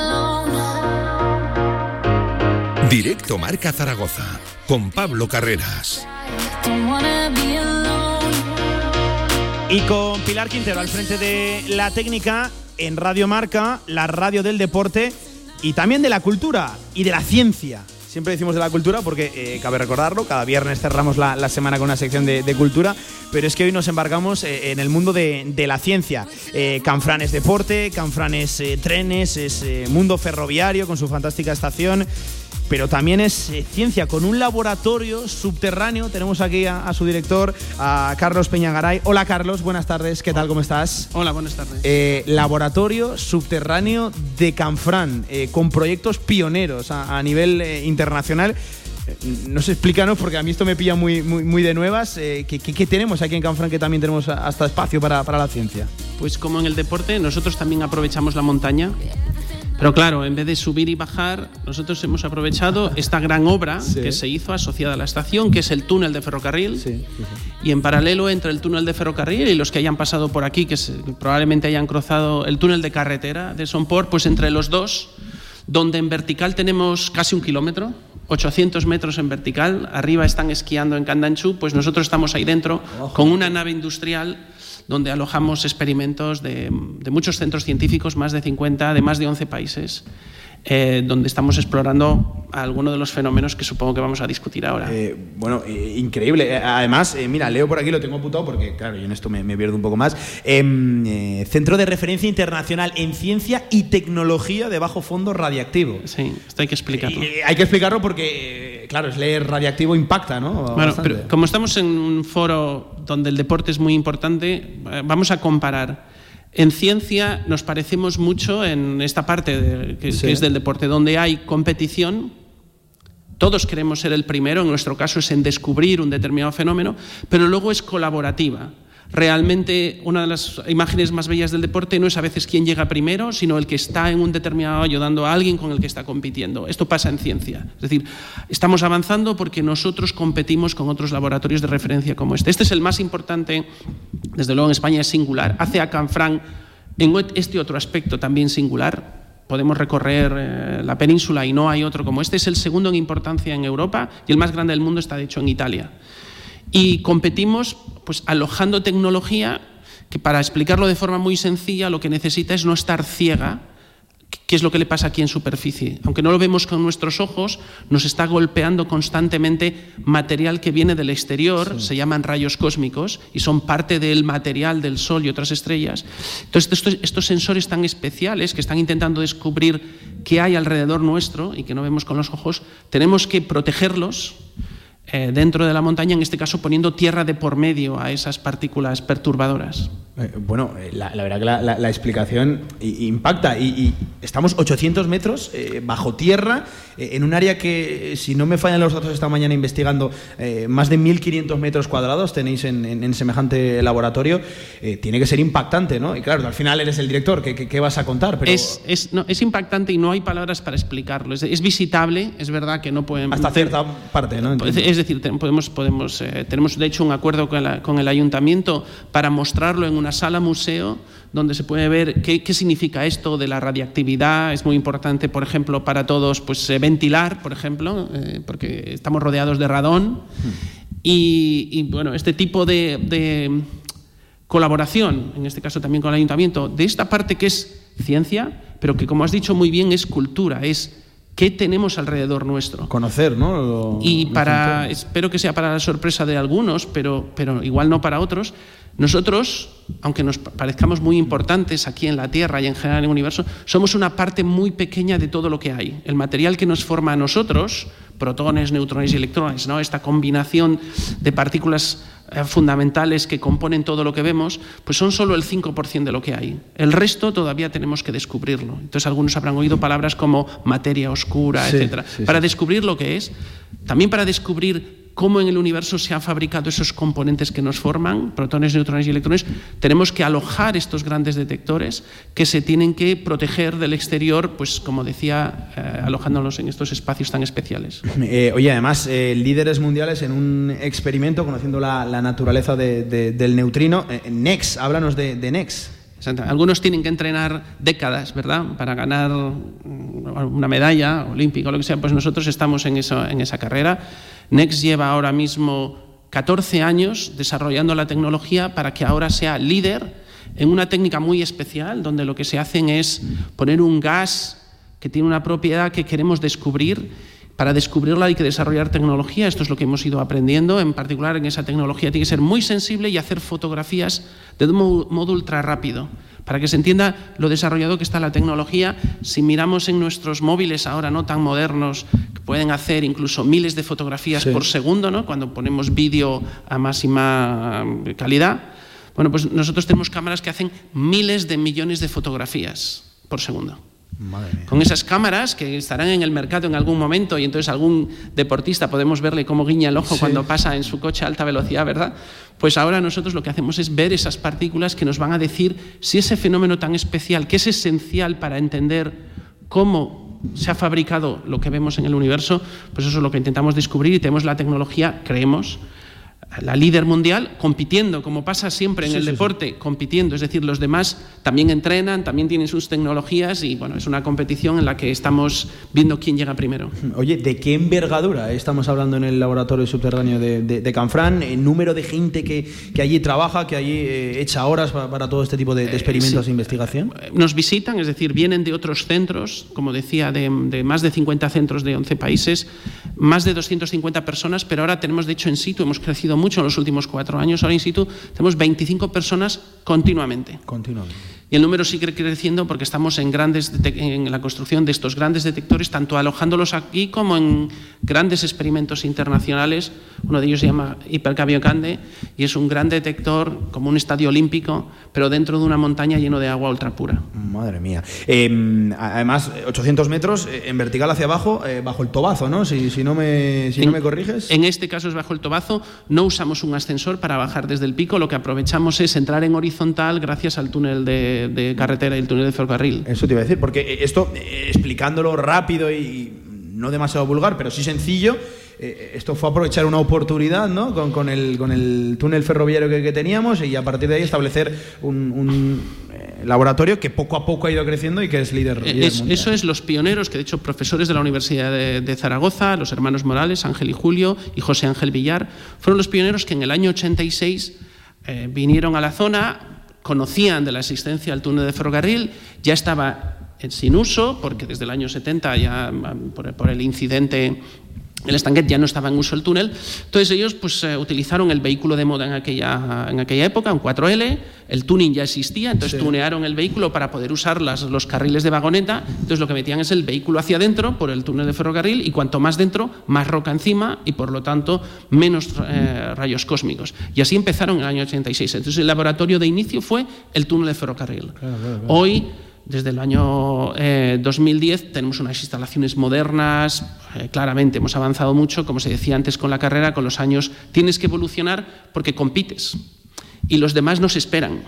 Directo Marca Zaragoza con Pablo Carreras. Y con Pilar Quintero al frente de la técnica en Radio Marca, la radio del deporte y también de la cultura y de la ciencia. Siempre decimos de la cultura porque eh, cabe recordarlo, cada viernes cerramos la, semana con una sección de, cultura, pero es que hoy nos embarcamos eh, en el mundo de, la ciencia. Eh, Canfrán es deporte, Canfrán es trenes, es mundo ferroviario con su fantástica estación pero también es eh, ciencia con un laboratorio subterráneo. Tenemos aquí a, su director, a Carlos Peñagaray. Hola Carlos, buenas tardes, ¿qué tal? ¿Cómo estás? Hola, buenas tardes. Eh, laboratorio subterráneo de Canfrán, eh, con proyectos pioneros a, nivel internacional. Nos explícanos, porque a mí esto me pilla muy, muy, de nuevas. ¿qué, tenemos aquí en Canfrán que también tenemos hasta espacio para, para la ciencia? Pues como en el deporte, nosotros también aprovechamos la montaña pero claro, en vez de subir y bajar, nosotros hemos aprovechado esta gran obra que se hizo asociada a la estación, que es el túnel de ferrocarril. y en paralelo entre el túnel de ferrocarril y los que hayan pasado por aquí, que probablemente hayan cruzado el túnel de carretera de Sonport, pues entre los dos, donde en vertical tenemos casi un kilómetro, 800 metros en vertical, arriba están esquiando en Candanchú, pues nosotros estamos ahí dentro con una nave industrial donde alojamos experimentos de, muchos centros científicos, más de 50, de más de 11 países. Eh, donde estamos explorando algunos de los fenómenos que supongo que vamos a discutir ahora. Eh, bueno, eh, increíble. Además, mira, leo por aquí, lo tengo apuntado porque, claro, yo en esto me, pierdo un poco más. Em, Centro de Referencia Internacional en Ciencia y Tecnología de Bajo Fondo Radiactivo. Sí, esto hay que explicarlo. hay que explicarlo porque, claro, es leer radiactivo impacta, ¿no? Bueno, pero como estamos en un foro donde el deporte es muy importante, vamos a comparar en ciencia nos parecemos mucho en esta parte que, es del deporte, donde hay competición. Todos queremos ser el primero, en nuestro caso es en descubrir un determinado fenómeno, pero luego es colaborativa realmente una de las imágenes más bellas del deporte no es a veces quién llega primero, sino el que está en un determinado ayudando a alguien con el que está compitiendo. Esto pasa en ciencia. Es decir, estamos avanzando porque nosotros competimos con otros laboratorios de referencia como este. Este es el más importante, desde luego en España es singular. Hace a Canfrán en este otro aspecto también singular. Podemos recorrer eh, la península y no hay otro como este. Es el segundo en importancia en Europa y el más grande del mundo está de hecho en Italia. Y competimos pues, alojando tecnología que, para explicarlo de forma muy sencilla, lo que necesita es no estar ciega, ¿Qué es lo que le pasa aquí en superficie? Aunque no lo vemos con nuestros ojos, nos está golpeando constantemente material que viene del exterior, se llaman rayos cósmicos, y son parte del material del Sol y otras estrellas. Entonces, estos, estos sensores tan especiales que están intentando descubrir qué hay alrededor nuestro y que no vemos con los ojos, tenemos que protegerlos eh, dentro de la montaña, en este caso poniendo tierra de por medio a esas partículas perturbadoras. Eh, bueno, eh, la, verdad que la, explicación impacta y, estamos 800 metros bajo tierra en un área que, si no me fallan los datos esta mañana investigando, más de 1.500 metros cuadrados tenéis en, semejante laboratorio, tiene que ser impactante, ¿no? Y claro, al final eres el director, ¿qué, vas a contar? Pero... Es, es, no, es, impactante y no hay palabras para explicarlo. Es, visitable, es verdad que no pueden... Hasta cierta parte, ¿no? Es decir, podemos, podemos, tenemos de hecho un acuerdo con, con el ayuntamiento para mostrarlo en una sala museo donde se puede ver qué, qué, significa esto de la radiactividad. Es muy importante, por ejemplo, para todos pues, eh, ventilar, por ejemplo, eh, porque estamos rodeados de radón. Y, bueno, este tipo de, de, colaboración, en este caso también con el ayuntamiento, de esta parte que es ciencia, pero que como has dicho muy bien es cultura, es qué tenemos alrededor nuestro. Conocer, ¿no? y para, espero que sea para la sorpresa de algunos, pero, pero igual no para otros, nosotros, aunque nos parezcamos muy importantes aquí en la Tierra y en general en el universo, somos una parte muy pequeña de todo lo que hay. El material que nos forma a nosotros, protones, neutrones y electrones, ¿no? esta combinación de partículas eh, fundamentales que componen todo lo que vemos, pues son solo el 5% de lo que hay. El resto todavía tenemos que descubrirlo. Entonces algunos habrán oído palabras como materia oscura, etc. para descubrir lo que es, también para descubrir cómo en el universo se han fabricado esos componentes que nos forman, protones, neutrones y electrones, tenemos que alojar estos grandes detectores que se tienen que proteger del exterior, pues como decía, eh, alojándolos en estos espacios tan especiales. Eh, oye, además, eh, líderes mundiales en un experimento conociendo la, naturaleza del neutrino. NEX, háblanos de, de NEX. Algunos tienen que entrenar décadas, ¿verdad?, para ganar una medalla olímpica o lo que sea, pues nosotros estamos en, eso, en esa carrera. Next lleva ahora mismo 14 años desarrollando la tecnología para que ahora sea líder en una técnica muy especial, donde lo que se hacen es poner un gas que tiene una propiedad que queremos descubrir. Para descubrirla hay que desarrollar tecnología, esto es lo que hemos ido aprendiendo, en particular en esa tecnología tiene que ser muy sensible y hacer fotografías de un modo ultra rápido. Para que se entienda lo desarrollado que está la tecnología, si miramos en nuestros móviles ahora no tan modernos, que pueden hacer incluso miles de fotografías por segundo, ¿no? cuando ponemos vídeo a máxima calidad, bueno, pues nosotros tenemos cámaras que hacen miles de millones de fotografías por segundo. Con esas cámaras que estarán en el mercado en algún momento y entonces algún deportista podemos verle cómo guiña el ojo cuando pasa en su coche a alta velocidad, ¿verdad? Pues ahora nosotros lo que hacemos es ver esas partículas que nos van a decir si ese fenómeno tan especial, que es esencial para entender cómo se ha fabricado lo que vemos en el universo, pues eso es lo que intentamos descubrir y tenemos la tecnología, creemos, la líder mundial compitiendo, como pasa siempre en el deporte, compitiendo, es decir, los demás también entrenan, también tienen sus tecnologías y bueno, es una competición en la que estamos viendo quién llega primero. Oye, ¿de qué envergadura estamos hablando en el laboratorio subterráneo de, Canfrán? ¿El número de gente que, allí trabaja, que allí eh, echa horas para, todo este tipo de, eh, experimentos e investigación? Nos visitan, es decir, vienen de otros centros, como decía, de, de más de 50 centros de 11 países, más de 250 personas, pero ahora tenemos, de hecho, en situ, hemos crecido mucho en los últimos cuatro años. Ahora in situ tenemos 25 personas continuamente. Continuamente. Y el número sigue creciendo porque estamos en, grandes en la construcción de estos grandes detectores, tanto alojándolos aquí como en grandes experimentos internacionales. Uno de ellos se llama Hipercabiocande y es un gran detector como un estadio olímpico, pero dentro de una montaña lleno de agua ultra pura. Madre mía. Em, además, 800 metros eh, en vertical hacia abajo, eh, bajo el tobazo, ¿no? Si, no, me, si no me corriges. En este caso es bajo el tobazo. No usamos un ascensor para bajar desde el pico. Lo que aprovechamos es entrar en horizontal gracias al túnel de de, carretera y el túnel de ferrocarril. Eso te iba a decir, porque esto, eh, explicándolo rápido y no demasiado vulgar, pero sí sencillo, eh, esto fue aprovechar una oportunidad ¿no? con, el, con el túnel ferroviario que, teníamos y a partir de ahí establecer un, eh, laboratorio que poco a poco ha ido creciendo y que es líder. eso es los pioneros, que de hecho profesores de la Universidad de, Zaragoza, los hermanos Morales, Ángel y Julio y José Ángel Villar, fueron los pioneros que en el año 86 vinieron a la zona, conocían de la existencia del túnel de ferrocarril, ya estaba sin uso, porque desde el año 70 ya por, el incidente el estanquet ya no estaba en uso el túnel, entonces ellos pues, eh, utilizaron el vehículo de moda en aquella, en aquella época, un 4L, el tuning ya existía, entonces tunearon el vehículo para poder usar las, los carriles de vagoneta, entonces lo que metían es el vehículo hacia adentro por el túnel de ferrocarril y cuanto más dentro, más roca encima y por lo tanto menos eh, rayos cósmicos. Y así empezaron en el año 86. Entonces el laboratorio de inicio fue el túnel de ferrocarril. Hoy desde el año 2010 eh, tenemos unas instalaciones modernas, eh, claramente hemos avanzado mucho, como se decía antes con la carrera, con los años tienes que evolucionar porque compites y los demás nos esperan.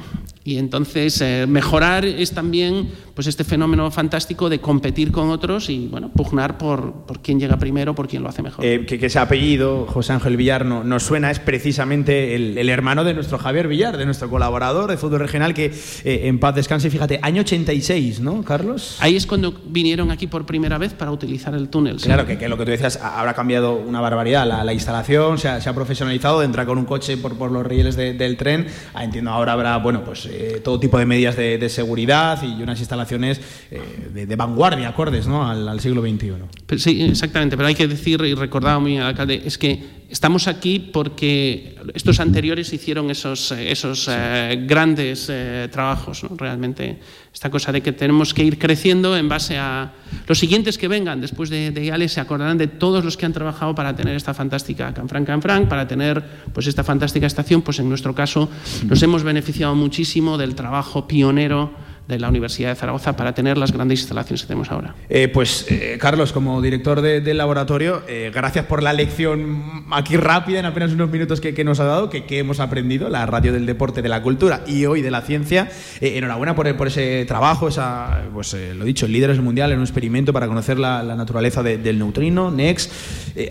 Y entonces eh, mejorar es también pues este fenómeno fantástico de competir con otros y bueno, pugnar por, por quién llega primero, por quién lo hace mejor. Eh, que, ese apellido, José Ángel Villar, no, nos suena, es precisamente el, el, hermano de nuestro Javier Villar, de nuestro colaborador de fútbol regional, que eh, en paz descanse, fíjate, año 86, ¿no, Carlos? Ahí es cuando vinieron aquí por primera vez para utilizar el túnel. Claro, que, que, lo que tú decías, habrá cambiado una barbaridad, la, la instalación se ha, se ha, profesionalizado, de entrar con un coche por, por los rieles de, del tren, entiendo ahora habrá, bueno, pues eh, todo tipo de medidas de, seguridad y unas instalaciones eh, de, vanguardia, acordes ¿no? al, siglo XXI. Sí, exactamente, pero hay que decir, y recordaba muy al alcalde, es que estamos aquí porque estos anteriores hicieron esos, esos sí. eh, grandes eh, trabajos, ¿no? realmente esta cosa de que tenemos que ir creciendo en base a los siguientes que vengan después de, de IALE se acordarán de todos los que han trabajado para tener esta fantástica Canfranc Canfranc, para tener pues esta fantástica estación, pues en nuestro caso nos hemos beneficiado muchísimo del trabajo pionero de la Universidad de Zaragoza para tener las grandes instalaciones que tenemos ahora. Eh, pues, eh, Carlos, como director del de laboratorio, eh, gracias por la lección aquí rápida, en apenas unos minutos que, que nos ha dado, que, que, hemos aprendido, la radio del deporte, de la cultura y hoy de la ciencia. enhorabuena por, por, ese trabajo, esa, pues lo dicho, líderes mundial en un experimento para conocer la, la naturaleza de, del neutrino, NEX.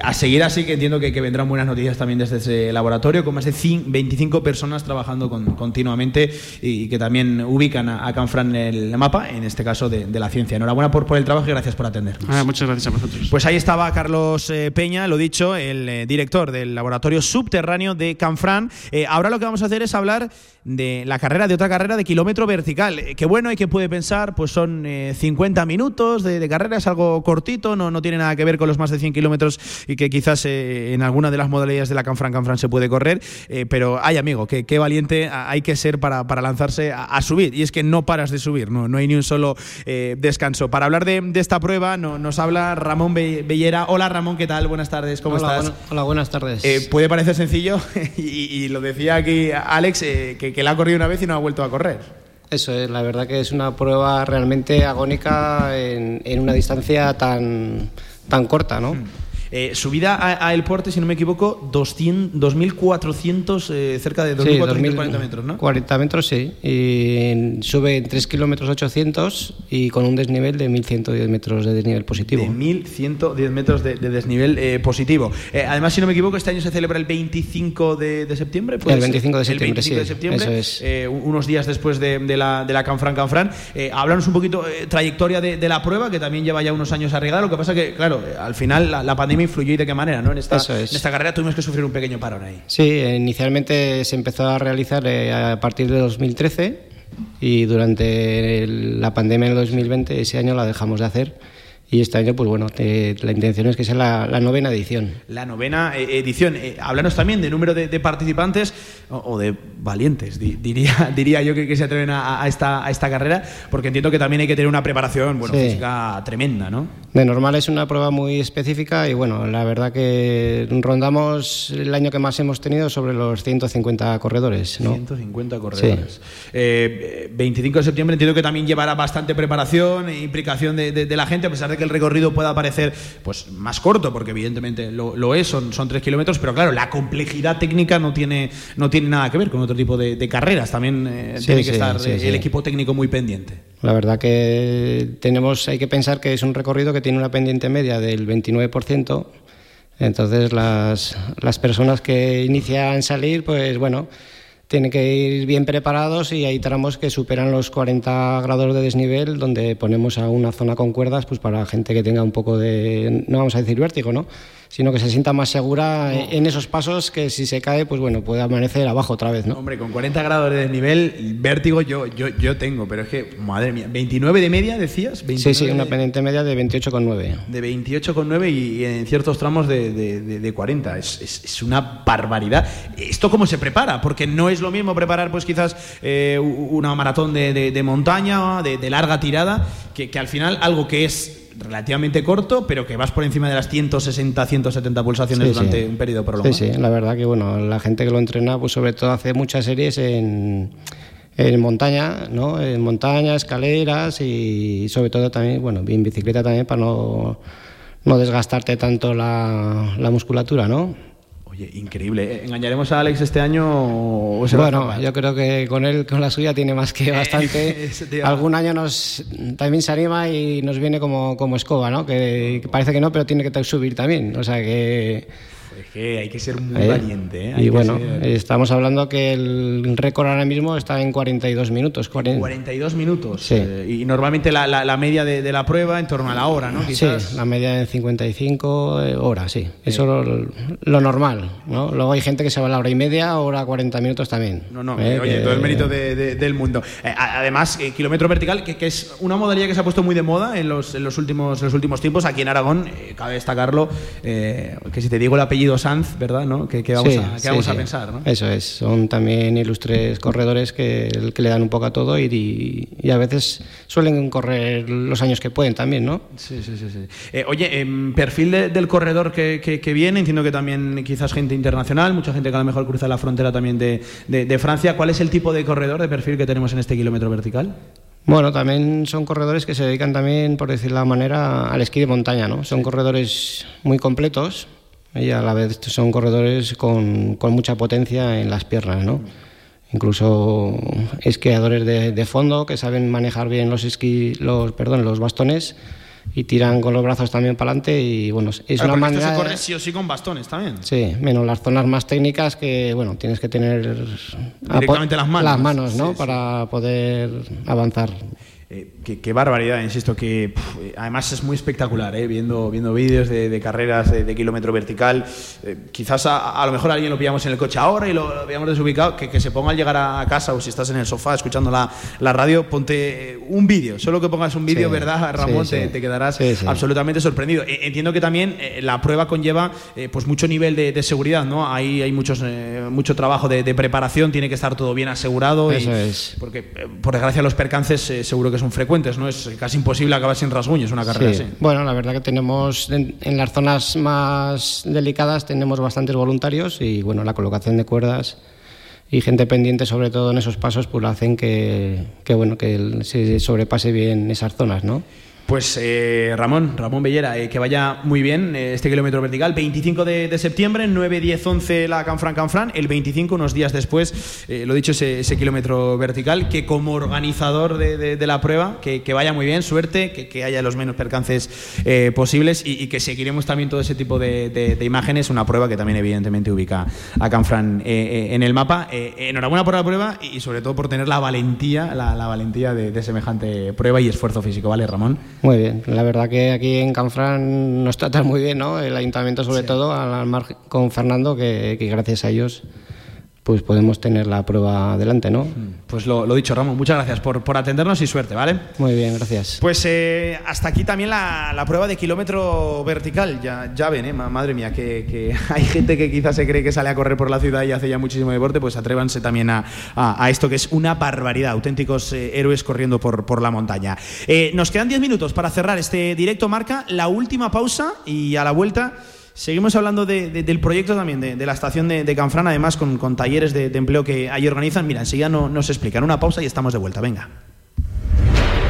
a seguir así, que entiendo que, que, vendrán buenas noticias también desde ese laboratorio, con más de 25 personas trabajando con, continuamente y, que también ubican a, a En el mapa, en este caso de, de la ciencia. Enhorabuena por, por, el trabajo y gracias por atendernos. Ah, muchas gracias a vosotros. Pues ahí estaba Carlos eh, Peña, lo dicho, el eh, director del laboratorio subterráneo de Canfrán. Eh, ahora lo que vamos a hacer es hablar de la carrera, de otra carrera de kilómetro vertical. Que bueno, hay que puede pensar, pues son 50 minutos de, de, carrera, es algo cortito, no, no tiene nada que ver con los más de 100 kilómetros y que quizás en alguna de las modalidades de la Canfrán Canfrán se puede correr. pero hay amigo, que qué valiente hay que ser para, para lanzarse a, a subir. Y es que no paras de subir, no, no hay ni un solo eh, descanso. Para hablar de, de esta prueba no, nos habla Ramón Be Bellera. Hola Ramón, ¿qué tal? Buenas tardes, ¿cómo hola, estás? Hola, buenas tardes. Eh, puede parecer sencillo y, y, lo decía aquí Alex, eh, que, que la ha corrido una vez y no ha vuelto a correr. Eso es, la verdad que es una prueba realmente agónica en, en una distancia tan, tan corta, ¿no? Mm. Eh, subida a, a, El Porte, si no me equivoco, 2.400, eh, cerca de 2.440 sí, metros, ¿no? 40 metros, sí. Y sube en 3 kilómetros 800 y con un desnivel de 1.110 metros de desnivel positivo. De 1.110 metros de, de desnivel eh, positivo. Eh, además, si no me equivoco, este año se celebra el 25 de, de septiembre. El 25 de septiembre, el 25 sí, de septiembre, eso es. Eh, unos días después de, de, la, de la Canfran Canfran. háblanos un poquito, trayectoria de, la prueba, que también lleva ya unos años arreglada. Lo que pasa que, claro, al final la, la pandemia influyó y de qué manera, ¿no? En esta, Eso es. en esta carrera tuvimos que sufrir un pequeño parón ahí. Sí, inicialmente se empezó a realizar eh, a partir de 2013 y durante la pandemia en el 2020 ese año la dejamos de hacer y este año, pues bueno, te, la intención es que sea la, la novena edición. La novena eh, edición. Eh, háblanos también de número de, de participantes o, o, de valientes, di, diría, diría yo que, que se atreven a, a, esta, a esta carrera, porque entiendo que también hay que tener una preparación bueno, sí. física tremenda, ¿no? De normal es una prueba muy específica y bueno, la verdad que rondamos el año que más hemos tenido sobre los 150 corredores. ¿no? 150 corredores. Sí. Eh, 25 de septiembre entiendo que también llevará bastante preparación e implicación de, de, de la gente, a pesar de que que el recorrido pueda parecer pues, más corto, porque evidentemente lo, lo es, son, son tres kilómetros, pero claro, la complejidad técnica no tiene, no tiene nada que ver con otro tipo de, de carreras. También eh, sí, tiene que sí, estar sí, el equipo técnico muy pendiente. La verdad que tenemos, hay que pensar que es un recorrido que tiene una pendiente media del 29%. Entonces las, las personas que inician salir, pues bueno, tienen que ir bien preparados y hay tramos que superan los 40 grados de desnivel donde ponemos a una zona con cuerdas pues para gente que tenga un poco de, no vamos a decir vértigo, ¿no? Sino que se sienta más segura en esos pasos que si se cae, pues bueno, puede amanecer abajo otra vez, ¿no? Hombre, con 40 grados de desnivel, vértigo yo, yo, yo tengo, pero es que, madre mía, ¿29 de media decías? sí, sí, una pendiente media de 28,9. De 28,9 y, en ciertos tramos de, de, 40. Es, es, una barbaridad. ¿Esto cómo se prepara? Porque no es lo mismo preparar, pues quizás, eh, una maratón de, montaña, de, larga tirada, que, que al final algo que es relativamente corto, pero que vas por encima de las 160, 170 pulsaciones durante un periodo prolongado. Sí, sí, la verdad que bueno, la gente que lo entrena, pues sobre todo hace muchas series en, en montaña, ¿no? En montaña, escaleras y sobre todo también, bueno, en bicicleta también para no, no desgastarte tanto la, la musculatura, ¿no? Oye, increíble. ¿eh? ¿Engañaremos a Alex este año o se Bueno, yo creo que con él, con la suya, tiene más que bastante. Algún año nos también se anima y nos viene como, como escoba, ¿no? Que, parece que no, pero tiene que subir también. O sea que que hay que ser muy valiente. ¿eh? y bueno, estamos hablando que el récord ahora mismo está en 42 minutos. 42 minutos. Sí. Eh, y normalmente la, la, media de, la prueba en torno a la hora, ¿no? Sí, la media en 55 eh, horas, sí. Eso es lo, normal, ¿no? Luego hay gente que se va a la hora y media, hora 40 minutos también. No, no, oye, todo el mérito del mundo. además, kilómetro vertical, que, es una modalidad que se ha puesto muy de moda en los, en los, últimos, los últimos tiempos. Aquí en Aragón, cabe destacarlo, que si te digo el apellido Sanz, ¿verdad? ¿no? ¿Qué, vamos, a, vamos a, pensar? ¿no? Eso es, son también ilustres corredores que, que le dan un poco a todo y, y, a veces suelen correr los años que pueden también, ¿no? Sí, sí, sí. sí. Eh, oye, en perfil del corredor que, que, viene, entiendo que también quizás gente internacional, mucha gente que a lo mejor cruza la frontera también de, de Francia. ¿Cuál es el tipo de corredor, de perfil que tenemos en este kilómetro vertical? Bueno, también son corredores que se dedican también, por decir la manera, al esquí de montaña, ¿no? Son corredores muy completos, y a la vez son corredores con, con mucha potencia en las piernas, ¿no? Incluso esquiadores de, de, fondo que saben manejar bien los esquí, los, perdón, los bastones y tiran con los brazos también para adelante y bueno, es una manera... Esto se corre sí o sí con bastones también. Sí, menos las zonas más técnicas que, bueno, tienes que tener... Directamente las manos. Las manos, ¿no? Para poder avanzar. Eh, qué, barbaridad, insisto, que eh, además es muy espectacular, eh, viendo, viendo vídeos de, carreras de, kilómetro vertical. quizás a, lo mejor alguien lo pillamos en el coche ahora y lo, veamos desubicado, que, que, se ponga al llegar a casa o si estás en el sofá escuchando la, la radio, ponte un vídeo, solo que pongas un vídeo, ¿verdad, Ramón? Te, quedarás absolutamente sorprendido. Entiendo que también la prueba conlleva pues mucho nivel de, seguridad, ¿no? Ahí hay muchos, mucho trabajo de, preparación, tiene que estar todo bien asegurado. Eso es. Porque, por desgracia, los percances seguro que son frecuentes, ¿no? Es casi imposible acabar sin rasguños una carrera así. Bueno, la verdad que tenemos en, las zonas más delicadas tenemos bastantes voluntarios y bueno, la colocación de cuerdas y gente pendiente sobre todo en esos pasos pues hacen que, que bueno que se sobrepase bien esas zonas, ¿no? Pues eh, Ramón, Ramón Bellera, eh, que vaya muy bien eh, este kilómetro vertical. 25 de, septiembre, 9, 10, 11 la Canfran Canfran. El 25, unos días después, lo dicho, ese, kilómetro vertical. Que como organizador de, la prueba, que, vaya muy bien, suerte, que, haya los menos percances posibles y, que seguiremos también todo ese tipo de, imágenes. Una prueba que también, evidentemente, ubica a Canfran en el mapa. enhorabuena por la prueba y, sobre todo por tener la valentía, la valentía de semejante prueba y esfuerzo físico. ¿Vale, Ramón? Muy bien, la verdad que aquí en Canfrán nos tratan muy bien, ¿no? El ayuntamiento sobre todo, al mar con Fernando, que, que gracias a ellos pues podemos tener la prueba adelante, ¿no? Mm, pues lo, dicho, Ramón, muchas gracias por, por, atendernos y suerte, ¿vale? Muy bien, gracias. Pues eh, hasta aquí también la, la, prueba de kilómetro vertical. Ya, ya ven, ¿eh? madre mía, que, que, hay gente que quizás se cree que sale a correr por la ciudad y hace ya muchísimo deporte, pues atrévanse también a, a, esto que es una barbaridad, auténticos eh, héroes corriendo por, por la montaña. Eh, nos quedan 10 minutos para cerrar este directo marca, la última pausa y a la vuelta... Seguimos hablando del proyecto también, de, la estación de, Canfrán, además con, talleres de, empleo que ahí organizan. Mira, enseguida no, nos explican. Una pausa y estamos de vuelta. Venga.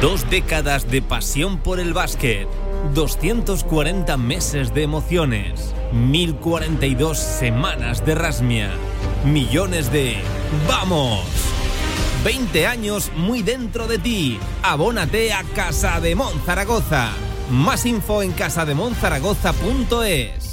Dos décadas de pasión por el básquet. 240 meses de emociones. 1042 semanas de rasmia. Millones de ¡Vamos! 20 años muy dentro de ti. Abónate a Casa de Zaragoza. Más info en casademonzaragoza.es.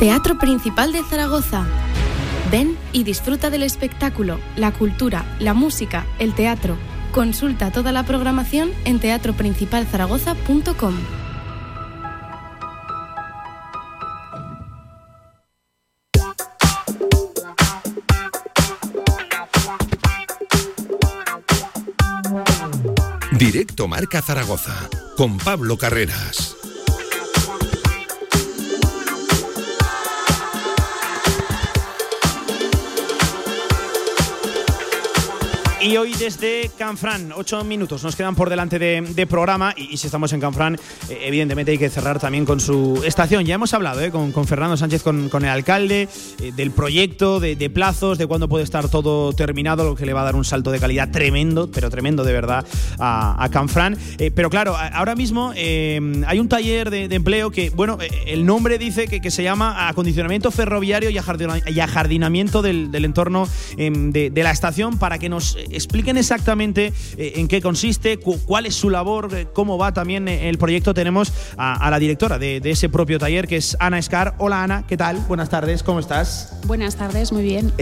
Teatro Principal de Zaragoza. Ven y disfruta del espectáculo, la cultura, la música, el teatro. Consulta toda la programación en teatroprincipalzaragoza.com. Directo Marca Zaragoza con Pablo Carreras. Y hoy desde Canfrán, ocho minutos nos quedan por delante de, programa y, si estamos en Canfrán, eh, evidentemente hay que cerrar también con su estación. Ya hemos hablado eh, con, Fernando Sánchez, con, el alcalde, eh, del proyecto, de, plazos, de cuándo puede estar todo terminado, lo que le va a dar un salto de calidad tremendo, pero tremendo de verdad a, Canfrán. pero claro, ahora mismo hay un taller de, empleo que, bueno, el nombre dice que, se llama acondicionamiento ferroviario y ajardinamiento del, entorno em, de la estación para que nos expliquen exactamente eh, en qué consiste, cuál es su labor, eh, cómo va también eh, el proyecto. Tenemos a, la directora de, ese propio taller, que es Ana Escar. Hola Ana, ¿qué tal? Buenas tardes, ¿cómo estás? Buenas tardes, muy bien.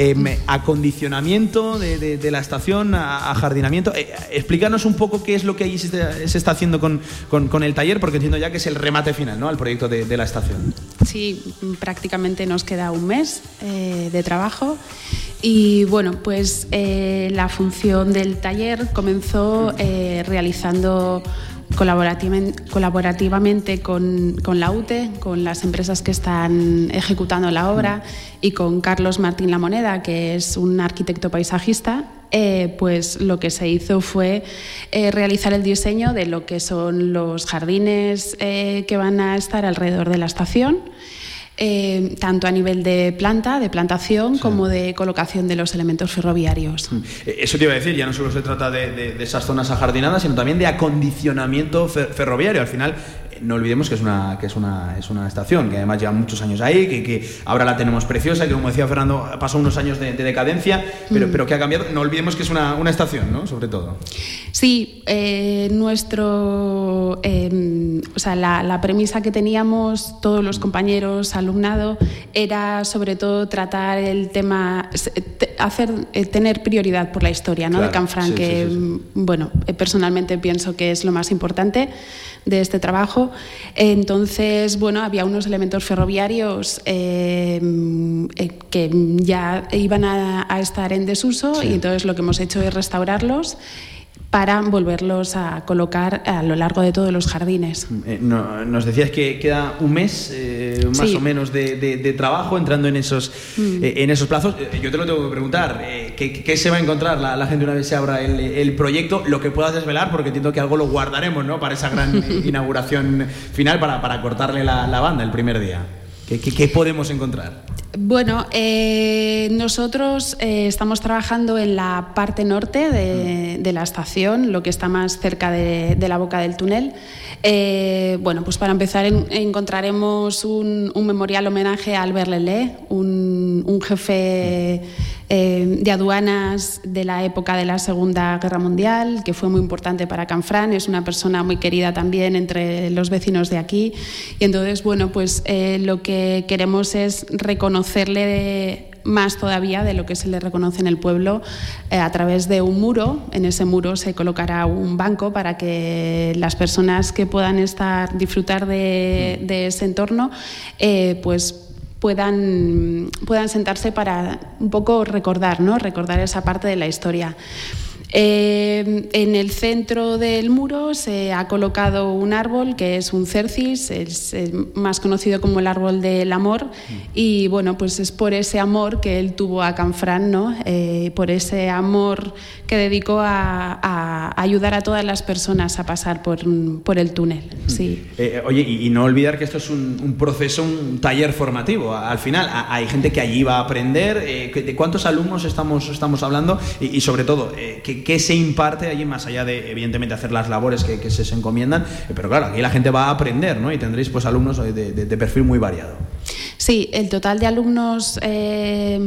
acondicionamiento de, la estación, ajardinamiento. explícanos un poco qué es lo que ahí se, está haciendo con, con, el taller, porque entiendo ya que es el remate final ¿no? al proyecto de, la estación. Sí, prácticamente nos queda un mes de trabajo y bueno, pues la función del taller comenzó eh, realizando colaborativamente con, la UTE, con las empresas que están ejecutando la obra y con Carlos Martín La Moneda, que es un arquitecto paisajista. Eh, pues lo que se hizo fue eh, realizar el diseño de lo que son los jardines que van a estar alrededor de la estación eh, tanto a nivel de planta, de plantación, como de colocación de los elementos ferroviarios. Mm. Eh, eso te iba a decir, ya no solo se trata de, esas zonas ajardinadas, sino también de acondicionamiento ferroviario. Al final, no olvidemos que es una, que es una, es una estación que además lleva muchos años ahí, que, que ahora la tenemos preciosa, que como decía Fernando, pasó unos años de, decadencia, pero, mm. pero que ha cambiado. No olvidemos que es una, una estación, ¿no? Sobre todo. Sí, eh, nuestro, em, o sea, la, la, premisa que teníamos todos los compañeros, alumnado, era sobre todo tratar el tema, hacer, eh, tener prioridad por la historia ¿no? de Canfranc, que, bueno, eh, personalmente pienso que es lo más importante de este trabajo. Entonces, bueno, había unos elementos ferroviarios eh, eh, que ya iban a, estar en desuso y entonces lo que hemos hecho es restaurarlos para volverlos a colocar a lo largo de todos los jardines. Eh, nos decías que queda un mes eh, más o menos de, trabajo entrando en esos, mm. eh, en esos plazos. yo te lo tengo que preguntar, ¿qué, se va a encontrar la, gente una vez se abra el, proyecto? Lo que puedas desvelar, porque entiendo que algo lo guardaremos ¿no? para esa gran inauguración final, para, para cortarle la, banda el primer día. qué podemos encontrar? Bueno, eh, nosotros eh, estamos trabajando en la parte norte de, la estación, lo que está más cerca de, la boca del túnel. Eh, bueno, pues para empezar encontraremos un, memorial homenaje a Albert Lelé, un jefe eh, de aduanas de la época de la Segunda Guerra Mundial, que fue muy importante para Canfrán, es una persona muy querida también entre los vecinos de aquí. Y entonces, bueno, pues eh, lo que queremos es reconocerle más todavía de lo que se le reconoce en el pueblo eh, a través de un muro. En ese muro se colocará un banco para que las personas que puedan estar disfrutar de, ese entorno, pues puedan, puedan sentarse para un poco recordar, ¿no? recordar esa parte de la historia. Eh, en el centro del muro se ha colocado un árbol que es un cercis, es eh, más conocido como el árbol del amor, y bueno, pues es por ese amor que él tuvo a Canfrán, ¿no? Eh, por ese amor que dedicó a, a ayudar a todas las personas a pasar por, por el túnel. Sí. Eh, oye, y, y no olvidar que esto es un, un proceso, un taller formativo. Al final, a- hay gente que allí va a aprender. eh, que- ¿De cuántos alumnos estamos, estamos hablando? Y, y sobre todo, eh, ¿qué, se imparte allí más allá de, evidentemente, hacer las labores que, que se se encomiendan? Eh, pero claro, aquí la gente va a aprender, ¿no? Y tendréis pues alumnos de, de- de perfil muy variado. Sí, el total de alumnos, eh,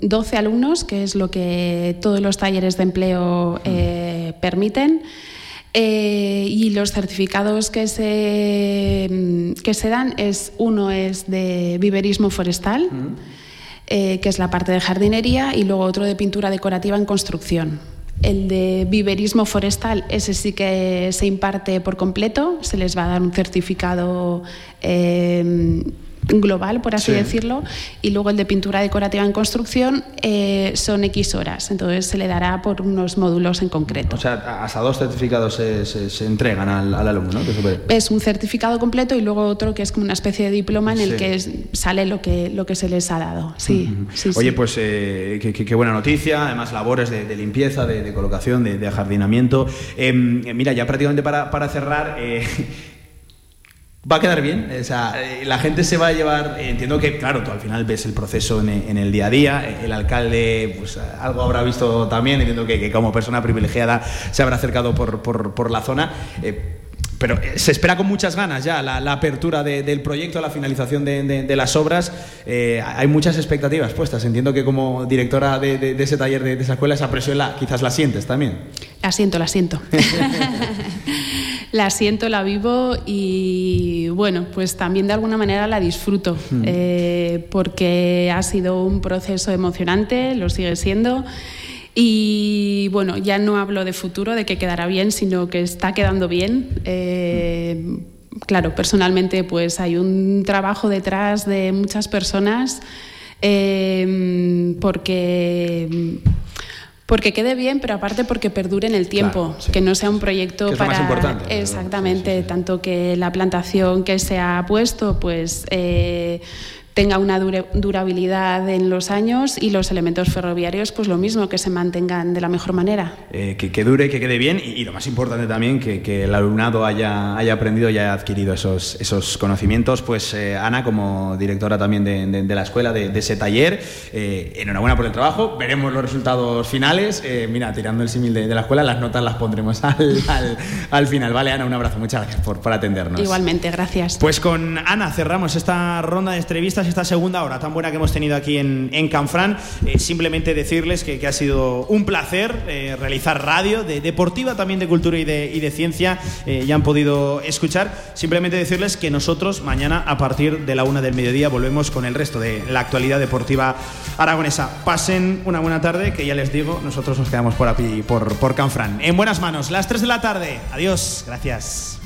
12 alumnos, que es lo que todos los talleres de empleo eh, permiten. Eh, y los certificados que se, que se dan es uno es de viverismo forestal, eh, que es la parte de jardinería, y luego otro de pintura decorativa en construcción. El de viverismo forestal, ese sí que se imparte por completo, se les va a dar un certificado eh, global, por así Sí. decirlo, y luego el de pintura decorativa en construcción eh, son X horas, entonces se le dará por unos módulos en concreto. O sea, hasta dos certificados se, se- se entregan al, al alumno, ¿no? Es un certificado completo y luego otro que es como una especie de diploma en el que es- sale lo que, lo que se les ha dado. Sí, sí, Oye, pues eh, qué, buena noticia, además labores de, de limpieza, de, de colocación, de, de ajardinamiento. Em, eh, mira, ya prácticamente para, para cerrar, eh, va a quedar bien, o sea, eh, la gente se va a llevar, eh, entiendo que, claro, tú al final ves el proceso en, el día a día, eh, el alcalde pues algo habrá visto también, entiendo que, que como persona privilegiada se habrá acercado por, por- por la zona. eh, pero se espera con muchas ganas ya la, la apertura de- del proyecto, la finalización de, de- de las obras. Eh, hay muchas expectativas puestas. Entiendo que como directora de, ese taller, de, de esa escuela, esa presión la, quizás la sientes también. La siento, la siento. la siento, la vivo y bueno, pues también de alguna manera la disfruto Mm. eh, porque ha sido un proceso emocionante, lo sigue siendo. Y bueno, ya no hablo de futuro, de que quedará bien, sino que está quedando bien. Eh, claro, personalmente pues hay un trabajo detrás de muchas personas eh, porque porque quede bien, pero aparte porque perdure en el tiempo, Claro, sí. que no sea un proyecto Que es lo para más importante, exactamente, tanto que la plantación que se ha puesto, pues eh, tenga una durabilidad en los años y los elementos ferroviarios, pues lo mismo, que se mantengan de la mejor manera. Eh, que, que dure, que quede bien y, y lo más importante también, que, que el alumnado haya, haya aprendido y haya adquirido esos, esos conocimientos. Pues eh, Ana, como directora también de, de- de la escuela, de, de ese taller, eh, enhorabuena por el trabajo. Veremos los resultados finales. Mira, tirando el símil de, de la escuela, las notas las pondremos al, al- al final. Vale, Ana, un abrazo. Muchas gracias por, por atendernos. Igualmente, gracias. Pues con Ana cerramos esta ronda de entrevistas, esta segunda hora tan buena que hemos tenido aquí en, en Canfrán. Eh, simplemente decirles que, que ha sido un placer eh, realizar radio, de deportiva también de cultura y de, y de ciencia, eh, ya han podido escuchar. Simplemente decirles que nosotros mañana a partir de la una del mediodía volvemos con el resto de la actualidad deportiva aragonesa. Pasen una buena tarde, que ya les digo, nosotros nos quedamos por aquí, por, por Canfrán. En buenas manos, las 3 de la tarde. Adiós, gracias.